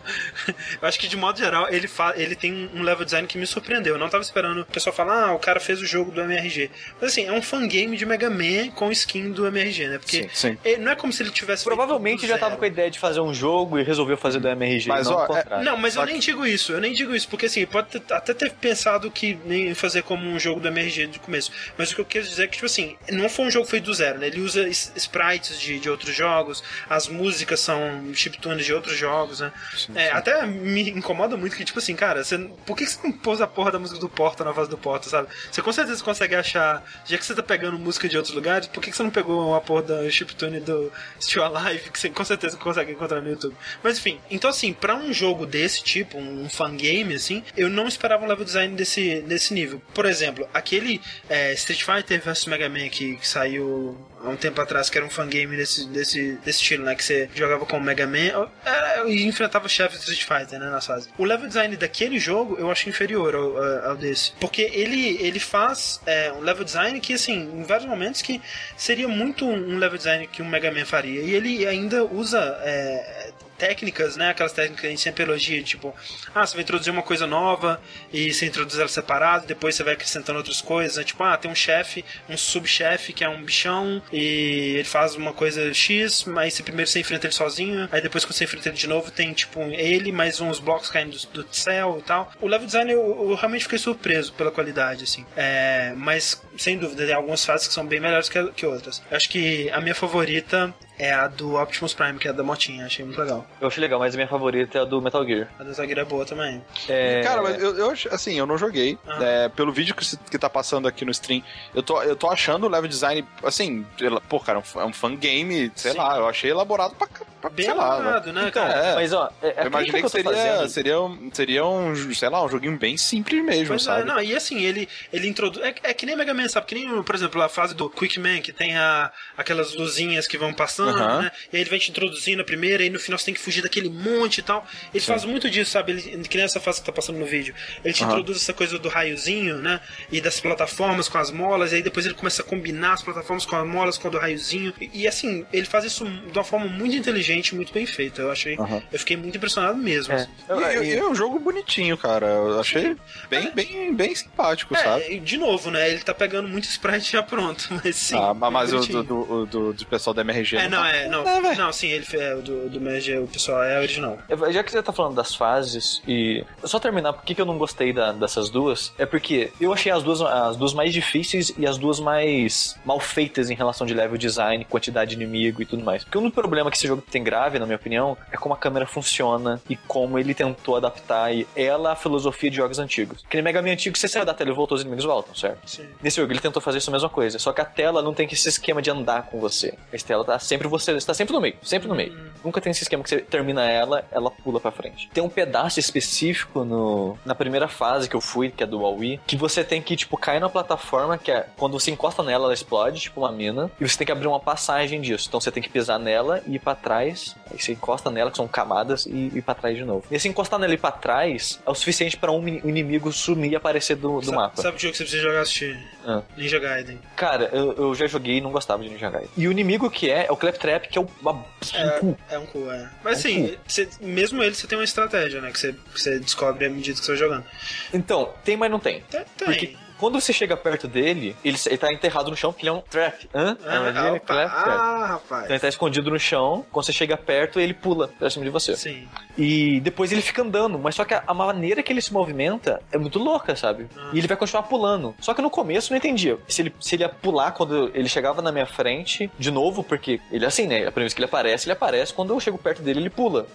eu acho que de modo geral ele, fa, ele tem um level design que me surpreendeu. Eu não tava esperando o pessoal falar, ah, o cara fez o jogo do MRG. Mas assim, é um fangame de Mega Man com skin do MRG, né? Porque Sim, sim. ele- não é como se ele tivesse. Provavelmente já tava com a ideia de fazer um jogo e resolveu fazer do MRG. Mas, não ó, é-. Não, mas Só eu nem que- digo isso, eu nem digo isso, porque assim, pode ter- até ter pensado que nem fazer como um jogo do MRG do começo. Mas o que eu quero dizer é que, tipo assim, não foi um jogo feito do zero, né? Ele usa sprites de, de outros jogos, as músicas são chiptunes de outros jogos, né? É, Até me incomoda muito que, tipo assim, cara, você, por que você não pôs a porra da música do Porta na voz do Porta, sabe? Você com certeza consegue achar, já que você tá pegando música de outros lugares, por que que você não pegou a porra da chiptune do Still Alive, que você com certeza consegue encontrar no YouTube? Mas enfim, então assim, pra um jogo desse tipo, um fangame, assim, eu não esperava um level design desse, desse nível. Por exemplo, aquele é, Street Fighter vs Mega Man que, que saiu há um tempo atrás, que era um fangame desse, desse, desse estilo, né? Que você jogava com o Mega Man e enfrentava o chefe do Street Fighter, né? Na fase. O level design daquele jogo eu acho inferior ao- ao desse. Porque ele, ele faz é, um level design que, assim, em vários momentos que seria muito um level design que um Mega Man faria. E ele ainda usa. é, técnicas, né? Aquelas técnicas que a gente sempre elogia, tipo, ah, você vai introduzir uma coisa nova e você introduz ela separado, depois você vai acrescentando outras coisas, né? tipo, ah, tem um chefe, um subchefe que é um bichão e ele faz uma coisa X, mas você primeiro você enfrenta ele sozinho, aí depois quando você enfrenta ele de novo tem tipo ele, mais uns blocos caindo do, céu e tal. O level design eu, eu realmente fiquei surpreso pela qualidade, assim. É, mas sem dúvida, tem algumas fases que são bem melhores que, que outras. Eu acho que a minha favorita é a do Optimus Prime, que é a da motinha, achei muito legal. Eu achei legal, mas a minha favorita é a do Metal Gear. A da Zagueira é boa também. É... Cara, mas eu, eu assim, eu não joguei. Ah. É, pelo vídeo que, que tá passando aqui no stream, eu tô, eu tô achando o level design, assim, pô, cara, é um, f- é um fangame, sei Sim. lá, eu achei elaborado pra, pra Bem sei lá. velho. elaborado, né, Então, cara? É. mas ó, é, é Eu imaginei que, eu seria, fazendo- seria, um, seria um, sei lá, um joguinho bem simples mesmo, Pois é, sabe? não, e assim, ele, ele introduz. É, é que nem Mega Man, sabe? Que nem, por exemplo, a fase do Quick Man, que tem a, aquelas luzinhas que vão passando, Aham. né? E aí ele vai te introduzindo a primeira, e no final você tem que fugir daquele monte e tal. Ele faz muito disso, sabe? Ele, que nem essa fase que tá passando no vídeo. Ele te Aham. introduz essa coisa do raiozinho, né? E das plataformas com as molas, e aí depois ele começa a combinar as plataformas com as molas, com a do raiozinho. E, e, assim, ele faz isso de uma forma muito inteligente, muito bem feita. Eu achei. Aham. Eu fiquei muito impressionado mesmo. É. assim. E, e e- é um jogo bonitinho, cara. Eu achei bem, bem, bem simpático, sabe? É, e de novo, né? Ele tá pegando muito sprite já pronto, mas sim. ah, mas o do, do, do, do pessoal da MRG. É, não, tá- é, não. É, não, sim, ele é o do, do MG, o pessoal é original. Já que você tá falando das fases, e só terminar, por que eu não gostei da- dessas duas? É porque eu achei as duas, as duas mais difíceis e as duas mais mal feitas em relação de level design, quantidade de inimigo e tudo mais. Porque o único problema que esse jogo tem grave, na minha opinião, é como a câmera funciona e como ele tentou adaptar ela à filosofia de jogos antigos. Que nem Mega Man antigo, você saiu da tela e voltou, os inimigos voltam, certo? Sim. Nesse jogo ele tentou fazer isso a mesma coisa, só que a tela não tem esse esquema de andar com você. A tela tá sempre você, você tá sempre no meio, sempre no meio. Nunca tem esse esquema que você termina ela, ela pula pra frente. Tem um pedaço específico no na primeira fase que eu fui, que é do Huawei, que você tem que tipo cair na plataforma que é quando você encosta nela ela explode, tipo uma mina, e você tem que abrir uma passagem disso. Então você tem que pisar nela e ir pra trás, aí você encosta nela que são camadas e ir pra trás de novo. E esse encostar nela e ir pra trás é o suficiente pra um in- inimigo sumir e aparecer do, do Sa- mapa. Sabe o jogo que você precisa jogar assistir? Ah. Ninja Gaiden. Cara, eu, eu já joguei e não gostava de Ninja Gaiden. E o inimigo que é, é o Claptrap, que é o... uma- É, um cu. é um cu, é. Mas É um assim, você- mesmo ele você tem uma estratégia, né? Que você, que você descobre à medida que você vai jogando. Então, tem, mas não tem. Tem. tem. Porque Quando você chega perto dele, ele, ele tá enterrado no chão porque ele é um trap. Hã? Ah, opa. trap. ah, rapaz. Então ele tá escondido no chão, quando você chega perto, ele pula pra cima de você. Sim. E depois ele fica andando, mas só que a, a maneira que ele se movimenta é muito louca, sabe? Ah. E ele vai continuar pulando. Só que no começo eu não entendia se ele, se ele ia pular quando ele chegava na minha frente, de novo, porque ele é assim, né? A primeira vez que ele aparece, ele aparece, quando eu chego perto dele, ele pula.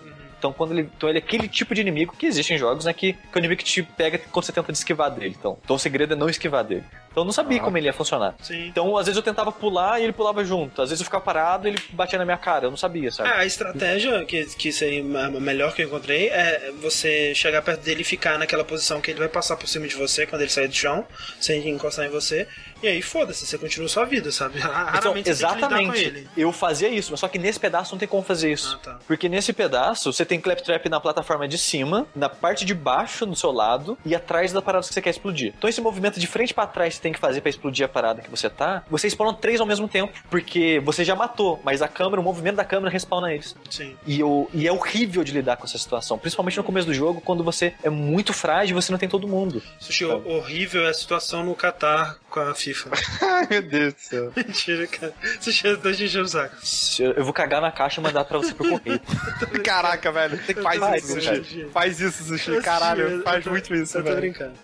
Então, quando ele, então ele é aquele tipo de inimigo que existe em jogos, né? Que, que é o inimigo que te pega quando você tenta esquivar dele. Então, então o segredo é não esquivar dele. Então eu não sabia como ele ia funcionar. Sim. Então, às vezes eu tentava pular e ele pulava junto. Às vezes eu ficava parado e ele batia na minha cara. Eu não sabia, sabe? É, a estratégia que, que seria a melhor que eu encontrei é você chegar perto dele e ficar naquela posição que ele vai passar por cima de você quando ele sair do chão, sem encostar em você. E aí, foda-se, você continua sua vida, sabe? Então, Raramente com exatamente. ele. Eu fazia isso, mas só que nesse pedaço não tem como fazer isso. Ah, tá. Porque nesse pedaço você tem claptrap na plataforma de cima, na parte de baixo do seu lado e atrás da parada que você quer explodir. Então esse movimento de frente pra trás que você tem que fazer pra explodir a parada que você tá, você spawna três ao mesmo tempo, porque você já matou, mas a câmera, o movimento da câmera respawna eles. Sim. E, eu, e é horrível de lidar com essa situação, principalmente no começo do jogo, quando você é muito frágil e você não tem todo mundo. Sushi, horrível é a situação no Qatar com a FIFA. Ai, meu Deus do céu. Mentira, cara. Sushi, tá te enchendo o saco. Eu vou cagar na caixa e mandar pra você por correio. Caraca, velho. Faz isso. Sushi. Faz isso, Sushi. Caralho, faz muito isso, Eu tô velho. brincando.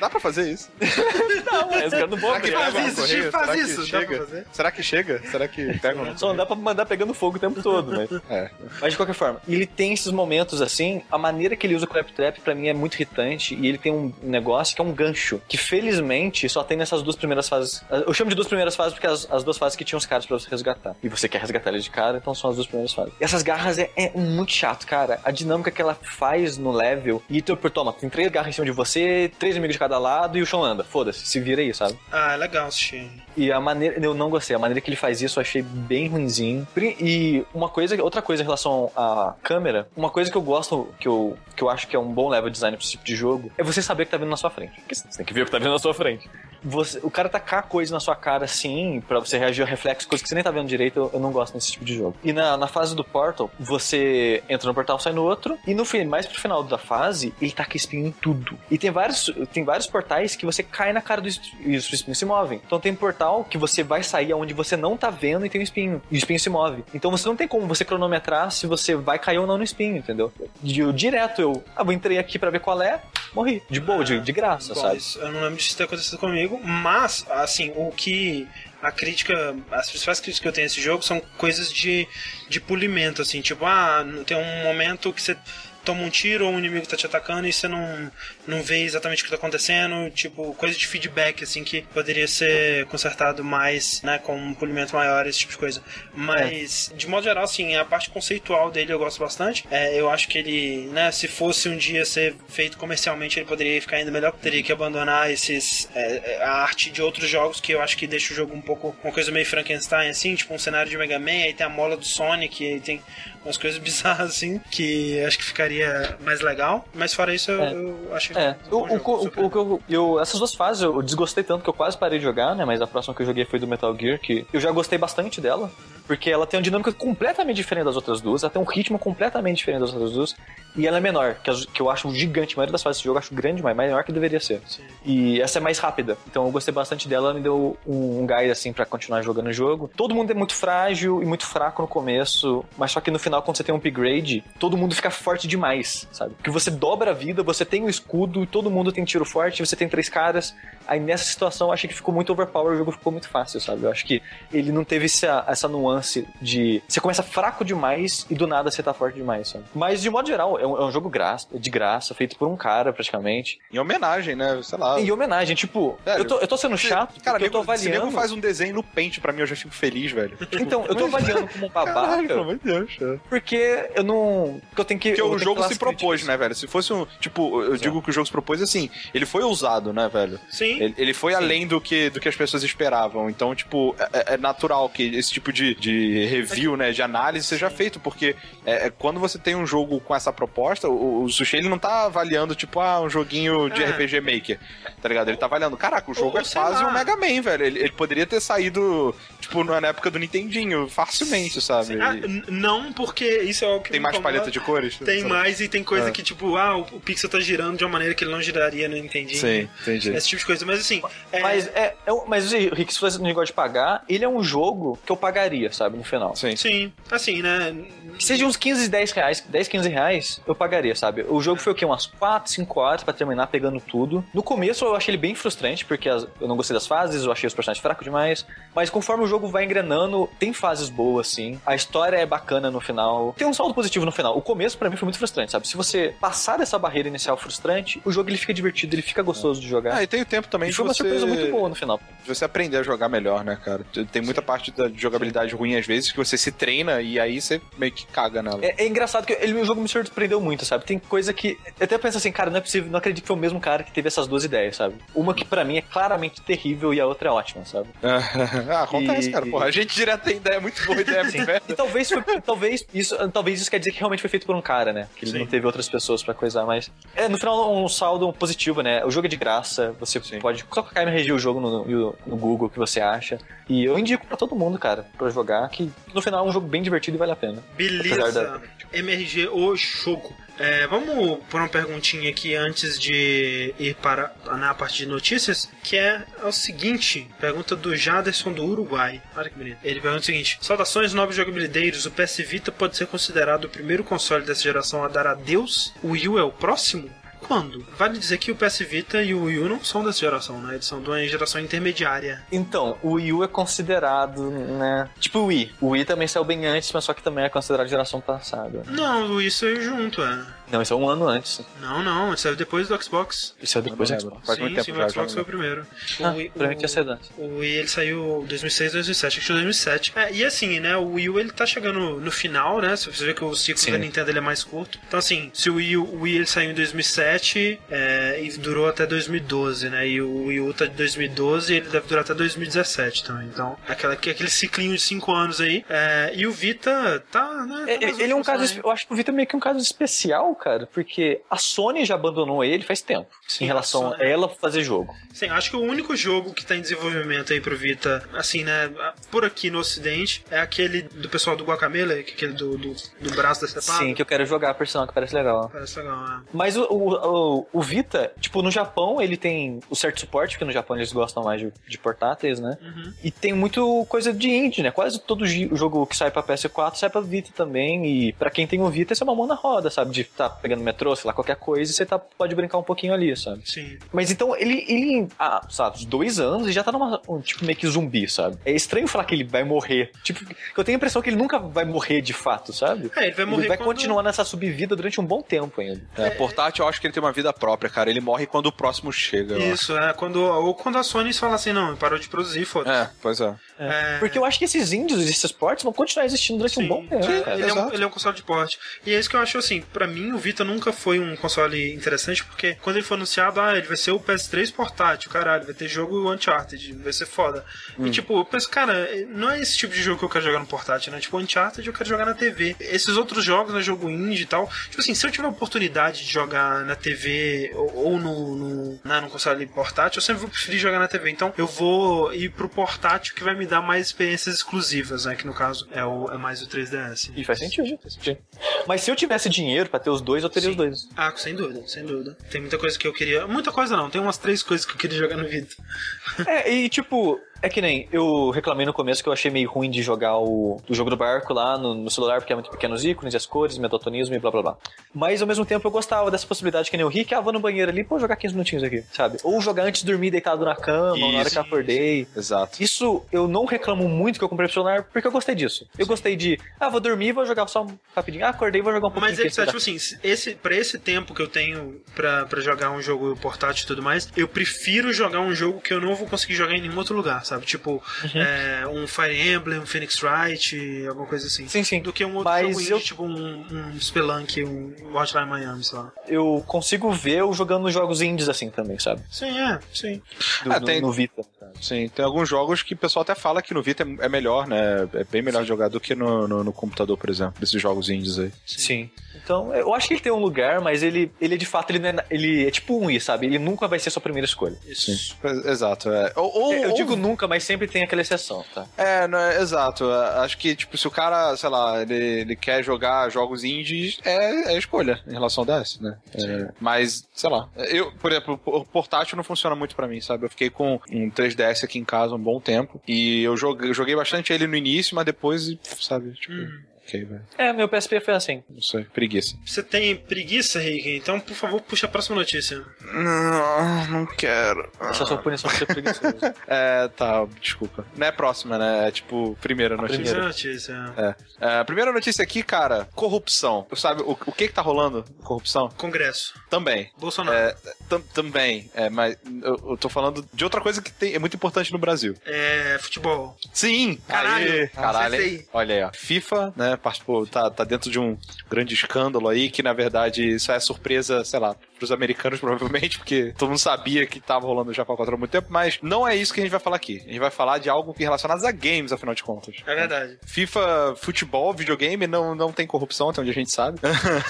Dá pra fazer isso? não, mas eu não vou Será que faz um isso? Chico, faz Será que isso. Chega? Será que chega? Será que pega um Só não dá pra mandar pegando fogo o tempo todo, mas... É. Mas de qualquer forma, ele tem esses momentos assim, a maneira que ele usa o claptrap pra mim é muito irritante e ele tem um negócio que é um gancho, que felizmente só tem nessas duas primeiras fases. Eu chamo de duas primeiras fases porque as, as duas fases que tinham os caras pra você resgatar. E você quer resgatar ele de cara, então são as duas primeiras fases. E essas garras é, é muito chato, cara. A dinâmica que ela faz no level. E tu, toma, tem três garras em cima de você, três inimigos de cada lado e o chão anda. Foda-se, se vira aí, sabe? Ah, é legal, Sushi. E a maneira. Eu não gostei. A maneira que ele faz isso eu achei bem ruinzinho. Pri- E uma coisa, outra coisa em relação à câmera, uma coisa que eu gosto, que eu, que eu acho que é um bom level design pra esse tipo de jogo, é você saber o que tá vindo na sua frente. Porque você tem que ver o que tá vindo na sua frente. Você, o cara tacar coisa na sua cara assim, pra você reagir ao reflexo, coisa que você nem tá vendo direito, eu, eu não gosto desse tipo de jogo. E na, na fase do Portal, você entra no portal, sai no outro, e no fim, mais pro final da fase, ele taca espinho em tudo. E tem vários, tem vários portais que você cai na cara do es- e os espinhos se movem. Então tem portal que você vai sair aonde você não tá vendo e tem um espinho. E o espinho se move. Então você não tem como você cronometrar se você vai cair ou não no espinho, entendeu? E eu, direto eu, ah, vou entrei aqui pra ver qual é, morri. De boa, de, de graça, Bom, sabe? eu não lembro disso ter acontecido comigo, mas, assim, o que. A crítica, as principais críticas que eu tenho a esse jogo são coisas de, de polimento, assim, tipo, ah, tem um momento que você toma um tiro ou um inimigo tá te atacando e você não, não vê exatamente o que tá acontecendo, tipo, coisa de feedback, assim, que poderia ser consertado mais, né, com um polimento maior, esse tipo de coisa. Mas, de modo geral, assim, a parte conceitual dele eu gosto bastante. É, eu acho que ele, né, se fosse um dia ser feito comercialmente, ele poderia ficar ainda melhor. Teria que abandonar esses é, é, a arte de outros jogos que eu acho que deixa o jogo um pouco uma coisa meio Frankenstein, assim, tipo um cenário de Mega Man, aí tem a mola do Sonic, aí tem umas coisas bizarras assim, que acho que ficaria mais legal. Mas fora isso, eu, É. eu acho É, o, bom o, jogo, o, o que eu, eu- essas duas fases eu desgostei tanto que eu quase parei de jogar, né? Mas a próxima que eu joguei foi do Metal Gear, que eu já gostei bastante dela, porque ela tem uma dinâmica completamente diferente das outras duas, ela tem um ritmo completamente diferente das outras duas, e ela é menor, que, as- que eu acho gigante. A maioria das fases desse jogo eu acho grande, mas maior que deveria ser. Sim. E essa é mais rápida, então eu gostei bastante dela, ela me deu um, um gás assim pra continuar jogando o jogo. Todo mundo é muito frágil e muito fraco no começo, mas só que no final, quando você tem um upgrade, todo mundo fica forte demais, sabe? Porque você dobra a vida, você tem o escudo, todo mundo tem tiro forte, você tem três caras. Aí nessa situação eu achei que ficou muito overpower, o jogo ficou muito fácil, sabe? Eu acho que ele não teve essa, essa nuance de. Você começa fraco demais e do nada você tá forte demais, sabe? Mas de modo geral, é um, é um jogo graça, de graça, feito por um cara praticamente. Em homenagem, né? Sei lá. Em homenagem, tipo, Velho, eu, tô, eu tô sendo chato, Cara, porque eu tô nego- se nego avaliando. faz um desenho no pente pra mim, eu já fico feliz, velho. Então, eu tô avaliando como um Caralho, babaca, pelo amor de Deus. é. porque eu não. Porque eu tenho que. Porque o jogo se propôs, críticas. né, velho? Se fosse um. Tipo, eu digo que o jogo se propôs assim. Ele foi ousado, né, velho? Sim. Ele, ele foi além do que, do que as pessoas esperavam. Então, tipo, é, é natural que esse tipo de, de review, né, de análise seja feito, porque é, é, quando você tem um jogo com essa proposta, o, o Sushi ele não tá avaliando, tipo, ah, um joguinho de É. RPG Maker, tá ligado? Ele tá avaliando, caraca, o jogo Ou é quase lá. um Mega Man, velho. Ele, ele poderia ter saído, tipo, na época do Nintendinho, facilmente, sabe? Ah, não, porque isso é o que tem mais paleta de cores? Tem Sabe? mais e tem coisa É. que, tipo, ah, o, o pixel tá girando de uma maneira que ele não giraria no Nintendinho. Sim, entendi. Esse tipo de coisa. Mas assim. é- Mas, é, é um- mas o Rick, se fosse um negócio de pagar, ele é um jogo que eu pagaria, sabe, no final. Sim. Sim, assim, né? Que seja uns 15, 10 reais, 10, 15 reais, eu pagaria, sabe? O jogo foi o quê? Umas 4, 5 horas pra terminar pegando tudo. No começo eu achei ele bem frustrante, porque as- eu não gostei das fases, eu achei os personagens fracos demais. Mas conforme o jogo vai engrenando, tem fases boas, sim. A história é bacana no final. Tem um saldo positivo no final. O começo pra mim foi muito frustrante, sabe? Se você passar dessa barreira inicial frustrante, o jogo ele fica divertido, ele fica gostoso de jogar. Ah, e tem o tempo também e de foi uma você... surpresa muito boa no final. de você aprender a jogar melhor, né, cara? Tem muita parte da jogabilidade ruim às vezes que você se treina e aí você meio que caga nela. É, é engraçado que ele, o jogo me surpreendeu muito, sabe? Tem coisa que. Eu até penso assim, cara, não é possível, não acredito que foi o mesmo cara que teve essas duas ideias, sabe? Uma que pra mim é claramente terrível e a outra é ótima, sabe? ah, acontece, E- cara. Porra, a gente direto tem ideia muito boa, ideia muito. E talvez foi, talvez isso, talvez isso quer dizer que realmente foi feito por um cara, né? Que ele Sim. não teve outras pessoas pra coisar, mas é no final um saldo positivo, né? O jogo é de graça, você Sim. pode só colocar e review o jogo no, no, no Google o que você acha. E eu indico pra todo mundo, cara, pra jogar, que no final é um jogo bem divertido e vale a pena. Beleza. MRG O Choco. É, vamos por uma perguntinha aqui antes de ir para na parte de notícias, que é, é o seguinte, pergunta do Jaderson do Uruguai. Olha que bonito. Ele pergunta o seguinte: Saudações novos jogabilideiros, o PS Vita pode ser considerado o primeiro console dessa geração a dar adeus? O Wii U é o próximo? Quando? Vale dizer que o PS Vita e o Wii U não são dessa geração, né? Eles são de uma geração intermediária. Então, o Wii U é considerado, né? Tipo o Wii. O Wii também saiu bem antes, mas só que também é considerado geração passada. Não, o Wii saiu junto, é. Não, isso é um ano antes. Não, não, ele saiu depois do Xbox. Isso é depois do. Xbox. Faz sim, muito tempo sim, o Xbox já foi o primeiro. O Ah, Wii- pra mim tinha sido antes. O Wii ele saiu 2006, 2007, acho que foi 2007. É, e assim, né, o Wii U ele tá chegando no final, né? Se você vê que o ciclo Sim. da Nintendo ele é mais curto. Então assim, se o Wii, U- o Wii ele saiu em 2007 é, e durou até 2012, né? E o Wii U tá de 2012 e ele deve durar até 2017 também. Então, aquela, aquele ciclinho de 5 anos aí. É, e o Vita tá, né? É, tá nas ele é um caso, aí. eu acho que o Vita é meio que um caso especial, cara, porque a Sony já abandonou ele faz tempo Sim, em relação a a, ela fazer jogo. Sim, acho que o único jogo que tá em desenvolvimento aí pro Vita, assim, né, por aqui no ocidente, é aquele do pessoal do Guacamele, é aquele do, do, do braço decepado. Sim, que eu quero jogar, por sinal, que parece legal. Parece legal, né? Mas o, o, o, Vita, tipo, no Japão ele tem o certo suporte, porque no Japão eles gostam mais de, de portáteis, né? Uhum. E tem muito coisa de indie, né? Quase todo jogo que sai pra PS4 sai pra Vita também. E pra quem tem o Vita, isso é uma mão na roda, sabe? De tá pegando metrô, sei lá, qualquer coisa, e você tá, pode brincar um pouquinho ali, sabe? Sim. Mas então ele, ele ah, sabe, uns dois anos e já tá numa, um, tipo, meio que zumbi, sabe? É estranho falar que ele vai morrer. Tipo, eu tenho a impressão que ele nunca vai morrer de fato, sabe? É, ele vai morrer Ele vai quando- continuar nessa subvida durante um bom tempo ainda. É, portátil, eu acho que ele tem uma vida própria, cara. Ele morre quando o próximo chega. Isso, é, quando, ou quando a Sony fala assim, não, parou de produzir, foda-se. É, pois é. É. Porque eu acho que esses índios, esses portes vão continuar existindo durante um Sim, bom tempo. é, ele, é um, ele é um console de porte. E é isso que eu acho assim, pra mim o Vita nunca foi um console interessante, porque quando ele foi anunciado, ah, ele vai ser o PS3 portátil, caralho, vai ter jogo Uncharted, vai ser foda. E tipo, eu penso, cara, não é esse tipo de jogo que eu quero jogar no portátil, né? Tipo, Uncharted eu quero jogar na TV. Esses outros jogos, né, jogo indie e tal, tipo assim, se eu tiver a oportunidade de jogar na TV ou, ou no, no, né, no console portátil, eu sempre vou preferir jogar na TV. Então eu vou ir pro portátil que vai me dar mais experiências exclusivas, né? Que no caso é, o, é mais o 3DS. E faz sentido, faz sentido. Mas se eu tivesse dinheiro pra ter os dois, eu teria Sim. os dois. Ah, sem dúvida, sem dúvida. Tem muita coisa que eu queria. Muita coisa não, tem umas três coisas que eu queria jogar no Vita. É, e tipo, é que nem eu reclamei no começo que eu achei meio ruim de jogar o, o jogo do barco lá no, no celular, porque é muito pequenos ícones, e as cores, metotonismo e blá blá blá. Mas ao mesmo tempo eu gostava dessa possibilidade que nem o Rick, ah, vou no banheiro ali, pô, jogar 15 minutinhos aqui, sabe? Ou jogar antes de dormir deitado na cama, na hora Isso. que eu acordei. Exato. Isso eu não reclamo muito que eu comprei pro celular, porque eu gostei disso. Eu gostei de, ah, vou dormir, vou jogar só rapidinho. Ah, acordei, vou jogar um pouquinho. Mas é que tá, tipo assim, se- esse, pra esse tempo que eu tenho pra, pra jogar um jogo portátil e tudo mais, eu prefiro jogar um jogo que eu não vou conseguir jogar em nenhum outro lugar, sabe? Tipo, é, um Fire Emblem, um Phoenix Wright, alguma coisa assim. Sim, sim. Do que um outro Mas jogo indie, eu- tipo um, um Spelunk, um Hotline Miami, sei lá. Eu consigo ver eu jogando jogos indies assim também, sabe? Sim, é, sim. Do- Ah, no, tem- no Vita. Sim, tem alguns jogos que o pessoal até fala que no Vita é é melhor, né? É bem melhor jogar do que no, no, no computador, por exemplo, esses jogos indies aí. Sim. Então, eu acho que ele tem um lugar, mas ele, ele de fato, ele, não é, ele é tipo um I, sabe? Ele nunca vai ser sua primeira escolha. Isso. Sim. Exato. É. Ou, ou- eu ou- digo nunca, mas sempre tem aquela exceção, tá? É, não é, exato. É, Acho que, tipo, se o cara, sei lá, ele, ele quer jogar jogos indies, é, é escolha em relação a DS, né? É, mas, sei lá. Eu, por exemplo, o portátil não funciona muito pra mim, sabe? Eu fiquei com um 3DS aqui em casa um bom tempo e eu joguei, eu joguei bastante ele no início, mas depois, sabe, tipo, velho. É, meu PSP foi assim. Não sei, preguiça. Você tem preguiça, Rick? Então, por favor, puxa a próxima notícia. Não, não quero. Essa é a sua punição por ser preguiçoso. É, tá, desculpa. Não é a próxima, né? É tipo, primeira notícia. Primeira notícia. É. É, a primeira notícia aqui, cara, corrupção. Sabe o, o que que tá rolando? Corrupção? Congresso. Também. Bolsonaro. É, tam- também. É, mas eu, eu tô falando de outra coisa que tem- é muito importante no Brasil. É, futebol. Sim! Caralho, Aê, caralho. Olha aí, ó. FIFA, né, participou, tá, tá dentro de um grande escândalo aí, que na verdade isso é surpresa, sei lá, pros americanos provavelmente, porque todo mundo sabia que tava rolando o Japão contra há muito tempo, mas não é isso que a gente vai falar aqui. A gente vai falar de algo relacionado a games, afinal de contas. É verdade. FIFA, futebol, videogame, não, não tem corrupção, até onde a gente sabe.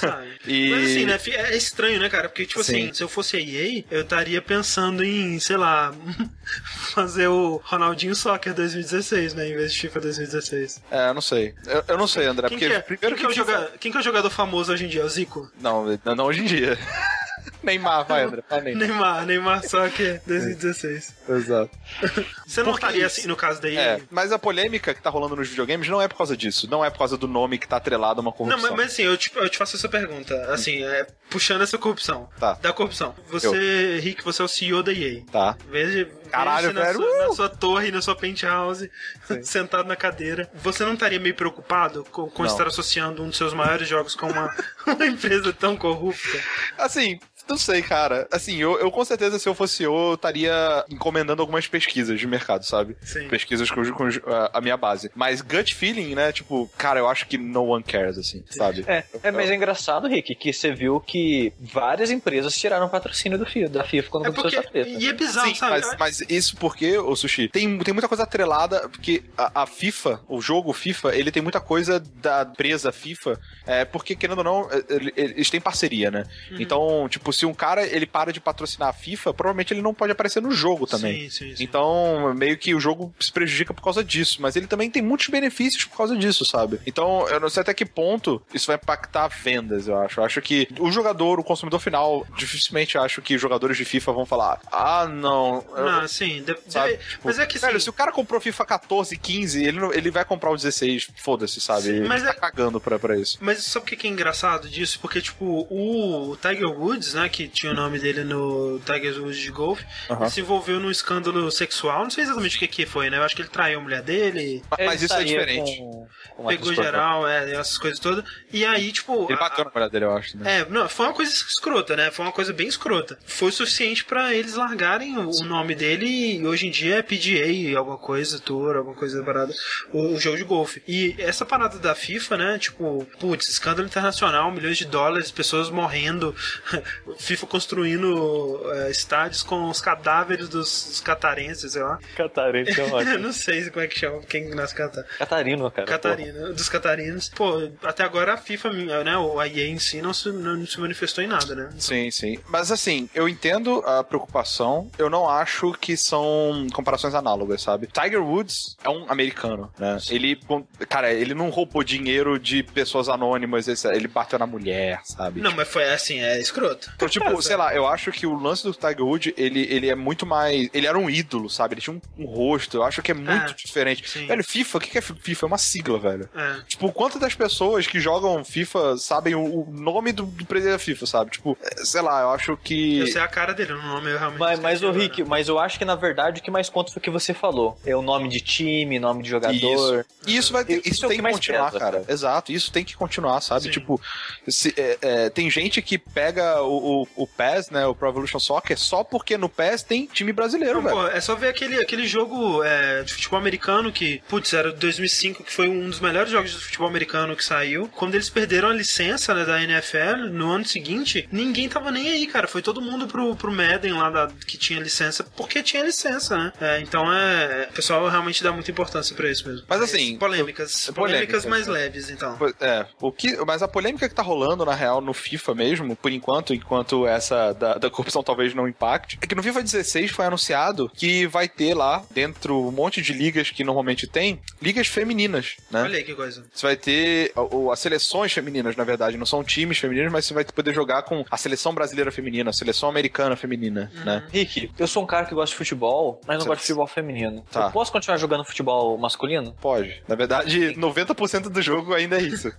Sabe? E- Mas assim, né? É estranho, né, cara? Porque, tipo Sim. assim, se eu fosse a EA, eu estaria pensando em, sei lá, fazer o Ronaldinho Soccer 2016, né? Em vez de FIFA 2016. É, não sei. Eu, eu não sei, André, Quem, porque que é, primeiro quem, que é o FIFA- quem que é o jogador famoso hoje em dia? O Zico? Não, não hoje em dia. Neymar, vai, André. Fala Neymar. Neymar, Neymar Soccer 2016. Exato. Você não que estaria assim no caso da EA? É, mas a polêmica que tá rolando nos videogames não é por causa disso. Não é por causa do nome que tá atrelado a uma Não, corrupção. mas, mas assim, eu te, eu te faço essa pergunta. Assim, é, puxando essa corrupção. Tá. Da corrupção. Você, Rick, você é o CEO da EA. Tá. Veja, Caralho, na, velho. sua, Uh! na sua torre, na sua penthouse, sentado na cadeira. Você não estaria meio preocupado com, com Não. estar associando um dos seus maiores jogos com uma, uma empresa tão corrupta? Assim, não sei, cara. Assim, eu, eu com certeza, se eu fosse eu, eu estaria encomendando algumas pesquisas de mercado, sabe? Sim. Pesquisas com, com a, a minha base. Mas gut feeling, né? Tipo, cara, eu acho que no one cares, assim, sabe? É, é, mas é engraçado, Rick, que você viu que várias empresas tiraram patrocínio do FIFA, da FIFA quando É começou porque. essa treta. E é bizarro, Sim, sabe? mas, mas isso porque, o Sushi, tem, tem muita coisa atrelada, porque a, a FIFA, o jogo FIFA, ele tem muita coisa da empresa FIFA, é, porque, querendo ou não, é, ele- eles têm parceria, né? Uhum. Então, tipo, se um cara, ele para de patrocinar a FIFA, provavelmente ele não pode aparecer no jogo também. Sim, sim, sim. Então, meio que o jogo se prejudica por causa disso, mas ele também tem muitos benefícios por causa disso, sabe? Então, eu não sei até que ponto isso vai impactar vendas, eu acho. Eu acho que o jogador, o consumidor final, dificilmente acho que jogadores de FIFA vão falar: ah, não. eu- Não, sim. de- Sabe? Tipo, mas é que velho, se o cara comprou FIFA 14, 15, ele, não- ele vai comprar o 16, foda-se, sabe? Sim, ele mas tá é- cagando pra, pra isso. Mas sabe o que é engraçado disso? Porque, tipo, o Tiger Woods, né, que tinha o nome dele no Tiger Woods de golfe, Aham. se envolveu num escândalo sexual. Não sei exatamente o que que foi, né? Eu acho que ele traiu a mulher dele, Mas, mas isso é diferente. com- com pegou geral, é, essas coisas todas. E aí, tipo... Ele a- bateu na mulher dele, eu acho. Né? É, não, foi uma coisa escrota, né? Foi uma coisa bem escrota. Foi o suficiente pra eles largarem o, o nome dele e hoje em dia é PGA, alguma coisa, Tour, alguma coisa parada, o, o jogo de golfe. E essa parada da FIFA, né? Tipo, putz, escândalo internacional, milhões de dólares, pessoas morrendo, FIFA construindo é, estádios com os cadáveres dos, dos catarenses, sei lá. Catarinense é ótimo. não sei como é que chama, quem nasce Catar. Catarino, cara. Catarina, dos catarinos. Pô, até agora a FIFA, né, o a EA em si não se, não se manifestou em nada, né? Sim, sim. Mas assim, eu entendo a preocupação. Eu não acho que são comparações análogas, sabe? Tiger Woods é um americano, né? Ele, cara, ele não roubou dinheiro de pessoas anônimas, ele bateu na mulher, sabe? Não, mas foi assim, é escroto. Então, tipo, sei lá, eu acho que o lance do Tiger Woods, ele, ele é muito mais. Ele era um ídolo, sabe? Ele tinha um, um rosto. Eu acho que é muito Ah, diferente. sim. Velho, FIFA, o que que é FIFA? É uma sigla, velho. É. Tipo, quantas das pessoas que jogam FIFA sabem o, o nome do, do presidente da FIFA, sabe? Tipo, é, sei lá, eu acho que. Eu sei a cara dele, o nome eu realmente. Mas, mas o agora. Rick, mas eu acho que na verdade o que mais conta foi o que você falou. É o nome de time, nome de jogador. Isso. E isso vai ter, Isso isso é tem que que mais continuar, pesa, cara. cara. Exato, isso tem que continuar, sabe? Sim. Tipo, se- é, é, tem gente que pega o, o, o PES, né, o Pro Evolution Soccer, só porque no PES tem time brasileiro, Não, velho. pô, é só ver aquele, aquele jogo é, de futebol americano que, putz, era de 2005, que foi um dos melhores jogos de futebol americano que saiu. Quando eles perderam a licença né, da NFL, no ano seguinte, ninguém tava nem aí, cara. Foi todo mundo pro, pro Madden lá da, que tinha licença, porque tinha licença, né? É, então é. O pessoal realmente dá muita importância pra isso mesmo. Mas assim, Polêmicas. eu- polêmicas polêmicas, mais né? leves, então. É, o que, mas a polêmica que tá rolando, na real, no FIFA mesmo, por enquanto, enquanto essa da, da corrupção talvez não impacte, é que no FIFA 16 foi anunciado que vai ter lá, dentro um monte de ligas que normalmente tem, ligas femininas, né? Olha aí que coisa. Você vai ter o- o- as seleções femininas, na verdade, não são times femininos, mas você vai poder jogar com a seleção brasileira feminina, a seleção americana feminina, né? Rick, eu sou um cara que gosta de futebol, mas não Você- gosto de futebol feminino. Tá. Eu posso continuar jogando futebol masculino? Pode. Na verdade, 90% do jogo ainda é isso.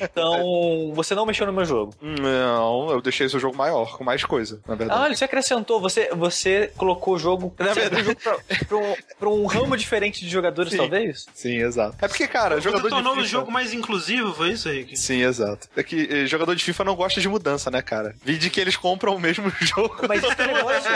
Então, você não mexeu no meu jogo. Não, eu deixei jogo maior, com mais coisa, na verdade. Ah, você acrescentou, você, você colocou o jogo, Na o jogo pra, pra um, pra um ramo diferente de jogadores, Sim. talvez? Sim, exato. É porque, cara, jogador Você de tornou FIFA... o jogo mais inclusivo, foi isso, Rick? Sim, exato. É que eh, jogador de FIFA não gosta de mudança, né, cara? Vide que eles compram o mesmo jogo. Mas esse negócio,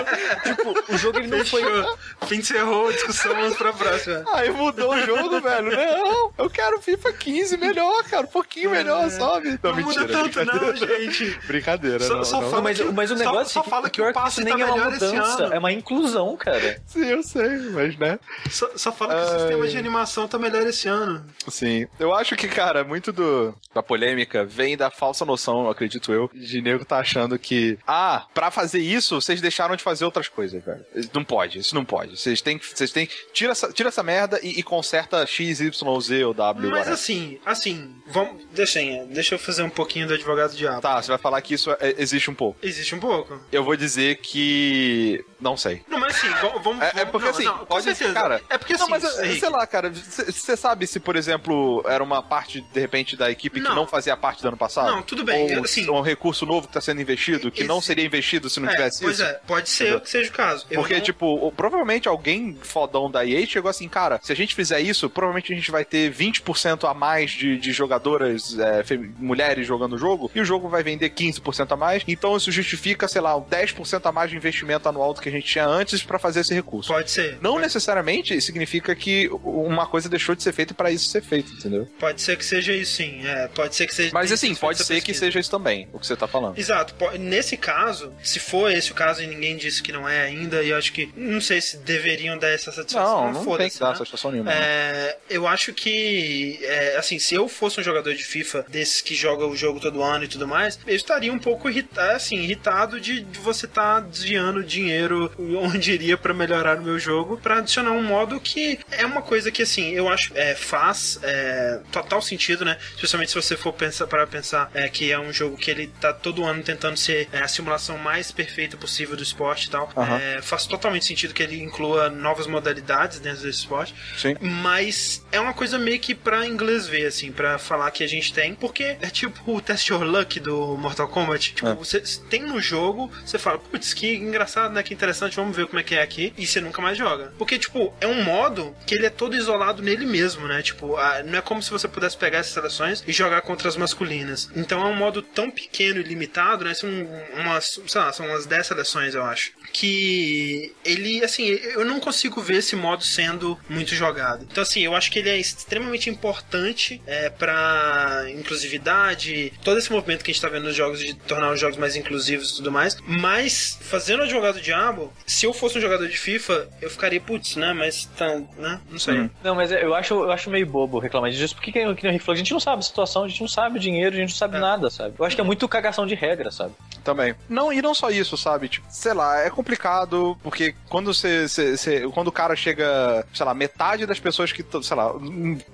tipo, o jogo ele não foi... Fechou. Encerrou a discussão, vamos pra próxima. Aí mudou o jogo, velho. Não, eu quero FIFA 15 melhor, cara. Um pouquinho melhor, sabe? Não, Não muda mentira. tanto, não, brincadeira. gente. Brincadeira, Só- não, só não. fala mas, que- mas o só- negócio só é que, fala que pior o passe isso nem tá é uma melhor esse mudança, ano. é uma inclusão, cara. Sim, eu sei, mas né? Só, só fala que o Ai. sistema de animação tá melhor esse ano. Sim. Eu acho que, cara, muito do da polêmica vem da falsa noção, acredito eu, de nego tá achando que, ah, pra fazer isso, vocês deixaram de fazer outras coisas, velho. Não pode, isso não pode. Vocês têm que. Vocês têm. Tira essa, tira essa merda e, e conserta X, Y, Z ou W. Mas whatever. assim, assim, vamos. Deixa, aí, deixa eu fazer um pouquinho do advogado diabo. Tá, você vai falar que isso é- existe um pouco. Existe um pouco. Eu vou dizer que. Não sei. Não, mas assim, va- vamos. É, é vamos- porque não, assim, não, pode ser, cara. É porque assim, não, mas sei lá, cara, você sabe se, por exemplo, era uma parte, de repente, da equipe que Não. não fazia parte do ano passado? Não, tudo bem, Ou assim- um recurso novo que tá sendo investido, que não Esse- seria investido se não é, tivesse pois isso? é, pode ser Entendeu? que seja o caso. Eu Porque, não- tipo, provavelmente alguém fodão da EA chegou assim, cara, se a gente fizer isso, provavelmente a gente vai ter 20% a mais de, de jogadoras é, mulheres jogando o jogo, e o jogo vai vender 15% a mais, então isso justifica, sei lá, um 10% a mais de investimento anual do que a gente tinha antes pra fazer esse recurso. Pode ser. Não pode, necessariamente significa que uma coisa deixou de ser feita pra isso ser feito, entendeu? pode ser que seja isso, sim. É, pode ser que seja. Mas assim, pode ser que seja isso também, o que você tá falando. Exato. Nesse caso, se for esse o caso e ninguém disse que não é ainda, e eu acho que. Não sei se deveriam dar essa satisfação. Não, não tem foda-se, que dar né? satisfação nenhuma. É, eu acho que, é, assim, se eu fosse um jogador de FIFA desses que joga o jogo todo ano e tudo mais, eu estaria um pouco irritado, assim, irritado de, de você estar desviando dinheiro onde iria pra melhorar o meu jogo, pra adicionar um modo que é uma coisa que, assim, eu acho é, faz é, total sentido, né? Especialmente se você for pensar para pensar é, que é um jogo que ele tá todo ano tentando ser é, a simulação mais perfeita possível do esporte e tal. É, faz totalmente sentido que ele inclua novas modalidades dentro desse esporte. Sim. Mas é uma coisa meio que pra inglês ver, assim, pra falar que a gente tem. Porque é tipo o Test Your Luck do Mortal Kombat. Tipo, É. você tem no jogo, você fala, putz, que engraçado, né? Que interessante, vamos ver como é que é aqui. E você nunca mais joga. Porque, tipo, é um modo que ele é todo isolado nele mesmo, né? Tipo, ah, não é como se você pudesse pegar essas seleções e jogar contra as masculinas. Então é um modo tão pequeno e limitado, né? São umas, sei lá, são umas 10 seleções, eu acho. Que ele, assim, eu não consigo ver esse modo sendo muito jogado. Então, assim, eu acho que ele é extremamente importante é, pra inclusividade, todo esse movimento que a gente tá vendo nos jogos de tornar os jogos mais inclusivos e tudo mais. Mas, fazendo a jogada do diabo, se eu fosse um jogador de FIFA, eu ficaria, putz, né? Mas tá, né? Não sei. Uhum. Não, mas eu acho, eu acho meio bobo reclamar disso, porque que, que nem o Rick falou, a gente não sabe a situação, a gente não sabe o dinheiro, a gente não sabe É. nada, sabe? Eu acho que é muito cagação de regra, sabe? Também. Não, e não só isso, sabe? Tipo, sei lá, é complicado, porque quando você, você- você- Quando o cara chega, sei lá, metade das pessoas que. Sei lá,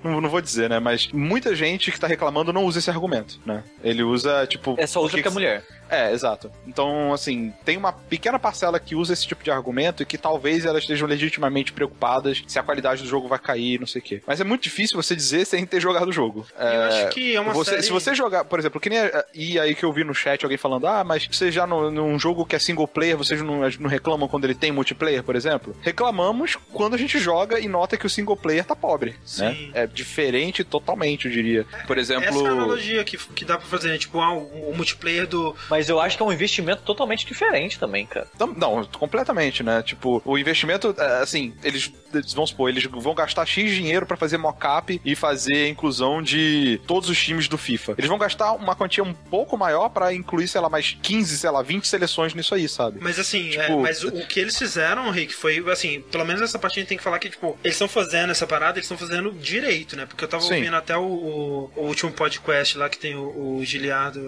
não, não vou dizer, né? Mas muita gente que tá reclamando não usa esse argumento, né? Ele usa, tipo. É só usa porque porque é mulher. É, exato. Então, assim, tem uma pequena parcela que usa esse tipo de argumento e que talvez elas estejam legitimamente preocupadas se a qualidade do jogo vai cair, não sei o quê. Mas é muito difícil você dizer sem ter jogado o jogo. Eu acho que é uma você, série... Se você jogar, por exemplo, que nem. a- E aí que eu vi no chat alguém falando, ah, mas você já no, num jogo que é single player, vocês não, não reclamam quando ele tem multiplayer, por exemplo? Reclamamos quando a gente joga e nota que o single player tá pobre, Sim. né? É diferente totalmente, eu diria. Por exemplo. Essa é a analogia que, que dá pra fazer, né? Tipo, ah, o, o multiplayer do, Mas Mas eu acho que é um investimento totalmente diferente também, cara. Não, completamente, né? Tipo, o investimento, é, assim, eles, eles vão supor, eles vão gastar X dinheiro pra fazer mocap e fazer a inclusão de todos os times do FIFA. Eles vão gastar uma quantia um pouco maior pra incluir, sei lá, mais 15, sei lá, 20 seleções nisso aí, sabe? Mas assim, Tipo- é, mas o, o que eles fizeram, Rick, foi assim, pelo menos essa parte a gente tem que falar que, tipo, eles estão fazendo essa parada, eles estão fazendo direito, né? Porque eu tava Sim. ouvindo até o, o- o último podcast lá que tem o, o Giliardo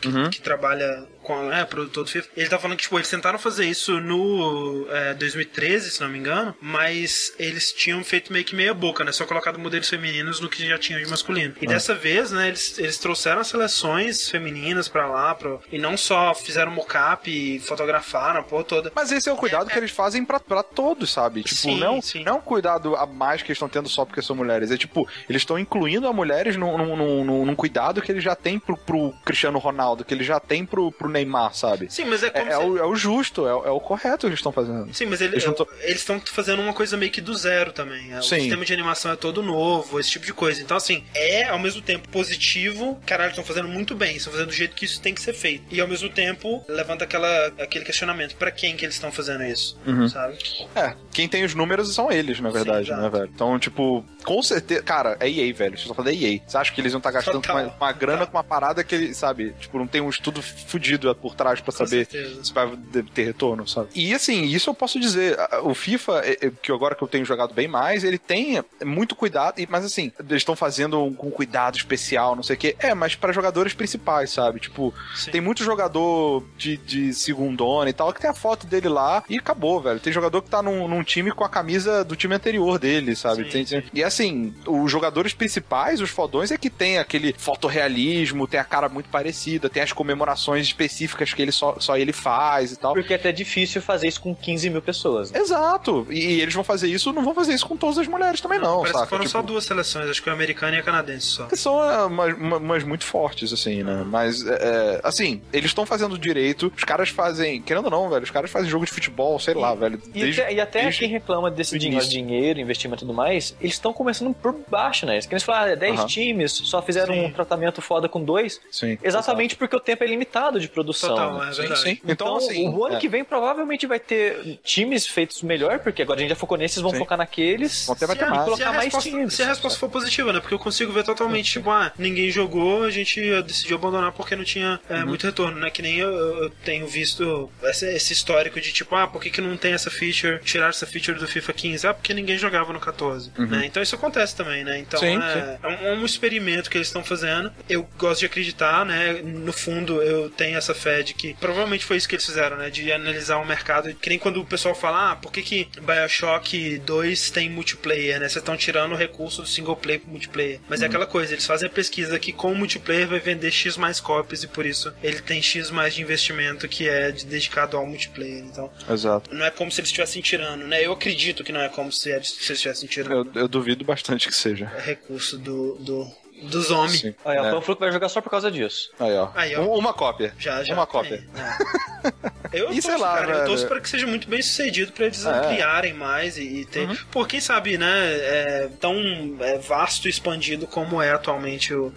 que, Uhum. que trabalha com é, produtor do FIFA. Ele tá falando que, tipo, eles tentaram fazer isso no é, 2013, se não me engano, mas eles tinham feito meio que meia boca, né? Só colocado modelos femininos no que já tinha de masculino. E dessa vez, né, eles, eles trouxeram as seleções femininas pra lá, pro, e não só fizeram mocap e fotografaram a porra toda. Mas esse é o cuidado que eles fazem pra, pra todos, sabe? Tipo, Sim, não, sim. não é um cuidado a mais que eles estão tendo só porque são mulheres. É tipo, eles estão incluindo as mulheres num, num, num- num cuidado que eles já têm pro, pro Cristiano Ronaldo, que eles já têm pro, pro Neymar, sabe? Sim, mas é É, como é se... o, é o justo, é, o- é o correto que eles estão fazendo. Sim, mas ele- Eles tão- eles estão fazendo uma coisa meio que do zero também. É, O Sim. sistema de animação é todo novo, esse tipo de coisa. Então, assim, é ao mesmo tempo positivo, caralho, estão fazendo muito bem, estão fazendo do jeito que isso tem que ser feito. E ao mesmo tempo, levanta aquela, aquele questionamento: pra quem que eles estão fazendo isso? Uhum. Sabe? É, quem tem os números são eles, na verdade, Sim, né, velho? Então, tipo, com certeza. Cara, é EA, velho. Você tá falando da EA. Você acha que eles iam estar gastando Total. uma, uma grana Total. com uma parada que ele, sabe? Tipo, não tem um estudo fudido por trás pra Com saber certeza. se vai ter retorno, sabe? E assim, isso eu posso dizer. O FIFA, é- é- que agora que eu tenho jogado bem mais, ele tem muito cuidado, e- mas assim, eles estão fazendo um- com cuidado especial, não sei o quê. É, mas pra jogadores principais, sabe? Tipo, Sim. tem muito jogador de, de segundona e tal, que tem a foto dele lá e acabou, velho. Tem jogador que tá num, num time com a camisa do time anterior dele, sabe? Sim, Tem- sim. E assim, os jogadores principais, os fodões, é que tem aquele fotorrealismo, tem a cara muito parecida, tem as comemorações específicas que ele só, só ele faz e tal. Porque é até difícil fazer isso com 15 mil pessoas. Né? Exato. E, e eles vão fazer isso, não vão fazer isso com todas as mulheres também, não, Parece saca? que foram Tipo, só duas seleções, acho que a americana e a canadense só. que são é, umas, uma- umas muito fortes, assim, né? Mas, é, é, assim, eles estão fazendo direito, os caras fazem, querendo ou não, velho, os caras fazem jogo de futebol, sei lá, velho. E, desde- até, e até desde- quem reclama desse o dinheiro, dinheiro, investimento e tudo mais, eles estão começando por baixo, né? Que eles falaram, ah, 10 Aham. times, só fizeram Sim. um tratamento foda com dois, Sim. exatamente porque o tempo é limitado de produção. Total, né? é Sim, verdade. sim. Então, Então, assim. o ano é, que vem provavelmente vai ter times feitos melhor, porque agora a gente já focou nesses, vão Sim. focar naqueles. Vão ter Se a, matemática. colocar se a mais resposta, times. se a resposta for positiva, né? Porque eu consigo ver totalmente, tipo, ah, ninguém jogou, a gente decidiu abandonar porque não tinha é, Uhum. muito retorno, né? Que nem eu, eu tenho visto esse, esse histórico de tipo, ah, por que, que não tem essa feature, tirar essa feature do FIFA 15? Ah, porque ninguém jogava no 14, né? Então isso acontece também, né? Então Uhum. Sim, é, é um, é um experimento que eles estão fazendo. Eu gosto de acreditar, né? No fundo, eu tenho essa fé de que provavelmente foi isso que eles fizeram, né? De analisar o mercado. Que nem quando o pessoal fala, ah, por que, que Bioshock 2 tem multiplayer, né? Vocês estão tirando o recurso do single player pro multiplayer. Mas é aquela coisa, eles fazem a pesquisa que com o multiplayer vai vender X mais cópias e por isso ele tem X mais de investimento que é de- dedicado ao multiplayer. Então, Exato. não é como se eles estivessem tirando, né? Eu acredito que não é como se eles se eles estivessem tirando Eu, eu duvido bastante que seja. recurso do, do, dos homens. Sim. Aí, ó, É. o Panfluco vai jogar só por causa disso. Aí, ó. Aí, ó. Um- Uma cópia. Já, já. Uma cópia. né? Eu E torço, sei lá, cara, eu velho. torço para que seja muito bem sucedido pra eles É. Uhum. ampliarem mais e, e ter. Pô, quem sabe, né? É tão é, vasto e expandido como é atualmente o,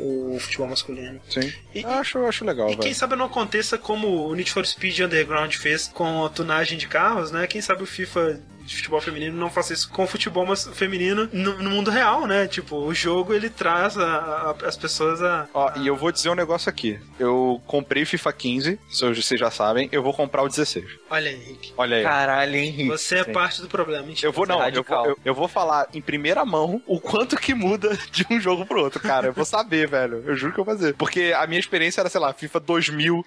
o futebol masculino. Sim. E- Eu acho, eu acho legal, E quem velho. sabe não aconteça como o Need for Speed Underground fez com a tunagem de carros, né? Quem sabe o FIFA de futebol feminino não faça isso com o futebol mas- feminino no, no mundo real, né? Tipo, o jogo ele traz a- a- as pessoas a. Ó, e eu vou dizer um negócio aqui. Eu comprei FIFA 15, se vocês já sabem, eu vou comprar o 16. Olha aí, Henrique. Olha aí. Caralho, Henrique. Você é parte do problema, mentira. Eu vou, não, eu radical. vou, eu, eu vou falar em primeira mão o quanto que muda de um jogo pro outro, cara. Eu vou saber, velho. Eu juro que eu vou fazer. Porque a minha experiência era, sei lá, FIFA 2000,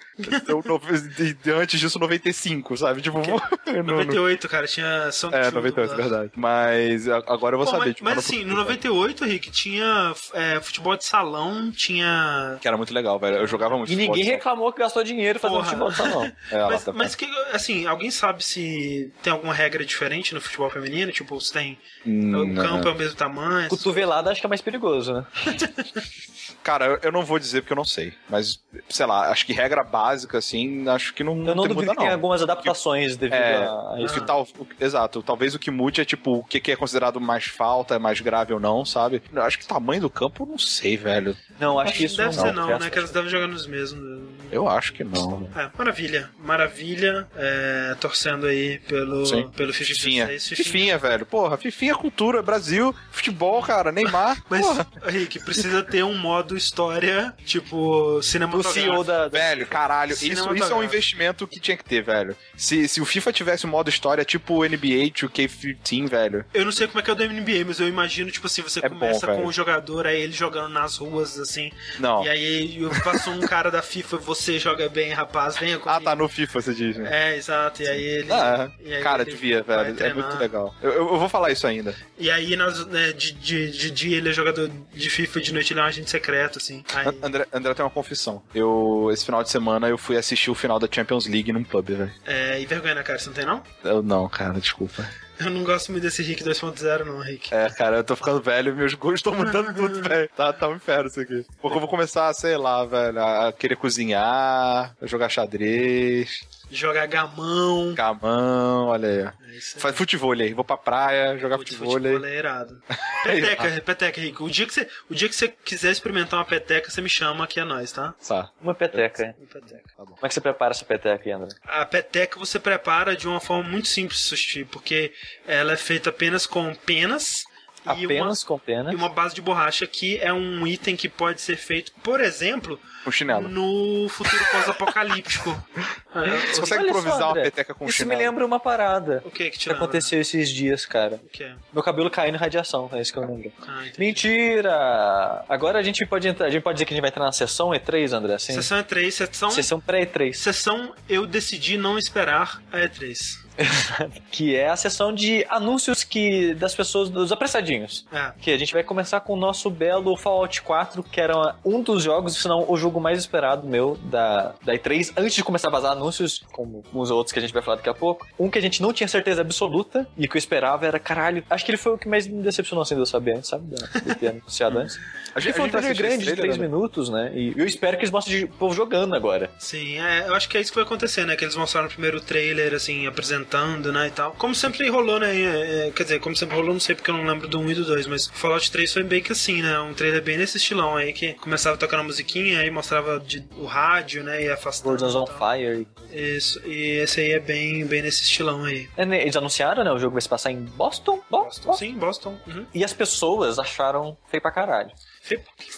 eu, no- de, de antes disso 95, sabe? Tipo, eu não- 98, cara, tinha Sonic É, Show 98, dublado. verdade. Mas agora eu vou Pô, saber. mas, tipo, mas no assim, no 98, Rick, tinha é, futebol de salão, tinha. Que era muito legal, velho. Eu jogava muito E ninguém futebol, reclamou que gastou dinheiro fazendo Porra. futebol de salão. É, mas, tá- mas que, assim, alguém sabe se tem alguma regra diferente no futebol feminino? Tipo, se tem. Hum, o campo é o mesmo tamanho? Cotovelada acho que é mais perigoso, né? Cara, eu, não vou dizer porque eu não sei. Mas, sei lá, acho que regra básica, assim, acho que não, Eu não tem duvido muda, que não. algumas adaptações devido É, a isso. que tal, o- exato, talvez o que mude é tipo o que, que é considerado mais falta, mais grave ou não, sabe? Eu acho que o tamanho do campo, eu não sei, velho. Não, acho que isso Deve não ser não, não, né? Que elas devem jogar nos mesmos. Eu acho que não. É, maravilha. Maravilha. É, torcendo aí pelo, Sim. pelo FIFA Fifinha. 16. Fifinha, velho. Porra, Fifinha é cultura, Brasil, futebol, cara, Neymar. Mas, Porra. Rick, precisa ter um modo história, tipo, O cinematográfico. CEO da. da- Velho, caralho, isso, isso é um investimento que tinha que ter, velho. Se, se o FIFA tivesse um modo história tipo o NBA 2K15, velho. Eu não sei como é que é o da NBA, mas eu imagino, tipo assim, você É começa bom, com o jogador, aí ele jogando nas ruas, assim. Não. E aí passou um cara da FIFA, você joga bem, rapaz, venha comigo. Ah, tá no FIFA, você diz, né? É, exato. E aí ele. Ah, e aí cara, ele devia, velho. É muito legal. Eu, eu- vou falar isso ainda. E aí, nas, né, de, de, de dia, ele é jogador de FIFA, de noite ele é um agente secreto, assim. Aí, An- André, André tem uma confissão. Eu, esse final de semana, eu fui assistir o final da Champions League num pub, velho. é, e vergonha na cara, você não tem, não? Eu não, cara, desculpa. Eu não gosto muito desse Rick 2.0, não, Rick. É, cara, eu tô ficando velho, meus gostos estão mudando tudo, velho. Tá, tá um inferno isso aqui. Porque eu vou começar, sei lá, velho, a querer cozinhar, a jogar xadrez, Jogar gamão. camão, olha aí. ó. É aí. Faz futebol aí, vou pra praia, jogar Putz, futebol futebol é irado. Peteca, peteca, Rico. O dia, que você, o dia que você quiser experimentar uma peteca, você me chama aqui é nós, tá? Tá. Uma peteca. Peteca. Como é que você prepara essa peteca aí, André? A peteca você prepara de uma forma muito simples, Sushi, porque ela é feita apenas com penas e uma, Apenas com pena. e uma base de borracha que é um item que pode ser feito, por exemplo, Com chinelo. no futuro pós-apocalíptico. É, Você consegue Olha só, improvisar uma peteca com Isso chinelo? me lembra uma parada o que que que te aconteceu esses dias, cara. O que é? Meu cabelo caindo em radiação, é isso que eu lembro. Ah. Mentira! Agora a gente pode entrar, a gente pode dizer que a gente vai entrar na sessão E3, André, assim? Sessão E3, sessão, Sessão pré-E3. sessão eu decidi não esperar a E3. que é a sessão de anúncios que das pessoas, dos apressadinhos. É. Que a gente vai começar com o nosso belo Fallout 4, que era um dos jogos, se não o jogo mais esperado meu da, da E3, antes de começar a vazar anúncios, como os outros que a gente vai falar daqui a pouco. Um que a gente não tinha certeza absoluta e que eu esperava era, caralho, acho que ele foi o que mais me decepcionou assim de eu saber antes, sabe? De ter anunciado antes. A Ele foi um trailer grande de 3 trailer, né? minutos, né? E eu espero que eles mostrem o povo jogando agora. Sim, é, eu acho que é isso que vai acontecer, né? Que eles mostraram o primeiro trailer, assim, apresentando, né, e tal. Como sempre rolou, né? é, é, quer dizer, como sempre rolou, não sei porque eu não lembro do 1 e do 2, mas Fallout 3 foi bem que assim, né? Um trailer bem nesse estilão aí, que começava tocando a musiquinha, aí mostrava de- o rádio, né? E afastando. World on. Fire. Isso, e esse aí é bem, bem nesse estilão aí. É, né, Eles anunciaram, né? O jogo vai se passar em Boston? Boston, sim, Boston. Uhum. E as pessoas acharam feio pra caralho.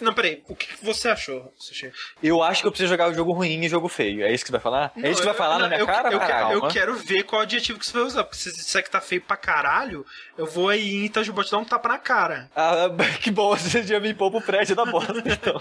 Não, peraí, o que você achou, Sushi? Eu acho que eu preciso jogar o jogo ruim e jogo feio. É isso que você vai falar? é isso que você vai falar eu, na minha eu, cara? Eu, cara? quero, eu quero ver qual adjetivo que você vai usar, porque se você disser que tá feio pra caralho, eu vou aí em Itajubá te dar um tapa na cara. Ah, que bom, você já me pôr pro prédio da bosta, então.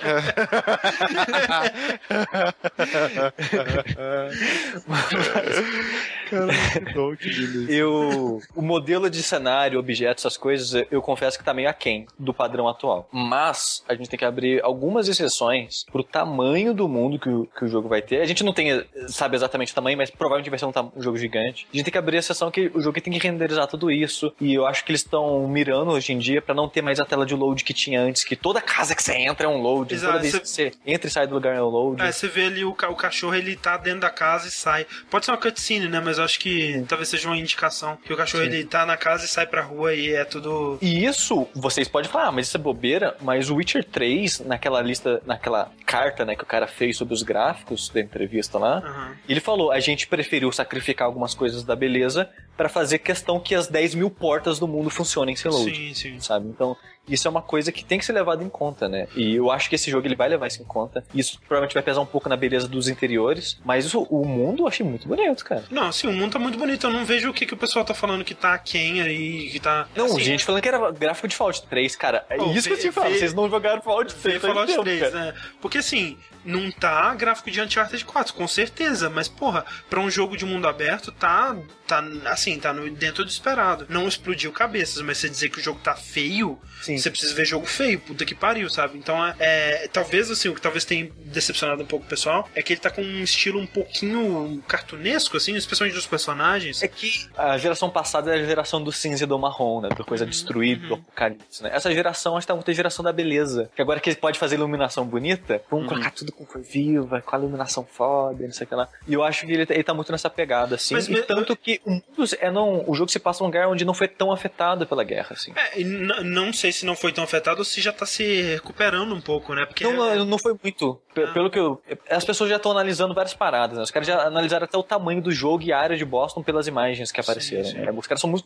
eu, o modelo de cenário, objetos, essas coisas, eu confesso que tá meio aquém do padrão atual. Mas a gente tem que abrir algumas exceções pro tamanho do mundo que o, que o jogo vai ter. A gente não tem, sabe exatamente o tamanho, mas provavelmente vai ser um, um jogo gigante. A gente tem que abrir a exceção que o jogo tem que renderizar tudo isso. E eu acho que eles estão mirando hoje em dia pra não ter mais a tela de load que tinha antes, que toda casa que você entra é um load. Exato, toda vez você- que você entra e sai do lugar é um load. É, você vê ali o, ca- o cachorro, ele tá dentro da casa e sai. Pode ser uma cutscene, né? Mas eu acho que talvez seja uma indicação que o cachorro, ele tá na casa e sai pra rua e é tudo... E isso, vocês podem falar, ah, mas isso é bobeira, mas o Witcher 3, naquela lista, naquela carta, né, que o cara fez sobre os gráficos da entrevista lá, Aham. ele falou, a gente preferiu sacrificar algumas coisas da beleza pra fazer questão que as 10 mil portas do mundo funcionem sem load. Sim, sim. Sabe? Então, isso é uma coisa que tem que ser levado em conta, né? E eu acho que esse jogo ele vai levar isso em conta. Isso provavelmente vai pesar um pouco na beleza dos interiores, mas o, o mundo eu achei muito bonito, cara. Não, assim, o mundo tá muito bonito. Eu não vejo o que, que o pessoal tá falando que tá quem aí, que tá... Não, assim, gente falando que era gráfico de Fallout 3, cara. É Pô, isso que eu te falo. Vocês não jogaram Fallout 3, Veio faz Fallout tempo, 3, cara. né? Porque assim, não tá gráfico de Uncharted 4, com certeza, mas porra, pra um jogo de mundo aberto tá tá assim, tá no, dentro do esperado. Não explodiu cabeças, mas você dizer que o jogo tá feio, Sim. Você precisa ver jogo feio, puta que pariu, sabe? Então é, é, talvez assim, o que talvez tenha decepcionado um pouco o pessoal é que ele tá com um estilo um pouquinho cartunesco assim, especialmente dos personagens. É que a geração passada era a geração do cinza e do marrom, né? Da coisa destruída, do apocalipse, né? Essa geração, acho que tá muito a geração da beleza. Que agora que ele pode fazer iluminação bonita, vamos colocar tudo com cor viva, com a iluminação foda, não sei o que lá. E eu acho que ele, tá- ele tá muito nessa pegada, assim. Mas e tanto que o, mundo é não, o jogo se passa num lugar onde não foi tão afetado pela guerra, assim. É, e não sei se não foi tão afetado ou se já tá se recuperando um pouco, né? Porque Não, não, não foi muito. P- Pelo que eu. As pessoas já estão analisando várias paradas, né? Os caras já analisaram até o tamanho do jogo e a área de Boston pelas imagens que apareceram. sim. né? Os caras são muito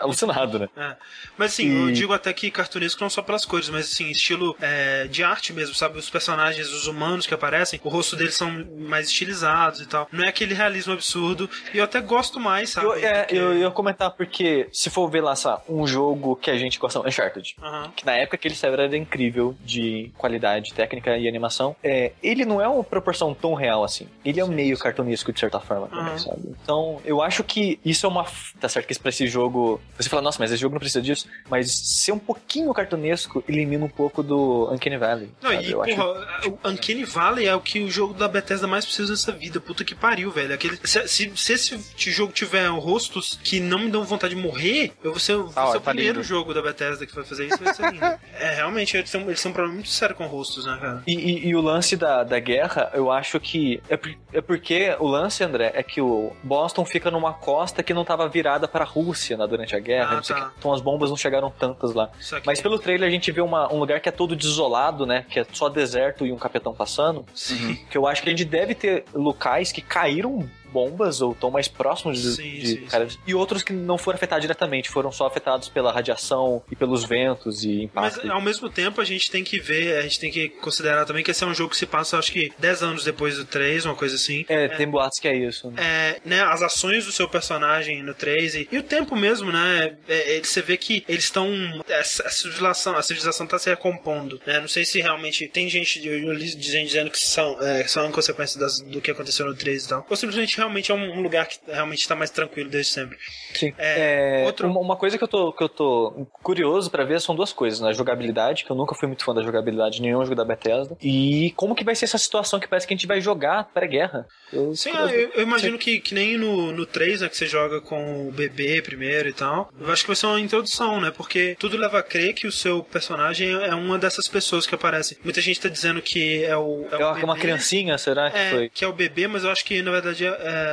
alucinados, né? É. Mas assim, eu E- digo até que cartunesco não só pelas cores, mas assim, estilo é, de arte mesmo, sabe? Os personagens, os humanos que aparecem, o rosto deles são mais estilizados e tal. Não é aquele realismo absurdo. E eu até gosto mais, sabe? Eu, é, Porque- eu ia comentar porque, se for ver lá, sabe, um jogo que a gente gosta, Uncharted, Aham. que na época que ele saiu era incrível de qualidade técnica e animação, é, ele não é uma proporção tão real assim. Ele é um meio cartunesco de certa forma também, Aham. sabe? Então, eu acho que isso é uma. Tá certo que pra esse jogo. Você fala, nossa, mas esse jogo não precisa disso. Mas ser um pouquinho cartunesco elimina um pouco do Uncanny Valley. Não, sabe? e eu acho porra, o Uncanny Valley é o que o jogo da Bethesda mais precisa nessa vida. Puta que pariu, velho. Aquele, se, se, se esse jogo tiver rostos que não me dão vontade de morrer, eu vou ser, vou Ah, ó, ser o tá primeiro lindo. jogo da Bethesda que vai fazer isso. Vai ser lindo. é, realmente, eles têm, eles têm um problema muito sério com rostos, né, cara? E, e- e o lance da, da guerra, eu acho que. É, por- é porque o lance, André, é que o Boston fica numa costa que não tava virada pra Rússia né, durante a guerra. Ah, tá. que. Então as bombas não chegaram tantas lá. Mas pelo trailer a gente vê uma- um lugar que é todo desolado, né? Que é só deserto e um capetão passando. Sim. Que eu acho que a gente deve ter locais que caíram bombas ou estão mais próximos de, Sim, de sim, caras. E outros que não foram afetados diretamente, foram só afetados pela radiação e pelos ventos e Mas impacto. ao mesmo tempo a gente tem que ver, a gente tem que considerar também que esse é um jogo que se passa, acho que 10 anos depois do 3, uma coisa assim. É, tem boatos que é isso. né? É, né, as ações do seu personagem no 3 e, e o tempo mesmo, né? É, é, você vê que eles estão. A civilização, a civilização tá se recompondo. Né? Não sei se realmente tem gente eu, eu li dizendo, dizendo que são, é, são consequências das- do que aconteceu no 3 e tal. Ou simplesmente realmente é um, lugar que realmente tá mais tranquilo desde sempre. Sim. É, É, outro- uma, coisa que eu tô, que eu tô curioso pra ver são duas coisas, né? Jogabilidade, que eu nunca fui muito fã da jogabilidade de nenhum jogo da Bethesda. E como que vai ser essa situação que parece que a gente vai jogar pré-guerra. Sim, eu- eu, eu imagino que, que nem no, no 3, né, que você joga com o bebê primeiro e tal. Eu acho que vai ser uma introdução, né? Porque tudo leva a crer que o seu personagem é uma dessas pessoas que aparecem. Muita gente tá dizendo que é o. É, É o uma, uma criancinha, será que É, foi? que é o bebê, mas eu acho que na verdade é-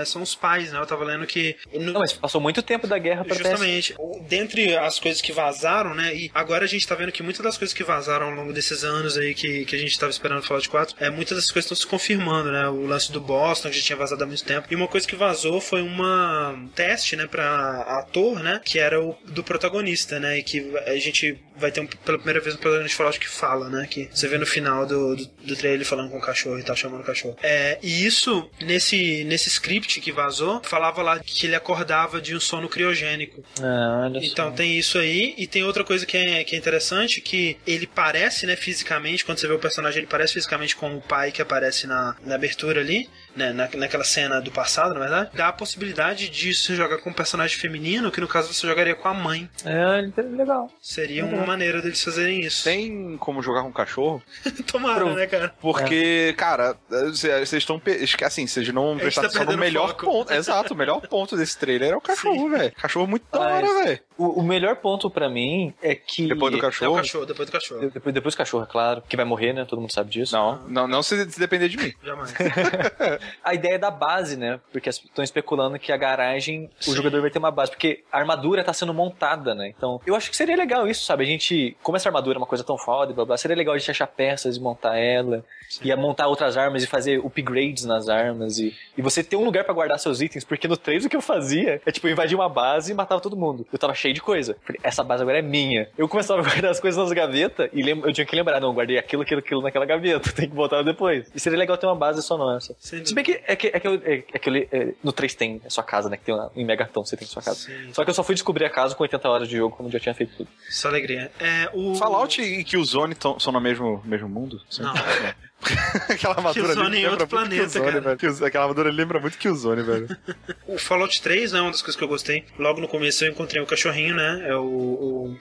são os pais, né? Eu tava lendo que. no- Não, mas passou muito tempo da guerra pra. Justamente. Dentre as coisas que vazaram, né? E agora a gente tá vendo que muitas das coisas que vazaram ao longo desses anos aí que, que a gente tava esperando falar de 4, é, muitas dessas coisas estão se confirmando, né? O lance do Boston, que já tinha vazado há muito tempo. E uma coisa que vazou foi uma um teste, né, pra ator, né? Que era o do protagonista, né? E que a gente vai ter um, pela primeira vez um protagonista de Fallout que fala, né? Que você vê no final do, do, do trailer ele falando com o cachorro e tal, chamando o cachorro. É, e isso, nesse, nesse script que vazou, falava lá que ele acordava de um sono criogênico. Ah, Então só. tem isso aí, e tem outra coisa que é, que é interessante, que ele parece, né, fisicamente, quando você vê o personagem, ele parece fisicamente com o pai que aparece na, na abertura ali, né, na, naquela cena do passado, na verdade, dá a possibilidade de você jogar com um personagem feminino, que no caso você jogaria com a mãe. É, legal. Seria Uhum. uma maneira deles fazerem isso. Tem como jogar com cachorro? Tomara, Pronto. né, cara? Porque, cara, vocês estão. Assim, vocês não prestaram tá atenção no perdendo melhor foco. ponto. Exato, o melhor ponto desse trailer é o cachorro, velho. Cachorro muito da hora, velho. O, o melhor ponto pra mim é que. Depois do É o cachorro. cachorro, depois do cachorro. De- Depois, depois do cachorro, é claro, que vai morrer, né? Todo mundo sabe disso. Não, não, não se, se depender de mim. Jamais. A ideia da base, né? Porque estão especulando que a garagem, o Sim. jogador vai ter uma base. Porque a armadura tá sendo montada, né? Então, eu acho que seria legal isso, sabe? A gente, como essa armadura é uma coisa tão foda e blá blá, seria legal a gente achar peças e montar ela. E a montar outras armas e fazer upgrades nas armas. E, e você ter um lugar pra guardar seus itens. Porque no 3 o que eu fazia é tipo invadir uma base e matava todo mundo. Eu tava cheio de coisa. Falei, essa base agora é minha. Eu começava a guardar as coisas nas gavetas e eu tinha que lembrar, não, eu guardei aquilo, aquilo, aquilo naquela gaveta. Tem que botar depois. E seria legal ter uma base só nossa. Sem Se bem que é que, é que, eu- é, é que li- é, no 3 tem a sua casa, né? Que tem uma, em Megaton você tem sua casa. Sim. Só que eu só fui descobrir a casa com 80 horas de jogo, quando já tinha feito tudo. Só alegria. É, o... Fallout e Killzone tão- são no mesmo, mesmo mundo? Sim. Não. Aquela armadura Killzone ali em lembra outro planeta, Killzone, cara. velho. Aquela armadura lembra muito Killzone, velho. O Fallout 3, né, uma das coisas que eu gostei. Logo no começo eu encontrei o cachorrinho, né? É o, o,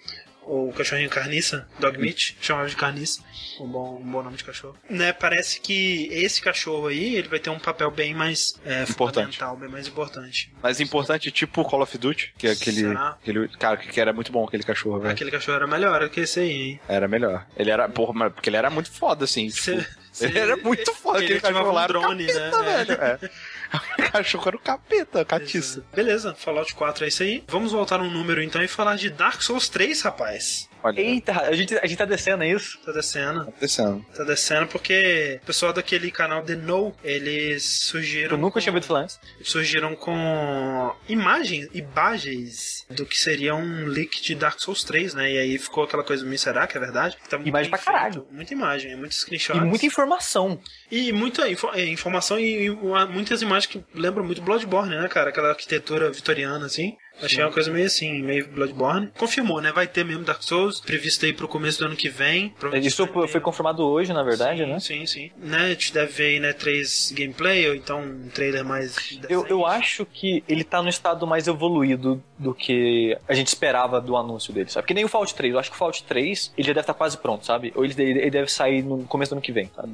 o cachorrinho carniça, Dog Meat, chamava de carniça. Um bom, um bom nome de cachorro. Né, parece que esse cachorro aí, ele vai ter um papel bem mais é, Importante. fundamental, bem mais importante. Mas importante, tipo Call of Duty, que é aquele. Será? aquele cara, que era muito bom aquele cachorro, velho. Aquele cachorro era melhor do que esse aí, hein? Era melhor. Ele era, porra, porque ele era muito foda, assim. Tipo, Cê- cê- ele era muito foda, ele aquele cachorro lá um era o drone, capeta, né? velho. É. O cachorro era o capeta, catiça. Beleza, Fallout 4 é isso aí. Vamos voltar um número então e falar de Dark Souls 3, rapaz. Olha, Eita, a gente, a gente tá descendo, é isso? Tá descendo. tá descendo. Tá descendo porque o pessoal daquele canal The No, eles surgiram. Eu nunca com- tinha ouvido falar antes. Surgiram com imagens, imagens do que seria um leak de Dark Souls 3, né? E aí ficou aquela coisa, "Me, será que é verdade? Tá muito Imagem pra caralho. feito. Muita imagem, muito screenshot. E muita informação. E muita info- é, informação e, e uma- muitas imagens que lembram muito Bloodborne, né, cara? Aquela arquitetura vitoriana, assim. Achei uma coisa meio assim, meio Bloodborne. Confirmou, né? Vai ter mesmo Dark Souls, previsto aí pro começo do ano que vem. Isso foi confirmado hoje, na verdade, sim, né? Sim, sim. Né, a gente deve ver aí, né, três gameplay, ou então um trailer mais... Eu, eu acho que ele tá no estado mais evoluído do que a gente esperava do anúncio dele, sabe? Que nem o Fallout 3. Eu acho que o Fallout 3 ele já deve estar quase pronto, sabe? Ou ele, ele deve sair no começo do ano que vem, sabe?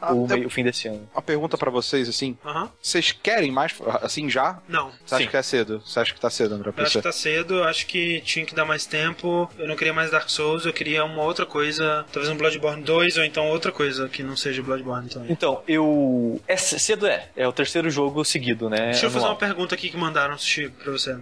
Ah, Ou eu- meio- o fim desse ano. Uma pergunta pra vocês, assim. Aham. Vocês querem mais, assim, já? Não. Você acha Sim. que é cedo? Você acha que tá cedo, André? Eu pra acho que tá cedo, acho que tinha que dar mais tempo. Eu não queria mais Dark Souls, eu queria uma outra coisa. Talvez um Bloodborne 2 ou então outra coisa que não seja Bloodborne também. Então, eu. É cedo é. É o terceiro jogo seguido, né? Deixa eu fazer uma pergunta aqui que mandaram, Chico, pra você.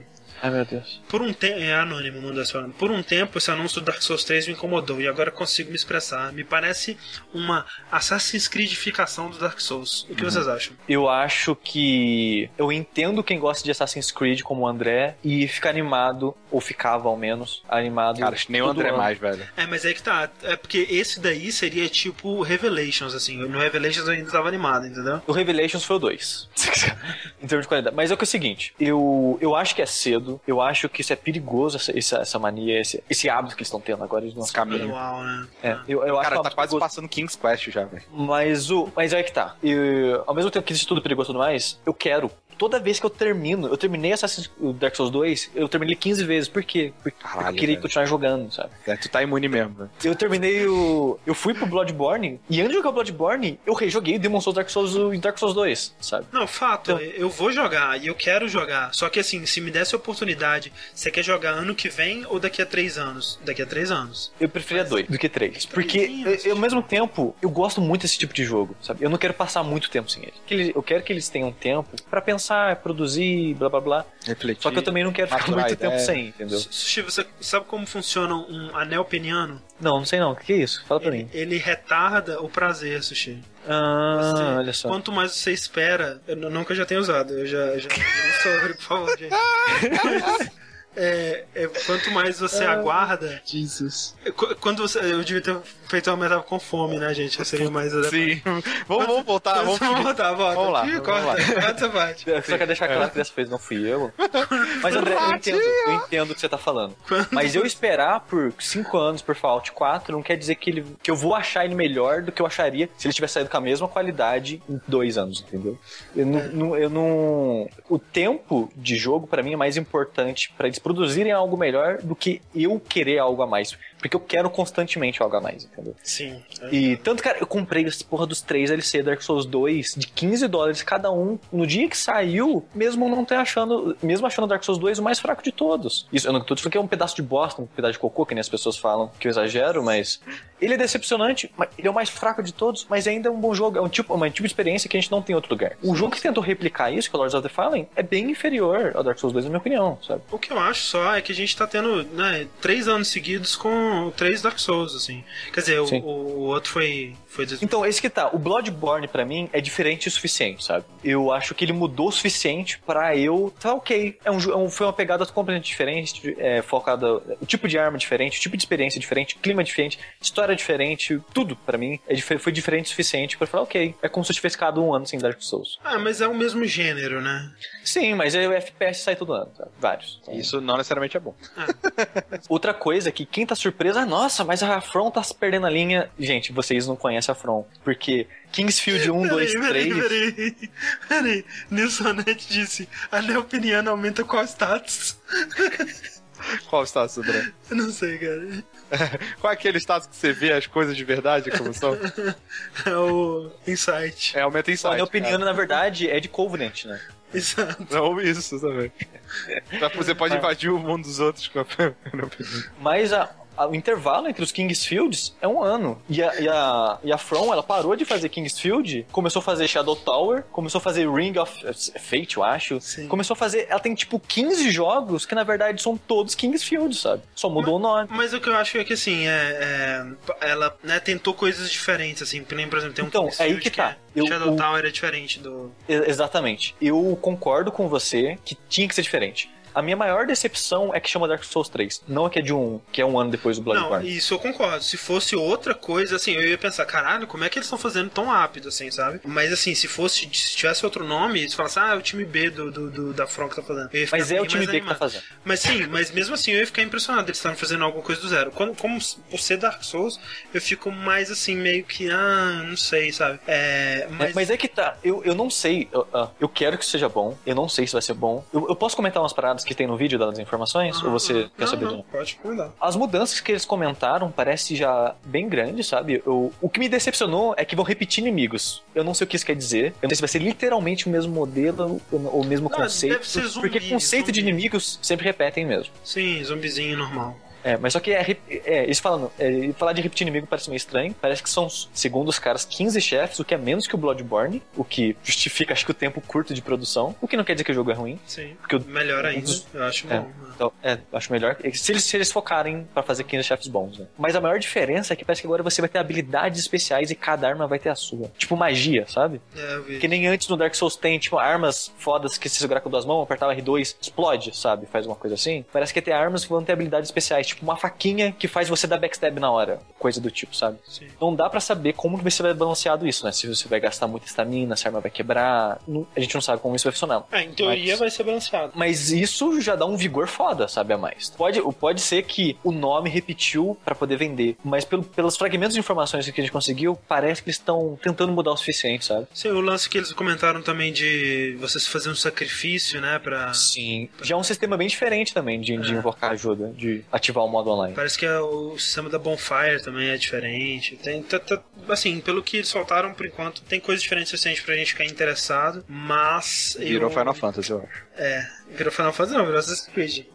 Ai, meu Deus. Por um tempo. É anônimo, mandou essa falando. Por um tempo, esse anúncio do Dark Souls 3 me incomodou e agora consigo me expressar. Me parece uma Assassin's Creedificação do Dark Souls. O que vocês acham? Eu acho que. Eu entendo quem gosta de Assassin's Creed como o André e fica animado, ou ficava ao menos, animado. Cara, acho que nem o André ano. mais, velho. É, mas é que tá. É porque esse daí seria tipo Revelations, assim. No Revelations eu ainda tava animado, entendeu? O Revelations foi o 2. em termos de qualidade. Mas é o que é o seguinte: eu, eu acho que é cedo, eu acho que isso é perigoso, essa, essa, essa mania, esse, esse hábito que eles estão tendo agora. Eles não caminho. Manual, né? É, eu, eu acho Cara, um tá hábito quase perigoso. passando King's Quest já, velho. Mas o. Mas aí que tá. Eu, ao mesmo tempo que isso tudo é perigoso e tudo mais, eu quero. Toda vez que eu termino, eu terminei Assassin's o Dark Souls 2, eu terminei 15 vezes. Por quê? Porque Caralho, eu queria velho. continuar jogando, sabe? É, tu tá imune mesmo, velho. Eu terminei o. Eu fui pro Bloodborne, e antes de jogar o Bloodborne, eu rejoguei Demon Souls Dark Souls e Dark Souls 2, sabe? Não, fato, Então- eu vou jogar e eu quero jogar. Só que assim, se me desse a oportunidade, você quer jogar ano que vem ou daqui a três anos? Daqui a três anos. Eu preferia dois do que três. Porque, Três eu, ao mesmo tempo, eu gosto muito desse tipo de jogo, sabe? Eu não quero passar muito tempo sem ele. Eu quero que eles tenham tempo pra pensar, produzir, blá blá blá. Refletir. Só que eu também não quero ficar muito a tempo ideia. sem, entendeu? Sushi, você sabe como funciona um anel peniano? Não, não sei não. O que é isso? Fala pra Ele, mim. ele retarda o prazer, Sushi. Ah, Você- olha só. Quanto mais você espera, eu não que eu já tenha usado, eu já, já sobre, por favor, gente. É, é, quanto mais você aguarda, Jesus. qu- quando você, eu devia ter feito uma metáfora com fome, né, gente? Eu seria mais Sim. vamos, vamos voltar, vamos vamos voltar, volta. Vamos lá, Ih, vamos corta, lá. corta parte. Eu só quero deixar claro que dessa vez não fui eu. Mas, André, eu entendo, eu entendo o que você tá falando. Quando- Mas eu esperar por 5 anos por Fallout 4 não quer dizer que, ele, que eu vou achar ele melhor do que eu acharia se ele tivesse saído com a mesma qualidade em dois anos, entendeu? Eu não. não- eu não o tempo de jogo, pra mim, é mais importante pra eles produzirem algo melhor do que eu querer algo a mais. Porque eu quero constantemente a mais, entendeu? Sim. E tanto, cara, eu comprei essa porra dos três LC Dark Souls 2 de 15 dólares cada um no dia que saiu, mesmo não ter achando, mesmo achando Dark Souls 2 o mais fraco de todos. Isso, eu não tô dizendo que é um pedaço de bosta, um pedaço de cocô, que nem as pessoas falam, que eu exagero, mas ele é decepcionante, mas ele é o mais fraco de todos, mas ainda é um bom jogo, é um tipo, uma tipo de experiência que a gente não tem em outro lugar. O jogo que tentou replicar isso, que é o Lords of the Fallen, é bem inferior ao Dark Souls 2, na minha opinião, sabe? O que eu acho só é que a gente tá tendo, né, três anos seguidos com três Dark Souls, assim. Quer dizer, o, o outro foi. Foi des- Então, esse que tá. O Bloodborne, pra mim, é diferente o suficiente, sabe? Eu acho que ele mudou o suficiente pra eu. Tá ok. É um, é um- foi uma pegada completamente diferente, é, focada. O tipo de arma diferente, o tipo de experiência diferente, clima diferente, história diferente, tudo pra mim é, foi diferente o suficiente pra falar, ok. É como se eu tivesse ficado um ano sem Dark Souls. Ah, mas é o mesmo gênero, né? Sim, mas aí o FPS sai todo ano, sabe? Vários. Isso não necessariamente é bom. Outra coisa é que quem tá surpreso, ah, nossa, mas a From tá se perdendo a linha. Gente, vocês não conhecem a From. Porque Kingsfield 1, 2, Peraí, 3. peraí, peraí. Peraí. Disse: a neopiniana aumenta qual status? Qual status, André? Eu não sei, cara. Qual é aquele status que você vê as coisas de verdade como são? É o Insight. É, aumenta em A minha opinião, na verdade, é de Covenant, né? Exato. Não, isso também. Você pode invadir o mundo dos outros com a minha opinião. Mas a- o intervalo entre os Kingsfields é um ano. E a, e, a, e a From, ela parou de fazer Kingsfield, começou a fazer Shadow Tower, começou a fazer Ring of Fate, eu acho. Sim. Começou a fazer. Ela tem tipo 15 jogos que na verdade são todos Kingsfield, sabe? Só mudou o nome. Mas o que eu acho é que assim, é, é, ela né, tentou coisas diferentes, assim, que por exemplo, tem um Então, Kingsfield é aí que tá. é- Eu- Shadow o- Tower é diferente do. Exatamente. Eu concordo com você que tinha que ser diferente. A minha maior decepção é que chama Dark Souls 3. Não é que é de um. que é um ano depois do Não, Bloodborne. isso eu concordo. Se fosse outra coisa, assim, eu ia pensar, caralho, como é que eles estão fazendo tão rápido, assim, sabe? Mas assim, se fosse, se tivesse outro nome, eles falassem, ah, é o time B do, do, do- da From que tá fazendo. Mas é o time B que tá fazendo. Mas sim, mas mesmo assim eu ia ficar impressionado eles estarem fazendo alguma coisa do zero. Quando, como por ser Dark Souls, eu fico mais assim, meio que, ah, não sei, sabe? É, Mas, mas, mas é que tá, eu, eu não sei, eu, ah, eu quero que seja bom, eu não sei se vai ser bom. Eu, eu posso comentar umas paradas que tem no vídeo das informações? ou você quer não, saber de não? Pode comentar. As mudanças que eles comentaram parece já bem grande, sabe? Eu, o que me decepcionou é que vão repetir inimigos. Eu não sei o que isso quer dizer. Eu não sei se vai ser literalmente o mesmo modelo ou o mesmo Ah, conceito. deve ser zumbi, porque conceito de zumbi. inimigos sempre repetem mesmo. Sim, zumbizinho normal. É, mas só que é, é eles falando, é, falar de repetir inimigo parece meio estranho. Parece que são, segundo os caras, 15 chefes, o que é menos que o Bloodborne, o que justifica, acho que, o tempo curto de produção. O que não quer dizer que o jogo é ruim. Sim. Porque o- Melhor ainda, eu acho É. bom. Então, é, acho melhor. Se eles, se eles focarem pra fazer 15 chefes bons, né? Mas a maior diferença é que parece que agora você vai ter habilidades especiais e cada arma vai ter a sua. Tipo magia, sabe? É, eu vi. Que nem antes no Dark Souls tem, tipo, armas fodas que se segurar com duas mãos, apertar o R2, explode, sabe? Faz uma coisa assim. Parece que ter armas que vão ter habilidades especiais, tipo uma faquinha que faz você dar backstab na hora. Coisa do tipo, sabe? Sim. Não dá pra saber como que você vai balanceado isso, né? Se você vai gastar muita estamina, se a arma vai quebrar. A gente não sabe como isso vai funcionar. Ah, em teoria Mas- vai ser balanceado. Mas isso já dá um vigor foda, sabe, a mais. Pode, pode ser que o nome repetiu pra poder vender, mas pelo, pelos fragmentos de informações que a gente conseguiu, parece que eles estão tentando mudar o suficiente, sabe? Sim, o lance que eles comentaram também de você fazer um sacrifício, né, pra... Sim. Já é um sistema bem diferente também de, de invocar ajuda, de ativar o modo online. Parece que é o sistema da Bonfire também é diferente. Tem, tá- tá- assim, pelo que eles soltaram por enquanto, tem coisa diferente suficiente pra gente ficar interessado, mas. Virou eu, Final Fantasy, eu acho. É, virou Final Fantasy não, virou Assassin's Creed.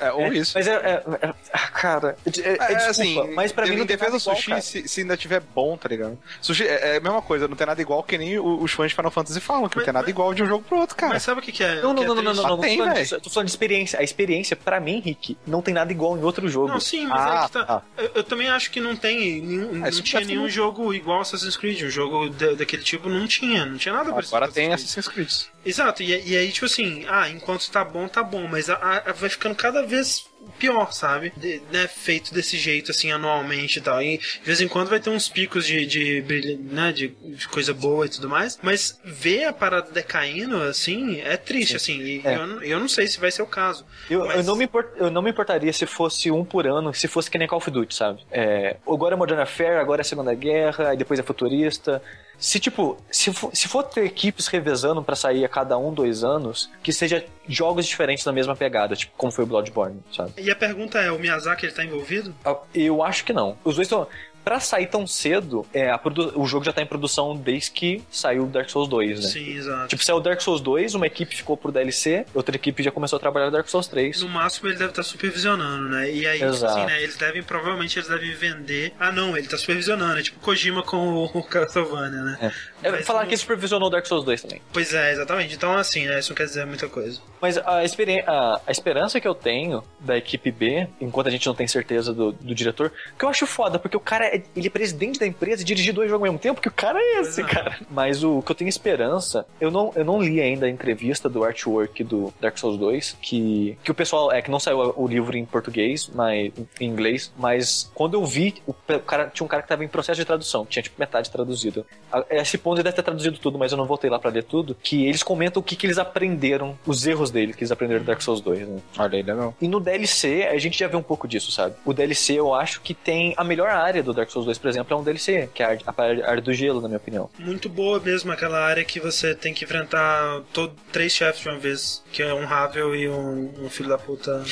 É, ou isso. Mas é. é- é- ah, cara, é, é, É, desculpa, assim, mas pra mim não defesa nada do igual, sushi, cara. se, se ainda tiver bom, tá ligado? Sushi é, é a mesma coisa, não tem nada igual que nem os fãs de Final Fantasy falam, que Mas- não tem nada mas- igual de um jogo pro outro, cara. Mas sabe o que, que é? Não, não, é não, não, não, triste? não, não, Tem, tô falando eu tô falando de experiência. A experiência, pra mim, Rick, não tem nada igual em outro jogo. Não, sim, mas Ah, é que tá. tá. Eu, eu também acho que não tem nenhum, não tinha nenhum muito- jogo igual Assassin's Creed. Um jogo da- daquele tipo não tinha, não tinha nada parecido Agora tem Assassin's Creed. Exato, e, e aí, tipo assim, ah, enquanto tá bom, tá bom, mas a- a- vai ficando cada vez pior, sabe? De- né, feito desse jeito, assim, anualmente e tal. E de vez em quando vai ter uns picos de, de, brilha- né, de, de coisa boa e tudo mais, mas ver a parada decaindo, assim, é triste, assim, e É. eu, não- eu não sei se vai ser o caso. Eu, Mas- eu, não me import- eu não me importaria se fosse um por ano, se fosse que nem Call of Duty, sabe? É, agora é Modern Warfare, agora é Segunda Guerra, aí depois é futurista. Se, tipo, se for, se for ter equipes revezando pra sair a cada um, dois anos, que seja jogos diferentes na mesma pegada, tipo, como foi o Bloodborne, sabe? E a pergunta é, o Miyazaki, ele tá envolvido? Eu acho que não. Os dois estão... Pra sair tão cedo, é, o jogo já tá em produção desde que saiu o Dark Souls 2, né? Sim, exato. Tipo, saiu o Dark Souls 2, uma equipe ficou pro DLC, outra equipe já começou a trabalhar no Dark Souls 3. No máximo ele deve estar supervisionando, né? E aí, tipo Exato. assim, né? Eles devem, provavelmente, eles devem vender. Ah, não, ele tá supervisionando. É tipo Kojima com o, o Castlevania, né? É, Não- que ele supervisionou o Dark Souls 2 também. Pois é, exatamente. Então, assim, né? Isso não quer dizer muita coisa. Mas a, experi- a- a esperança que eu tenho da equipe B, enquanto a gente não tem certeza do, do diretor, que eu acho foda, porque o cara é, ele é presidente da empresa e dirige dois jogos ao mesmo tempo, que o cara é esse, Pois é. cara. Mas o que eu tenho esperança, eu não, eu não li ainda a entrevista do artwork do Dark Souls 2, que, que o pessoal, é que não saiu o livro em português, mas em inglês, mas quando eu vi, o cara, tinha um cara que tava em processo de tradução, tinha tipo metade traduzido. A, esse ponto ele deve ter traduzido tudo, mas eu não voltei lá pra ler tudo, que eles comentam o que, que eles aprenderam, os erros dele, que eles aprenderam do Dark Souls 2, né? Olha aí, legal. E no DLC, a gente já vê um pouco disso, sabe? O DLC, eu acho que tem a melhor área do Dark Souls 2, por exemplo, é um DLC, que é a, área do gelo, na minha opinião. Muito boa mesmo aquela área que você tem que enfrentar todo, três chefes de uma vez. Que é um Ravel e um, um filho da puta.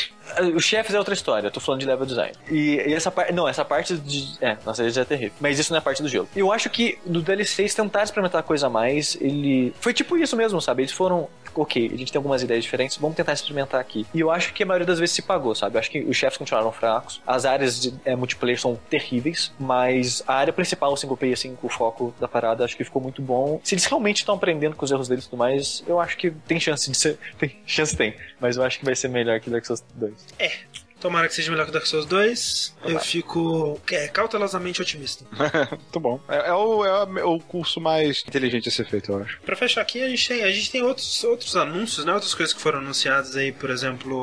Os chefes é outra história, eu tô falando de level design. E, e essa parte. Não, essa parte de. É, nossa, já é terrível. Mas isso não é parte do gelo. Eu acho que no DLC eles tentaram experimentar coisa a mais. Ele. Foi tipo isso mesmo, sabe? Eles foram. ok, a gente tem algumas ideias diferentes, vamos tentar experimentar aqui. E eu acho que a maioria das vezes se pagou, sabe? Eu acho que os chefes continuaram fracos, as áreas de é, multiplayer são terríveis, mas a área principal, o single player, assim, o foco da parada, acho que ficou muito bom. Se eles realmente estão aprendendo com os erros deles e tudo mais, eu acho que tem chance de ser. Tem, chance tem, mas eu acho que vai ser melhor que Dark Souls 2. É. Tomara que seja melhor que o Dark Souls 2. Eu fico é, cautelosamente otimista. Muito bom. É, é o, é o curso mais inteligente a ser feito, eu acho. Pra fechar aqui, a gente tem, a gente tem outros, outros anúncios, né? Outras coisas que foram anunciadas aí, por exemplo,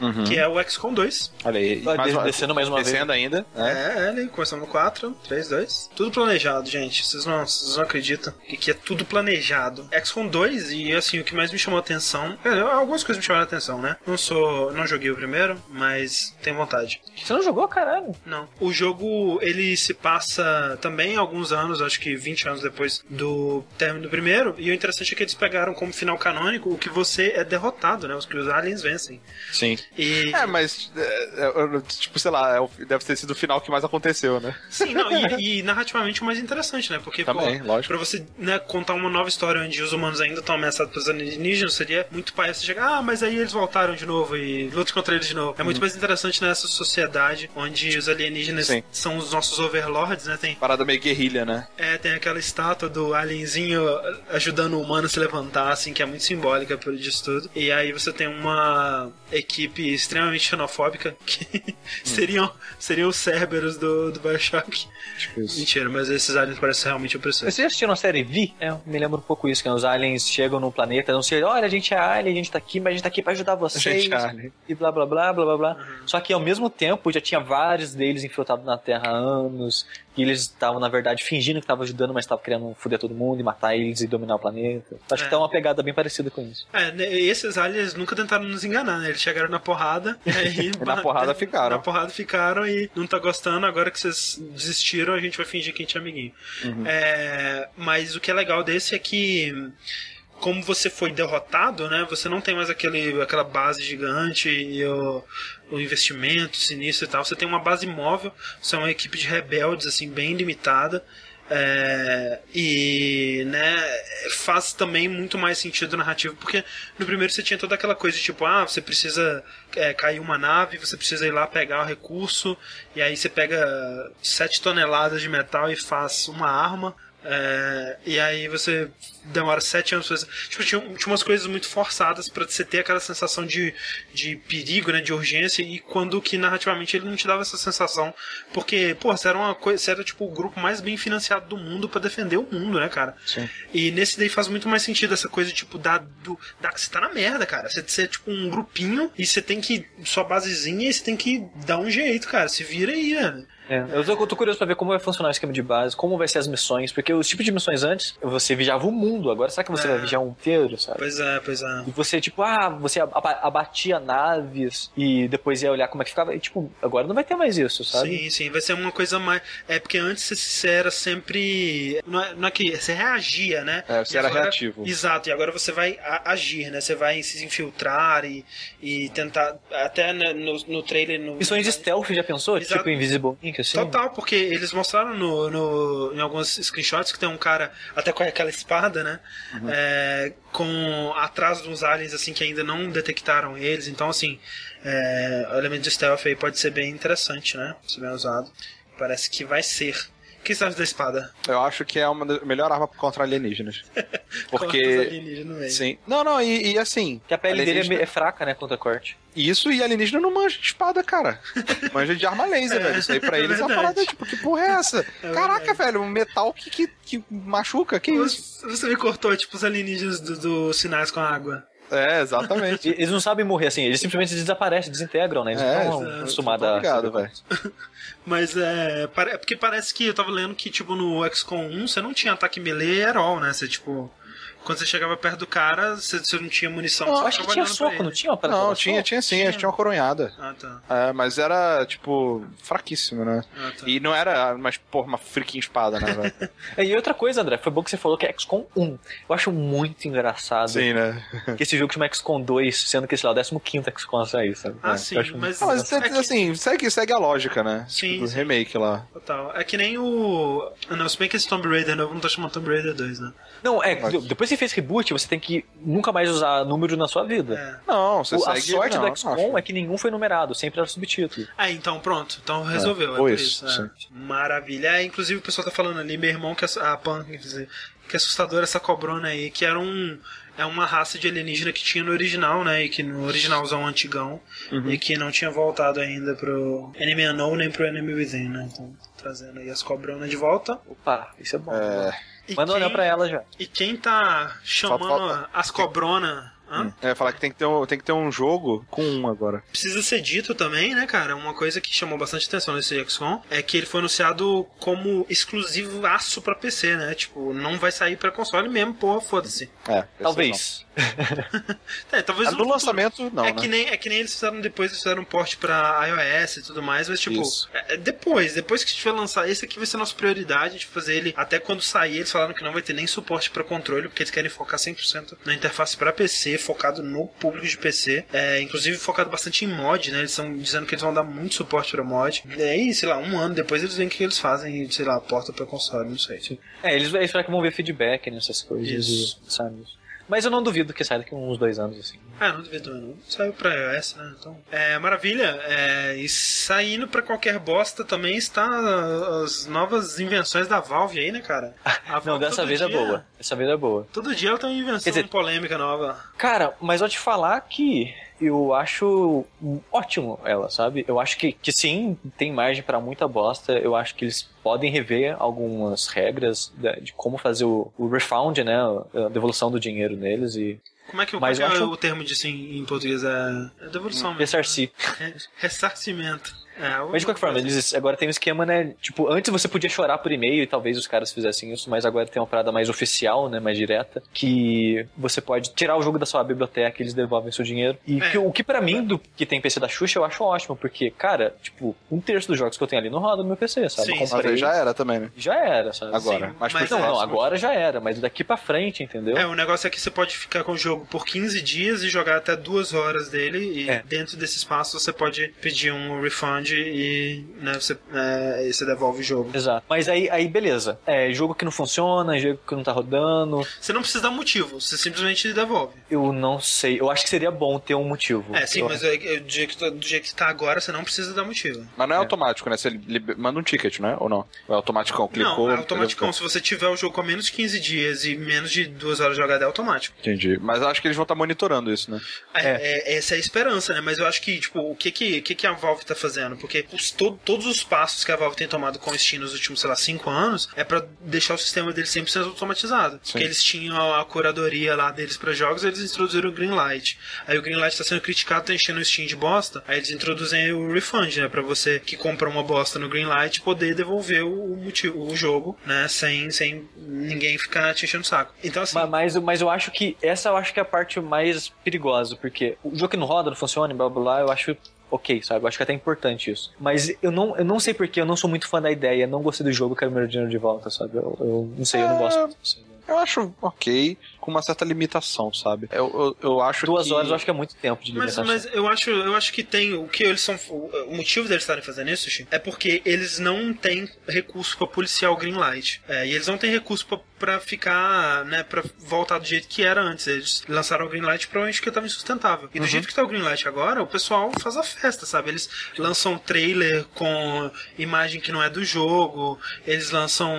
Uhum. que é o XCOM 2. Olha aí. Vai mais uma- descendo mais uma vez. descendo ainda. né? É, é, ele começando no 4, 3, 2. Tudo planejado, gente. Vocês não, vocês não acreditam que aqui é tudo planejado. XCOM 2, e assim, o que mais me chamou a atenção. é, algumas coisas me chamaram a atenção, né? Não sou. Não joguei o primeiro, mas tenho vontade. Você não jogou, caralho? Não. O jogo, ele se passa também alguns anos, acho que 20 anos depois do término do primeiro. E o interessante é que eles pegaram como final canônico o que você é derrotado, né? Os que os aliens vencem. Sim. E. É, mas, é, é, tipo, sei lá, é deve ter sido o final que mais aconteceu, né? Sim, não, e, e narrativamente o mais interessante, né? Porque, Também, pô, lógico. pra você né, contar uma nova história onde os humanos ainda estão ameaçados pelos alienígenas, seria muito pai você chegar, ah, mas aí eles voltaram de novo e luta contra eles de novo. É muito mais interessante nessa sociedade onde os alienígenas Sim. são os nossos overlords, né? Tem, Parada meio guerrilha, né? é, tem aquela estátua do alienzinho ajudando o humano a se levantar, assim, que é muito simbólica por disso tudo. E aí você tem uma equipe extremamente xenofóbica que seriam, seriam os Cerberus do, do Bioshock. Isso. Mentira, mas esses aliens parecem realmente opressores. Vocês já assistiram a série Vi? É, me lembra um pouco isso, que os aliens chegam no planeta, não sei, olha, a gente é alien, a gente tá aqui, mas a gente tá aqui pra ajudar vocês. Gente, alien. E blá blá blá blá blá blá. Só que ao mesmo tempo já tinha vários deles infiltrados na Terra há anos. E eles estavam, na verdade, fingindo que estavam ajudando, mas estavam querendo foder todo mundo e matar eles e dominar o planeta. Acho É. que tá uma pegada bem parecida com isso. É, né, esses aliens nunca tentaram nos enganar, né? Eles chegaram na porrada e aí, Na porrada ficaram. Na porrada ficaram e não tá gostando, agora que vocês desistiram, a gente vai fingir que a gente é amiguinho. É, mas o que é legal desse é que como você foi derrotado, né? Você não tem mais aquele, aquela base gigante e o, o investimento sinistro e tal. Você tem uma base móvel, você é uma equipe de rebeldes assim bem limitada. É, e né, faz também muito mais sentido narrativo, porque no primeiro você tinha toda aquela coisa de tipo, ah, você precisa é, cair uma nave, você precisa ir lá pegar o recurso, e aí você pega 7 toneladas de metal e faz uma arma. É, e aí você demora sete anos pra fazer. Tipo, tinha, tinha umas coisas muito forçadas pra você ter aquela sensação de, de perigo, né? De urgência, e quando que narrativamente ele não te dava essa sensação. Porque, pô, você era uma coisa. Você era tipo o grupo mais bem financiado do mundo pra defender o mundo, né, cara? Sim. E nesse daí faz muito mais sentido essa coisa, tipo, da, do, da você tá na merda, cara. Você, você é tipo um grupinho e você tem que. Sua basezinha e você tem que dar um jeito, cara. Se vira aí, velho. É, eu tô, eu tô curioso pra ver como vai funcionar o esquema de base, como vai ser as missões, porque os tipos de missões antes, você vigiava o mundo, agora será que você É. vai vigiar um inteiro, sabe? Pois é, pois é. E você, tipo, ah, você aba- abatia naves e depois ia olhar como é que ficava. E, tipo, agora não vai ter mais isso, sabe? Sim, sim, vai ser uma coisa mais. É porque antes você era sempre. Não é, não é que. Você reagia, né? É, você E era agora- reativo. Exato, e agora você vai agir, né? Você vai se infiltrar e, e tentar. Até né, no, no trailer. No, Missões de stealth, já pensou? Exato. Tipo Invisible Ink, assim? Total, porque eles mostraram no, no- em alguns screenshots que tem um cara até com aquela espada, né? Uhum. É, com atrás uns aliens assim que ainda não detectaram eles. Então, assim, é, o elemento de stealth aí pode ser bem interessante, né? Se bem usado. Parece que vai ser. O que você acha da espada? Eu acho que é uma da melhor arma contra alienígenas. Porque. alienígenas. Sim. Não, não, e, e assim. Que a pele dele é, alienígena- me- é fraca, né, contra corte. Isso e alienígena não manja de espada, cara. Manja de arma laser, velho. Isso aí pra é eles é uma verdade. parada, tipo, que porra é essa? Caraca, velho, um metal que, que, que machuca, que isso? Você você me cortou, tipo, os alienígenas dos do sinais com a água. É, exatamente. Eles não sabem morrer assim, eles simplesmente desaparecem, desintegram, né? Eles É, não estão é, acostumados a. Obrigado, velho. Mas é. é porque parece que eu tava lendo que, tipo, no XCOM 1 você não tinha ataque melee e herói, né? Você, tipo. Quando você chegava perto do cara, você, você não tinha munição. Não, acho que tinha soco, não tinha Não, tinha, soco? tinha sim, eles tinham uma coronhada. Ah, tá. É, mas era, tipo, fraquíssimo, né? Ah, tá. E não era, mas, porra, uma freaking espada, né, velho? É, E outra coisa, André, foi bom que você falou que é XCOM 1. Eu acho muito engraçado Sim, né? que esse jogo chama XCOM 2, sendo que, sei lá, o 15 XCOM a sair, sabe? Ah, É, sim, mas- Ah, mas, É que- assim, segue, segue a lógica, né? Sim, Tipo, sim. remake lá. Total. É que nem o. Não, se bem que esse Tomb Raider novo não tá chamando Tomb Raider 2, né? Não, é, Mas- de- depois você fez reboot, você tem que nunca mais usar número na sua vida. É. Não, você O- a segue... sorte não, do XCOM é que nenhum foi numerado, sempre era subtítulo. Ah, então pronto. Então resolveu. É, ou por isso, isso. é. Maravilha. É, inclusive o pessoal tá falando ali, meu irmão, que a, a Pan, quer dizer, que assustadora essa cobrona aí, que era um. É uma raça de alienígena que tinha no original, né? E que no originalzão antigão. E que não tinha voltado ainda pro Enemy Unknown nem pro Enemy Within, né? Então, trazendo aí as cobronas de volta. Opa, isso é bom. É, E Manda quem- anel pra ela já. E quem tá chamando Falta- falta- as cobronas. hã? eu ia falar que tem que, ter um, tem que ter um jogo com um agora. Precisa ser dito também, né, cara? Uma coisa que chamou bastante atenção nesse XCOM é que ele foi anunciado como exclusivo aço pra PC, né? Tipo, não vai sair pra console mesmo, porra, foda-se. É, Talvez. É, talvez Ah, no No futuro. lançamento, não, é, né? que nem, é que nem eles fizeram depois, eles fizeram um port pra iOS e tudo mais, mas tipo, é, é depois, depois que a gente vai lançar, esse aqui vai ser a nossa prioridade, a gente vai fazer ele até quando sair, eles falaram que não vai ter nem suporte pra controle, porque eles querem focar 100% na interface pra PC, focado no público de PC, é, inclusive focado bastante em mod, né, eles estão dizendo que eles vão dar muito suporte pra mod, e aí, sei lá, um ano depois eles veem o que eles fazem, sei lá, porta pra console, não sei. É, eles, eles falam que vão ver feedback nessas coisas Isso. e sabe? Mas eu não duvido que saia daqui uns dois anos, assim. Ah, não duvido, não. Saiu pra iOS, né? Então. É, maravilha. É, e saindo pra qualquer bosta também está as novas invenções da Valve aí, né, cara? A Não, Valve dessa todo vez é dia- boa. Dessa vez é boa. Todo dia ela tem uma invenção dizer- polêmica nova. Cara, mas eu te falar que eu acho ótimo ela, sabe? Eu acho que, que sim, tem margem pra muita bosta. Eu acho que eles podem rever algumas regras de, como fazer o, o refund, né? A devolução do dinheiro neles e Como é que, Mas é, eu é acho- o termo disso em, em português? É, é devolução mesmo. ressarcir. É, ressarcimento. É, Mas de qualquer forma, eles agora tem um esquema, né? Tipo, antes você podia chorar por e-mail e talvez os caras fizessem isso, mas agora tem uma parada mais oficial, né? Mais direta, que você pode tirar o jogo da sua biblioteca e eles devolvem seu dinheiro. E É. que, o que pra mim, do que tem PC da Xuxa, eu acho ótimo, porque, cara, tipo, um terço dos jogos que eu tenho ali não roda no meu PC, sabe? Sim, comprei, aí já era também, né? já era, sabe? Agora. Sim, mas mas Não, não, agora já era, mas daqui pra frente, entendeu? É, o negócio é que você pode ficar com o jogo por 15 dias e jogar até duas horas dele, e É. dentro desse espaço você pode pedir um refund e né, você, é, você devolve o jogo. Exato. Mas aí, aí beleza. É, jogo que não funciona, jogo que não tá rodando. Você não precisa dar motivo, você simplesmente devolve. Eu não sei. Eu acho que seria bom ter um motivo. É, sim, Eu- mas é, é, do, jeito que, tá- do jeito que tá agora, você não precisa dar motivo. Mas não é, É. automático, né? Você liber- manda um ticket, né? Ou não? É automático, clicou... não, é automaticão. Se você tiver o jogo com menos de 15 dias e menos de duas horas de jogada, é automático. Entendi. Mas eu acho que eles vão estar monitorando isso, né? É, é- essa é a esperança, né? Mas eu acho que, tipo, o que que, que, que a Valve tá fazendo? Porque os, to- todos os passos que a Valve tem tomado com o Steam nos últimos, sei lá, 5 anos é pra deixar o sistema deles 100% automatizado. Sim. Porque eles tinham a curadoria lá deles pra jogos, eles introduziram o Greenlight. Aí o Greenlight tá sendo criticado, tá enchendo o Steam de bosta, aí eles introduzem o refund, né? Pra você que compra uma bosta no Greenlight poder devolver o, motivo, o jogo, né? Sem, sem ninguém ficar te enchendo o saco. Então, assim. Ma- Mas, mas eu acho que essa eu acho que é a parte mais perigosa, porque o jogo que não roda, não funciona, blá blá blá, eu acho ok, sabe? Eu acho que é até importante isso. Mas eu não, eu não sei porque, eu não sou muito fã da ideia, não gostei do jogo, quero meu dinheiro de volta, sabe? Eu, eu não sei, eu não gosto. muito disso. Eu acho ok, com uma certa limitação, sabe? Eu, eu, eu acho Duas que... horas eu acho que é muito tempo de Mas, limitação. mas eu acho, eu acho que tem o que eles são. O, motivo deles estarem fazendo isso, Chico, é porque eles não têm recurso pra policiar o Greenlight. É, e eles não têm recurso pra, pra ficar, né, pra voltar do jeito que era antes. Eles lançaram o Greenlight provavelmente porque tava insustentável. E do jeito que tá o Greenlight agora, o pessoal faz a festa, sabe? Eles lançam um trailer com imagem que não é do jogo, eles lançam,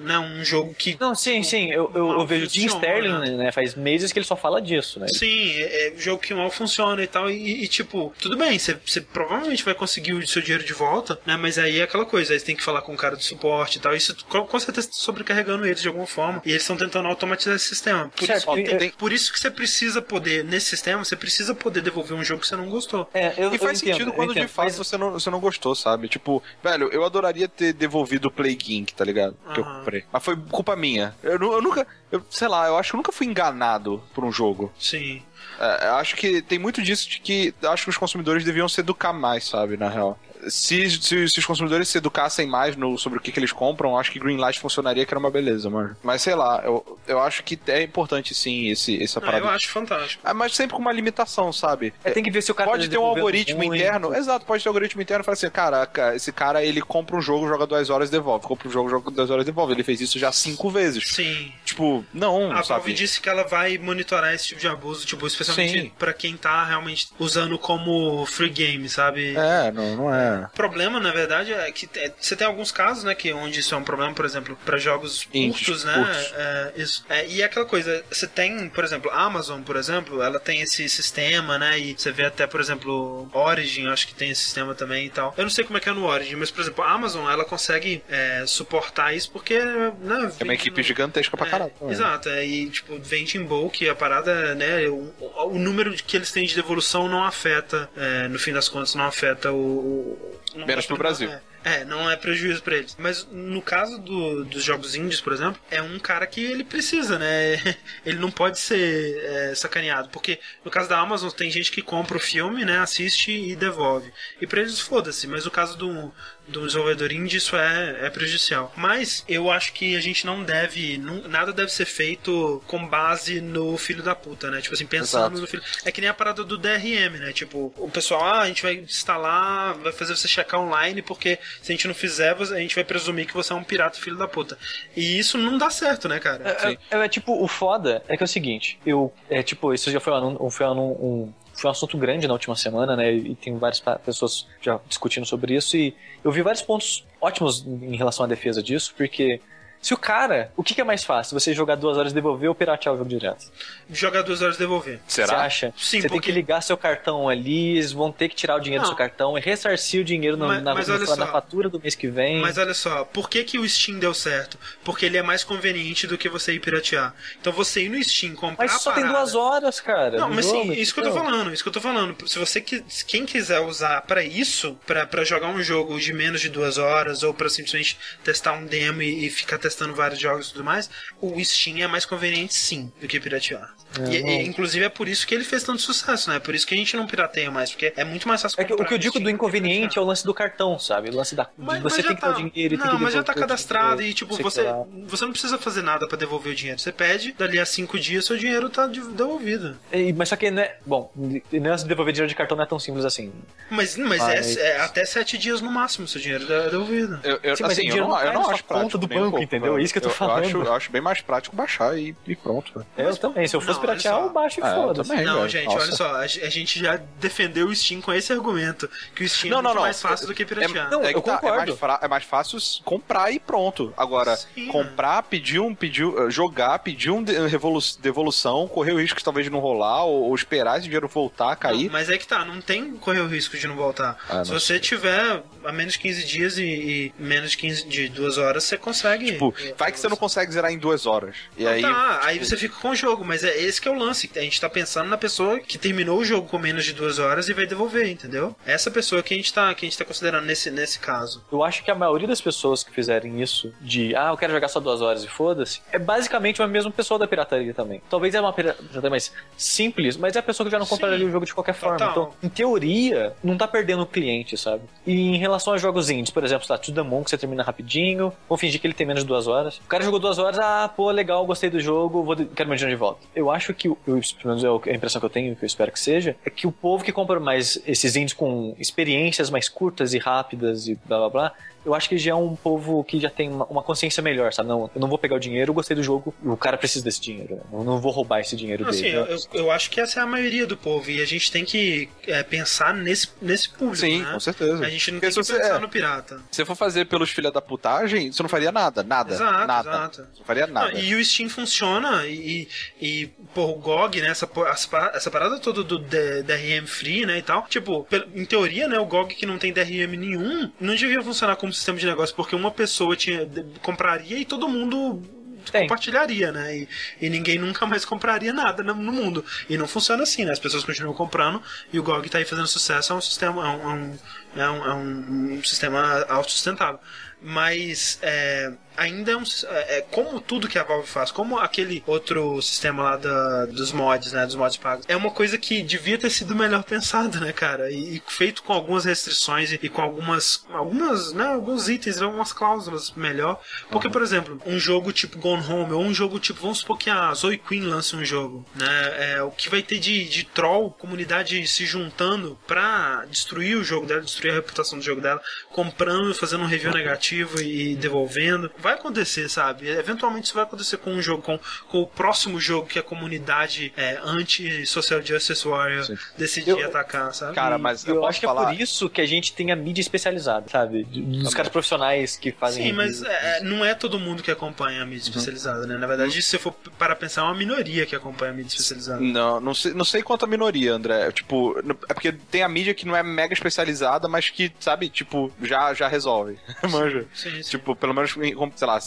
né, um jogo que Não, sim, sim, eu, eu, eu vejo o Jim. Sterling, né? Faz meses que ele só fala disso, né? Sim, é, é jogo que mal funciona e tal. E, e, tipo, tudo bem, você você provavelmente vai conseguir o seu dinheiro de volta, né? Mas aí é aquela coisa, aí você tem que falar com o cara do suporte e tal. Isso com, com certeza tá sobrecarregando eles de alguma forma. E eles estão tentando automatizar esse sistema. Por, Certo, isso que eu- tem- por isso que você precisa poder, nesse sistema, você precisa poder devolver um jogo que você não gostou. É, eu, E faz entendo, sentido quando de entendo, fato mas- você, não, você não gostou, sabe? Tipo, velho, eu adoraria ter devolvido o Play Geek, tá ligado? Que eu comprei. Mas foi culpa minha. Eu, eu nunca, eu, sei lá, eu acho que eu nunca fui enganado por um jogo. Sim. É, acho que tem muito disso de que acho que os consumidores deviam se educar mais, sabe, na real. Se, se, se os consumidores se educassem mais no, sobre o que, que eles compram, eu acho que Greenlight funcionaria, que era uma beleza, mano. Mas sei lá, eu, eu acho que é importante sim esse, essa Ah, parada. eu acho fantástico. Ah, mas sempre com uma limitação, sabe? É, tem que ver se o cara Pode tá ter um algoritmo muito. interno. Exato, pode ter um algoritmo interno e falar assim: caraca, esse cara ele compra um jogo, joga duas horas e devolve. Compra um jogo, joga duas horas e devolve. Ele fez isso já cinco vezes. Sim. Tipo, não, A sabe? Valve disse que ela vai monitorar esse tipo de abuso, tipo, especialmente Sim. pra quem tá realmente usando como free game, sabe? É, não, não é. O problema, na verdade, é que é, você tem alguns casos, né, que onde isso é um problema, por exemplo, pra jogos Indies, curtos, né? curtos. É, isso. É, e é aquela coisa, você tem, por exemplo, a Amazon, por exemplo, ela tem esse sistema, né? E você vê até, por exemplo, Origin, acho que tem esse sistema também e tal. Eu não sei como é que é no Origin, mas, por exemplo, a Amazon, ela consegue é, suportar isso porque, né? É uma equipe no- gigantesca pra é, caralho. também. Exato, e tipo, vende em bulk, a parada, né? O, o- o número que eles têm de devolução não afeta, no fim das contas, não afeta o. o não Menos pro Brasil. É, é, não é prejuízo pra eles. Mas no caso do- dos jogos indies, por exemplo, é um cara que ele precisa, né? Ele não pode ser é, sacaneado. Porque no caso da Amazon, tem gente que compra o filme, né? Assiste e devolve. E pra eles, foda-se. Mas no caso do, do desenvolvedor indie, isso é, é prejudicial. Mas eu acho que a gente não deve. não- nada deve ser feito com base no filho da puta, né? Tipo assim, pensando Exato. no filho. É que nem a parada do DRM, né? Tipo, o pessoal, ah, a gente vai instalar, vai fazer você checar online, porque se a gente não fizer, a gente vai presumir que você é um pirata filho da puta. E isso não dá certo, né, cara? É, é, é, tipo, o foda é que é o seguinte, eu, é tipo, isso já foi, um, foi, um, um, foi um assunto grande na última semana, né, e tem várias pessoas já discutindo sobre isso, e eu vi vários pontos ótimos em relação à defesa disso, porque se o cara, o que, que é mais fácil, você jogar duas horas e devolver ou piratear o jogo direto? Jogar duas horas e devolver. Você Será? acha? Sim, você tem porque- que ligar seu cartão ali, eles vão ter que tirar o dinheiro Não. do seu cartão e ressarcir o dinheiro no, Mas- na, mas na só. fatura do mês que vem. Mas olha só, por que, que o Steam deu certo? Porque ele é mais conveniente do que você ir piratear. Então você ir no Steam comprar Mas a só tem parada- duas horas, cara. Não, mas jogo, sim, isso que eu tô falando, isso que eu tô falando. Se você que, quem quiser usar pra isso, pra pra jogar um jogo de menos de duas horas ou pra simplesmente testar um demo e, e ficar testando vários jogos e tudo mais, o Steam é mais conveniente sim do que piratear. E, não. e, inclusive é por isso que ele fez tanto sucesso, né? Por isso que a gente não pirateia mais, porque é muito mais fácil É que, o que eu digo Steam do inconveniente é o lance do cartão, sabe? O lance da. Mas, você mas tem que dar tá, o dinheiro e tem Não, que mas já tá cadastrado e tipo, você, lá. você não precisa fazer nada pra devolver o dinheiro. Você pede, dali a cinco dias seu dinheiro tá de- devolvido. E- Mas só que, né? Bom, não devolver dinheiro de cartão não é tão simples assim. Mas, mas, Mas- É, é até sete dias no máximo seu dinheiro é devolvido. Eu, eu, Sim, mas assim, eu não, não eu não acho conta do banco, pouco, entendeu? É isso que eu tô Eu falando. acho, eu acho bem mais prático baixar e, e pronto. velho. Eu também, se eu fosse Não, piratear, eu baixo e É, eu foda-se. também. Não, velho. gente, Nossa. olha só, a, a gente já defendeu o Steam com esse argumento, que o Steam Não, é não, muito não. mais fácil do que piratear. não, é, que eu tá, é, concordo. mais fra- é mais fácil comprar e pronto. Agora, Sim. comprar, pedir um, pedir, uh, jogar, pedir um revolu- devolução, correr o risco de talvez não rolar, ou, ou esperar esse dinheiro voltar, cair. Mas é que tá, não tem correr o risco de não voltar. Ah, Se não você tiver a menos de 15 dias e, e menos de 15 de duas horas, você consegue. Tipo, vai que você não consegue zerar em duas horas. E Não, aí. tá, aí você fica com o jogo, mas é esse que é o lance. A gente tá pensando na pessoa que terminou o jogo com menos de duas horas e vai devolver, entendeu? Essa pessoa que a gente tá, que a gente tá considerando nesse, nesse caso. Eu acho que a maioria das pessoas que fizerem isso, de ah, eu quero jogar só duas horas e foda-se, é basicamente o mesmo pessoal da pirataria também. Talvez é uma pirataria mais simples, mas é a pessoa que já não compraria Sim. o jogo de qualquer forma. Total. Então, em teoria, não tá perdendo o cliente, sabe? E em relação a jogos indies, por exemplo, tá To The Moon, que você termina rapidinho, vou fingir que ele tem menos de duas horas. O cara jogou duas horas, ah, pô, legal, gostei do jogo, vou de- quero meu dinheiro de volta. Eu acho que, eu, pelo menos é a impressão que eu tenho, que eu espero que seja, é que o povo que compra mais esses indies com experiências mais curtas e rápidas e blá blá blá, eu acho que já é um povo que já tem uma, uma consciência melhor, sabe? Não, eu não vou pegar o dinheiro, eu gostei do jogo, o cara precisa desse dinheiro. né? Eu não vou roubar esse dinheiro Assim, dele. eu, né? eu, eu acho que essa é a maioria do povo e a gente tem que é, pensar nesse, nesse público, Sim, né? com certeza. A gente não Porque tem que se você- pensar é. no pirata. Se você for fazer pelos filha da putagem, você não faria nada. Nada. Exato, nada. exato. Você não faria nada. Não, e o Steam funciona e, e pô, o GOG, né, essa, essa pa- essa parada toda do DRM free, né, e tal, tipo, em teoria, né, o GOG que não tem DRM nenhum, não devia funcionar como sistema de negócio, porque uma pessoa tinha, compraria e todo mundo Tem. compartilharia, né, e, e ninguém nunca mais compraria nada no, no mundo. E não funciona assim, né, as pessoas continuam comprando e o GOG tá aí fazendo sucesso, é um sistema, é um, é um, é um, é um sistema autossustentável. Mas é, ainda é um. É, é como tudo que a Valve faz, como aquele outro sistema lá da, dos mods, né? Dos mods pagos. É uma coisa que devia ter sido melhor pensada, né, cara? E, e feito com algumas restrições e, e com algumas. algumas, né? Alguns itens, algumas cláusulas melhor. Porque, por exemplo, um jogo tipo Gone Home, ou um jogo tipo. Vamos supor que a Zoe Queen lance um jogo, né? É, o que vai ter de, de troll, comunidade se juntando pra destruir o jogo dela, destruir a reputação do jogo dela, comprando e fazendo um review negativo e devolvendo. Vai acontecer, sabe? Eventualmente isso vai acontecer com um jogo, com, com o próximo jogo que a comunidade é, anti-Social Justice Warrior Sim. decidir Eu- atacar, sabe? Cara, mas eu, eu, acho que falar... é por isso que a gente tem a mídia especializada, sabe? Dos caras profissionais que fazem. Sim, mas é, não é todo mundo que acompanha a mídia especializada, né? Na verdade, se você for para pensar, é uma minoria que acompanha a mídia especializada. Não, não sei, não sei quanto a minoria, André. Tipo, é porque tem a mídia que não é mega especializada, mas que, sabe, tipo, já, já resolve. Manja. Sim, sim. Tipo, pelo menos, sei lá,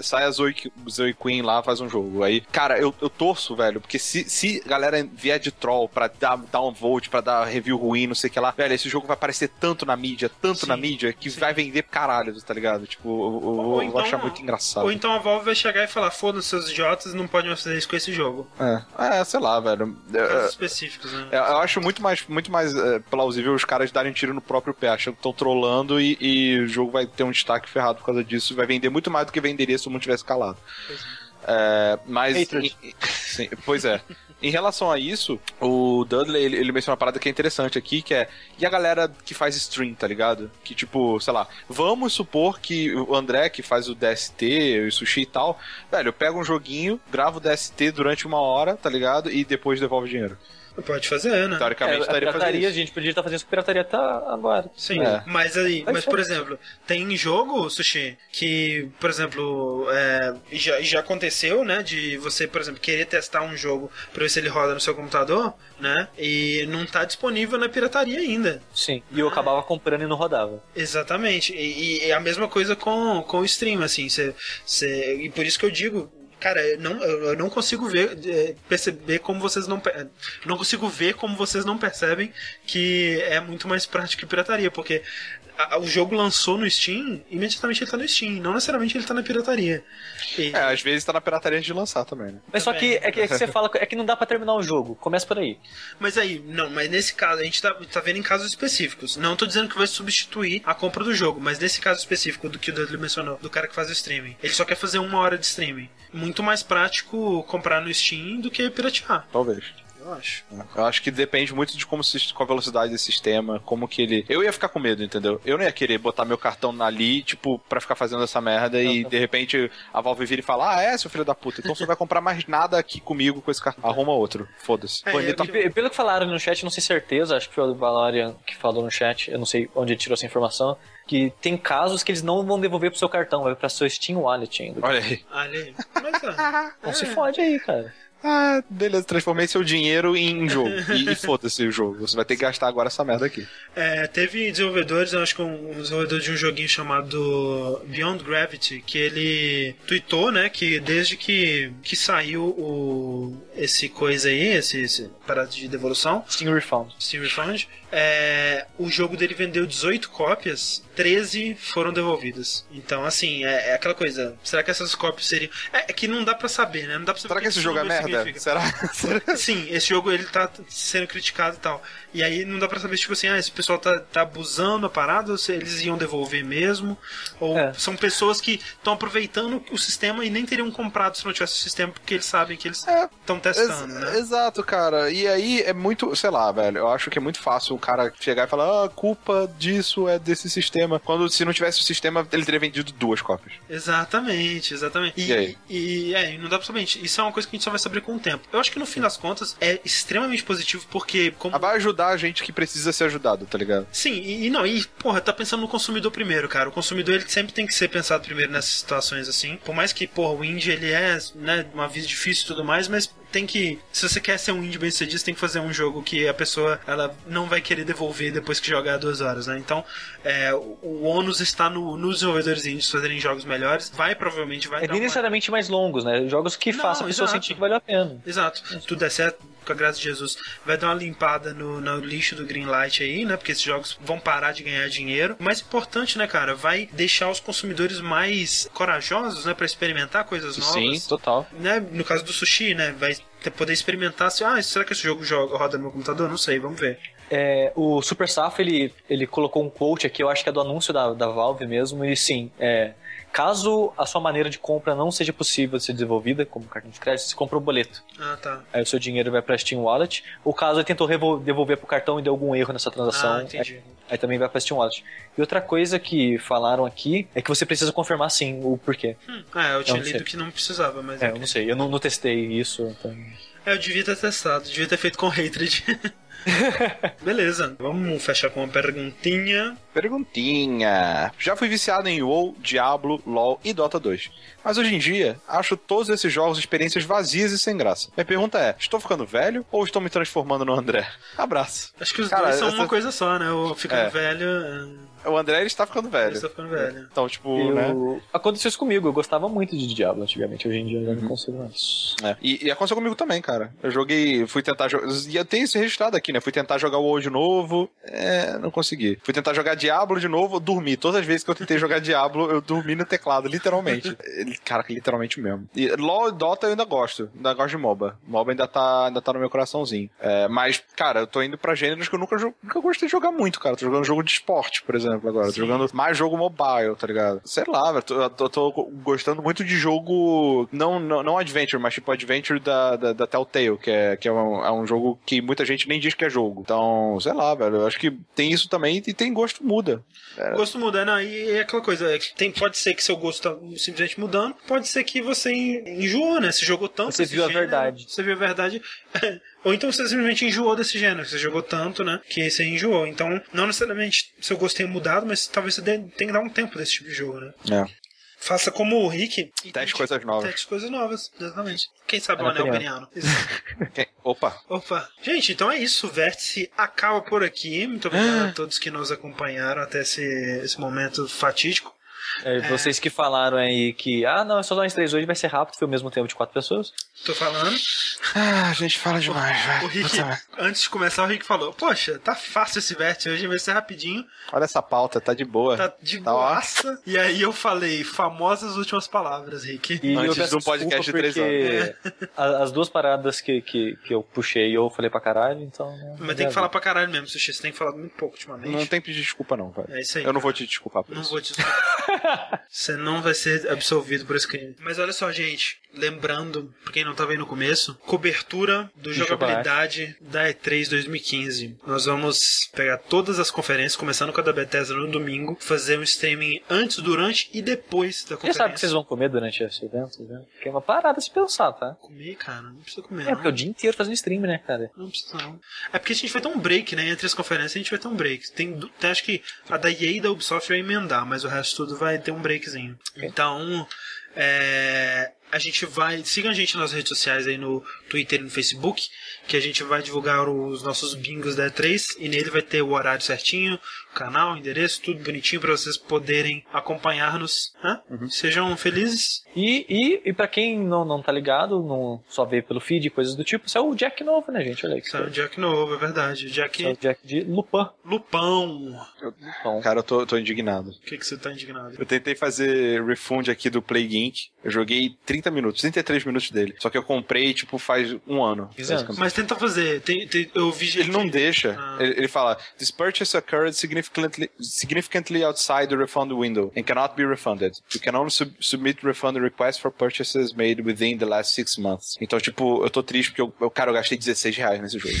sai a Zoe, Zoe Queen lá, faz um jogo. Aí, cara, eu, eu torço, velho, porque se, se galera vier de troll pra dar, dar um vote, pra dar review ruim, não sei o que lá, velho, esse jogo vai aparecer tanto na mídia, tanto Sim, na mídia, que sim. vai vender caralho, tá ligado? Tipo, eu, eu- eu Ou vou então- achar muito engraçado. Ou então a Valve vai chegar e falar: foda-se, seus idiotas, não podem mais fazer isso com esse jogo. É, é, sei lá, velho. É, Casos específicos, né? É, Eu acho muito mais, muito mais é, plausível os caras darem tiro no próprio pé, achando que estão trolando e, e o jogo vai ter um destaque ferrado por causa disso. Vai vender muito mais do que venderia se o mundo tivesse calado. É, mas. Hatred. em- sim, pois é. Em relação a isso, o Dudley ele, ele menciona uma parada que é interessante aqui, que é. E a galera que faz stream, tá ligado? Que tipo, sei lá, vamos supor que o André, que faz o DST, o sushi e tal, velho, eu pego um joguinho, gravo o DST durante uma hora, tá ligado? E depois devolve o dinheiro. Pode fazer, né? Teoricamente, É, a estaria fazendo pirataria, a gente podia estar fazendo isso com pirataria até agora. Sim, É. mas aí, Mas mas por exemplo, tem jogo, Sushi, que, por exemplo, é, já, já aconteceu, né, de você, por exemplo, querer testar um jogo pra ver se ele roda no seu computador, né, e não tá disponível na pirataria ainda. Sim. E eu acabava comprando e não rodava. Exatamente, e, e é a mesma coisa com, com o stream, assim, você, e por isso que eu digo, cara, eu não, eu não consigo ver, é, perceber como vocês não, não consigo ver como vocês não percebem que é muito mais prático que pirataria, porque a- o jogo lançou no Steam, imediatamente ele tá no Steam, não necessariamente ele tá na pirataria. E- É, às vezes tá na pirataria antes de lançar também, né? Mas só que Também. é, que é que você fala é que não dá pra terminar o jogo. Começa por aí. Mas aí, não, mas nesse caso, a gente tá, tá vendo em casos específicos. Não tô dizendo que vai substituir a compra do jogo, mas nesse caso específico do que o Dudley mencionou, do cara que faz o streaming. Ele só quer fazer uma hora de streaming. Muito mais prático comprar no Steam do que piratear. Talvez. Eu acho. Eu acho que depende muito de como se, com a velocidade desse sistema, como que ele. Eu ia ficar com medo, entendeu? Eu não ia querer botar meu cartão ali, tipo, pra ficar fazendo essa merda e de repente a Valve vira e fala: Ah, é, seu filho da puta, então você não vai comprar mais nada aqui comigo com esse cartão. Arruma outro. Foda-se. É, eu- tá- pe- pelo que falaram no chat, não sei certeza, acho que foi o Valorian que falou no chat, eu não sei onde ele tirou essa informação, que tem casos que eles não vão devolver pro seu cartão, vai pra seu Steam Wallet ainda. Olha aí. Olha aí. Mas, é. Não se fode aí, cara. Ah, beleza, transformei seu dinheiro em jogo. E, e foda-se o jogo. Você vai ter que gastar agora essa merda aqui. É, teve desenvolvedores, eu acho que um, um desenvolvedor de um joguinho chamado Beyond Gravity, que ele tweetou, né, que desde que, que saiu o, esse coisa aí, esse, esse parada de devolução, Steam Refund. Steam Refund, é, o jogo dele vendeu 18 cópias, 13 foram devolvidas. Então, assim, é, é aquela coisa, será que essas cópias seriam... É, é que não dá pra saber, né, não dá pra saber Será que esse jogo é merda? significa. Será? Será? Sim, esse jogo ele tá sendo criticado e tal. E aí não dá pra saber, tipo assim, ah, esse pessoal tá, tá abusando a parada, ou se eles iam devolver mesmo. Ou É. são pessoas que estão aproveitando o sistema e nem teriam comprado se não tivesse o sistema, porque eles sabem que eles É, estão testando, Ex- né? Exato, cara. E aí é muito, sei lá, velho. Eu acho que é muito fácil o cara chegar e falar: ah, a culpa disso é desse sistema. Quando se não tivesse o sistema, ele teria vendido duas cópias. Exatamente, exatamente. E aí? E, é, e não dá pra saber. Isso é uma coisa que a gente só vai saber com o tempo. Eu acho que no fim das contas é extremamente positivo, porque como Ah, Vai ajudar a gente que precisa ser ajudado, tá ligado? Sim, e, e não, e porra, tá pensando no consumidor primeiro, cara. O consumidor ele sempre tem que ser pensado primeiro nessas situações assim. Por mais que, porra, o indie ele é, né, uma vida difícil e tudo mais, mas tem que. Se você quer ser um indie bem sucedido, você tem que fazer um jogo que a pessoa ela não vai querer devolver depois que jogar duas horas, né? Então, é, o, o ônus está no, nos desenvolvedores indies fazerem jogos melhores. Vai, provavelmente, vai É dar nem uma... necessariamente mais longos, né? Jogos que Não, façam a pessoa exato. sentir que valeu a pena. Exato. Tudo der certo, com a graça de Jesus. Vai dar uma limpada no, no lixo do Greenlight aí, né? Porque esses jogos vão parar de ganhar dinheiro. O mais importante, né, cara? Vai deixar os consumidores mais corajosos, né? Pra experimentar coisas novas. total. Né? No caso do sushi, né? Vai poder experimentar se, ah, será que esse jogo joga, roda no meu computador? Não sei, vamos ver. É, o Super Safo, ele, ele colocou um quote aqui, eu acho que é do anúncio da, da Valve mesmo, e sim, é, caso a sua maneira de compra não seja possível de ser desenvolvida, como cartão de crédito, você compra o boleto. Ah, tá. Aí o seu dinheiro vai pra Steam Wallet. O caso ele tentou devolver pro cartão e deu algum erro nessa transação. Ah, entendi. Aí, aí também vai pra Steam Wallet. E outra coisa que falaram aqui é que você precisa confirmar sim o porquê. Hum, ah, eu tinha sei. lido que não precisava, mas. É, ok. eu não sei, eu não, não testei isso. Então... É, eu devia ter testado, devia ter feito com Hatred. Beleza, vamos fechar com uma perguntinha. Perguntinha. Já fui viciado em WoW, Diablo, LoL e Dota 2. Mas hoje em dia, acho todos esses jogos experiências vazias e sem graça. Minha pergunta é: estou ficando velho ou estou me transformando no André? Abraço. Acho que os Cara, dois são essa- uma coisa só, né? O ficando É. velho. é, O André ele está ficando velho. Eu estou ficando velho. Então, tipo, né? Eu... Aconteceu isso comigo, eu gostava muito de Diablo antigamente, hoje em dia eu já não consigo mais. É. E, e aconteceu comigo também, cara. Eu joguei, fui tentar jogar. E eu tenho isso registrado aqui, né? Fui tentar jogar o WoW de novo, é, não consegui. Fui tentar jogar Diablo de novo, eu dormi. Todas as vezes que eu tentei jogar Diablo, eu dormi no teclado, literalmente. Ele- cara, literalmente mesmo. E LoL e Dota eu ainda gosto. Ainda gosto de MOBA. MOBA ainda tá, ainda tá no meu coraçãozinho. É, mas, cara, eu tô indo pra gêneros que eu nunca, nunca gostei de jogar muito, cara. Tô jogando jogo de esporte, por exemplo, agora. Tô jogando mais jogo mobile, tá ligado? Sei lá, velho. Tô, eu tô, tô gostando muito de jogo. Não, não, não adventure, mas tipo adventure da, da, da Telltale, que, é, que é, um, é um jogo que muita gente nem diz que é jogo. Então, sei lá, velho. Eu acho que tem isso também e tem gosto muda. O gosto muda, né? E é aquela coisa, é tem, pode ser que seu gosto tá simplesmente mudando, pode ser que você enjoou, né? Você jogou tanto Você viu a gênero, verdade. Você viu a verdade. Ou então você simplesmente enjoou desse gênero, você jogou tanto, né? Que você enjoou. Então, não necessariamente seu gosto tenha mudado, mas talvez você tenha que dar um tempo desse tipo de jogo, né? É. Faça como o Rick. e Teste tente- coisas novas. Teste coisas novas, exatamente. Quem sabe o É anel opinião. peniano. Opa. Opa. Gente, então é isso. O Vértice acaba por aqui. Muito obrigado a todos que nos acompanharam até esse, esse momento fatídico. É, Vocês que falaram aí que, ah, não, é só nós três hoje, vai ser rápido, foi o mesmo tempo de quatro pessoas. Tô falando. Ah, a gente fala demais, O velho. Rick, antes de começar, o Rick falou: Poxa, tá fácil esse vértice hoje, vai ser rapidinho, Olha essa pauta, tá de boa. tá de Tá boaça. E aí eu falei: famosas últimas palavras, Rick. E Antes eu peço de um podcast de três porque a- As duas paradas que, que, que eu puxei eu falei pra caralho, então. né, Mas tem que falar pra caralho mesmo, Sushi. Você tem falado muito pouco ultimamente. Não tem pedir desculpa, não, velho. É isso aí. Eu não vou cara. te desculpar por Não isso. vou te desculpar. Você não vai ser absolvido por esse crime. Mas olha só, gente. Lembrando, pra quem não tava aí no começo, cobertura do De jogabilidade da E3 2015. Nós vamos pegar todas as conferências, começando com a da Bethesda no domingo, fazer um streaming antes, durante e depois da Você conferência. sabe o que vocês vão comer durante esse evento, né? Que é uma parada se pensar, tá? Comer, cara, não precisa comer. É, porque não. o dia inteiro fazendo stream, né, cara? Não precisa não. É porque a gente vai ter um break, né? Entre as conferências a gente vai ter um break. Tem acho que a da EA e da Ubisoft vai emendar, mas o resto tudo vai ter um breakzinho. Então, é, a gente vai. Siga a gente nas redes sociais aí no Twitter e no Facebook, que a gente vai divulgar os nossos bingos da E3 e nele vai ter o horário certinho, canal, endereço, tudo bonitinho para vocês poderem acompanhar-nos. né? Sejam felizes. E, e, e pra quem não, não tá ligado, não só vê pelo feed e coisas do tipo, isso é o Jack novo, né, gente? Olha aí. que Sabe, o Jack novo, é verdade. O Jack Isso é o Jack de Lupin. Lupão. Então, Cara, eu tô, tô indignado. O que, que você tá indignado? Eu tentei fazer refund aqui do Plague Inc. Eu joguei 30 minutos, 33 minutos dele. Só que eu comprei, tipo, faz um ano. Basicamente. Mas tenta fazer. Tem, tem- eu vi gente. Ele não deixa. Ah. Ele, ele fala: This purchase occurred significantly, significantly outside the refund window and cannot be refunded. You can only sub- submit refund requests for purchases made within the last six months. Então, tipo, eu tô triste porque eu, eu cara, eu gastei 16 reais nesse jogo.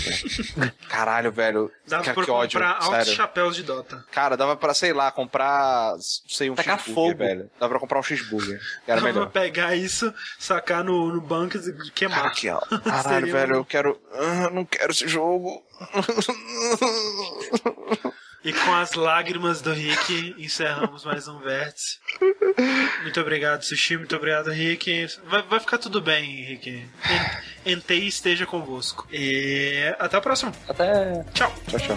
Né? Caralho, velho. Dava cara, pra que ódio. comprar altos chapéus de Dota. Cara, dava pra, sei lá, comprar, sei, um Tacar cheeseburger, fogo. velho. Dava pra comprar um cheeseburger. Era Dava pra melhor. pegar isso, sacar no, no banco e queimar. aqui, ó. Caralho, velho, eu quero. Ah, eu não quero esse jogo. E com as lágrimas do Rick, encerramos mais um vértice. Muito obrigado, Sushi. Muito obrigado, Rick. Vai, vai ficar tudo bem, Rick. En- Entei esteja convosco. E até a próxima. até. Tchau. Tchau, tchau.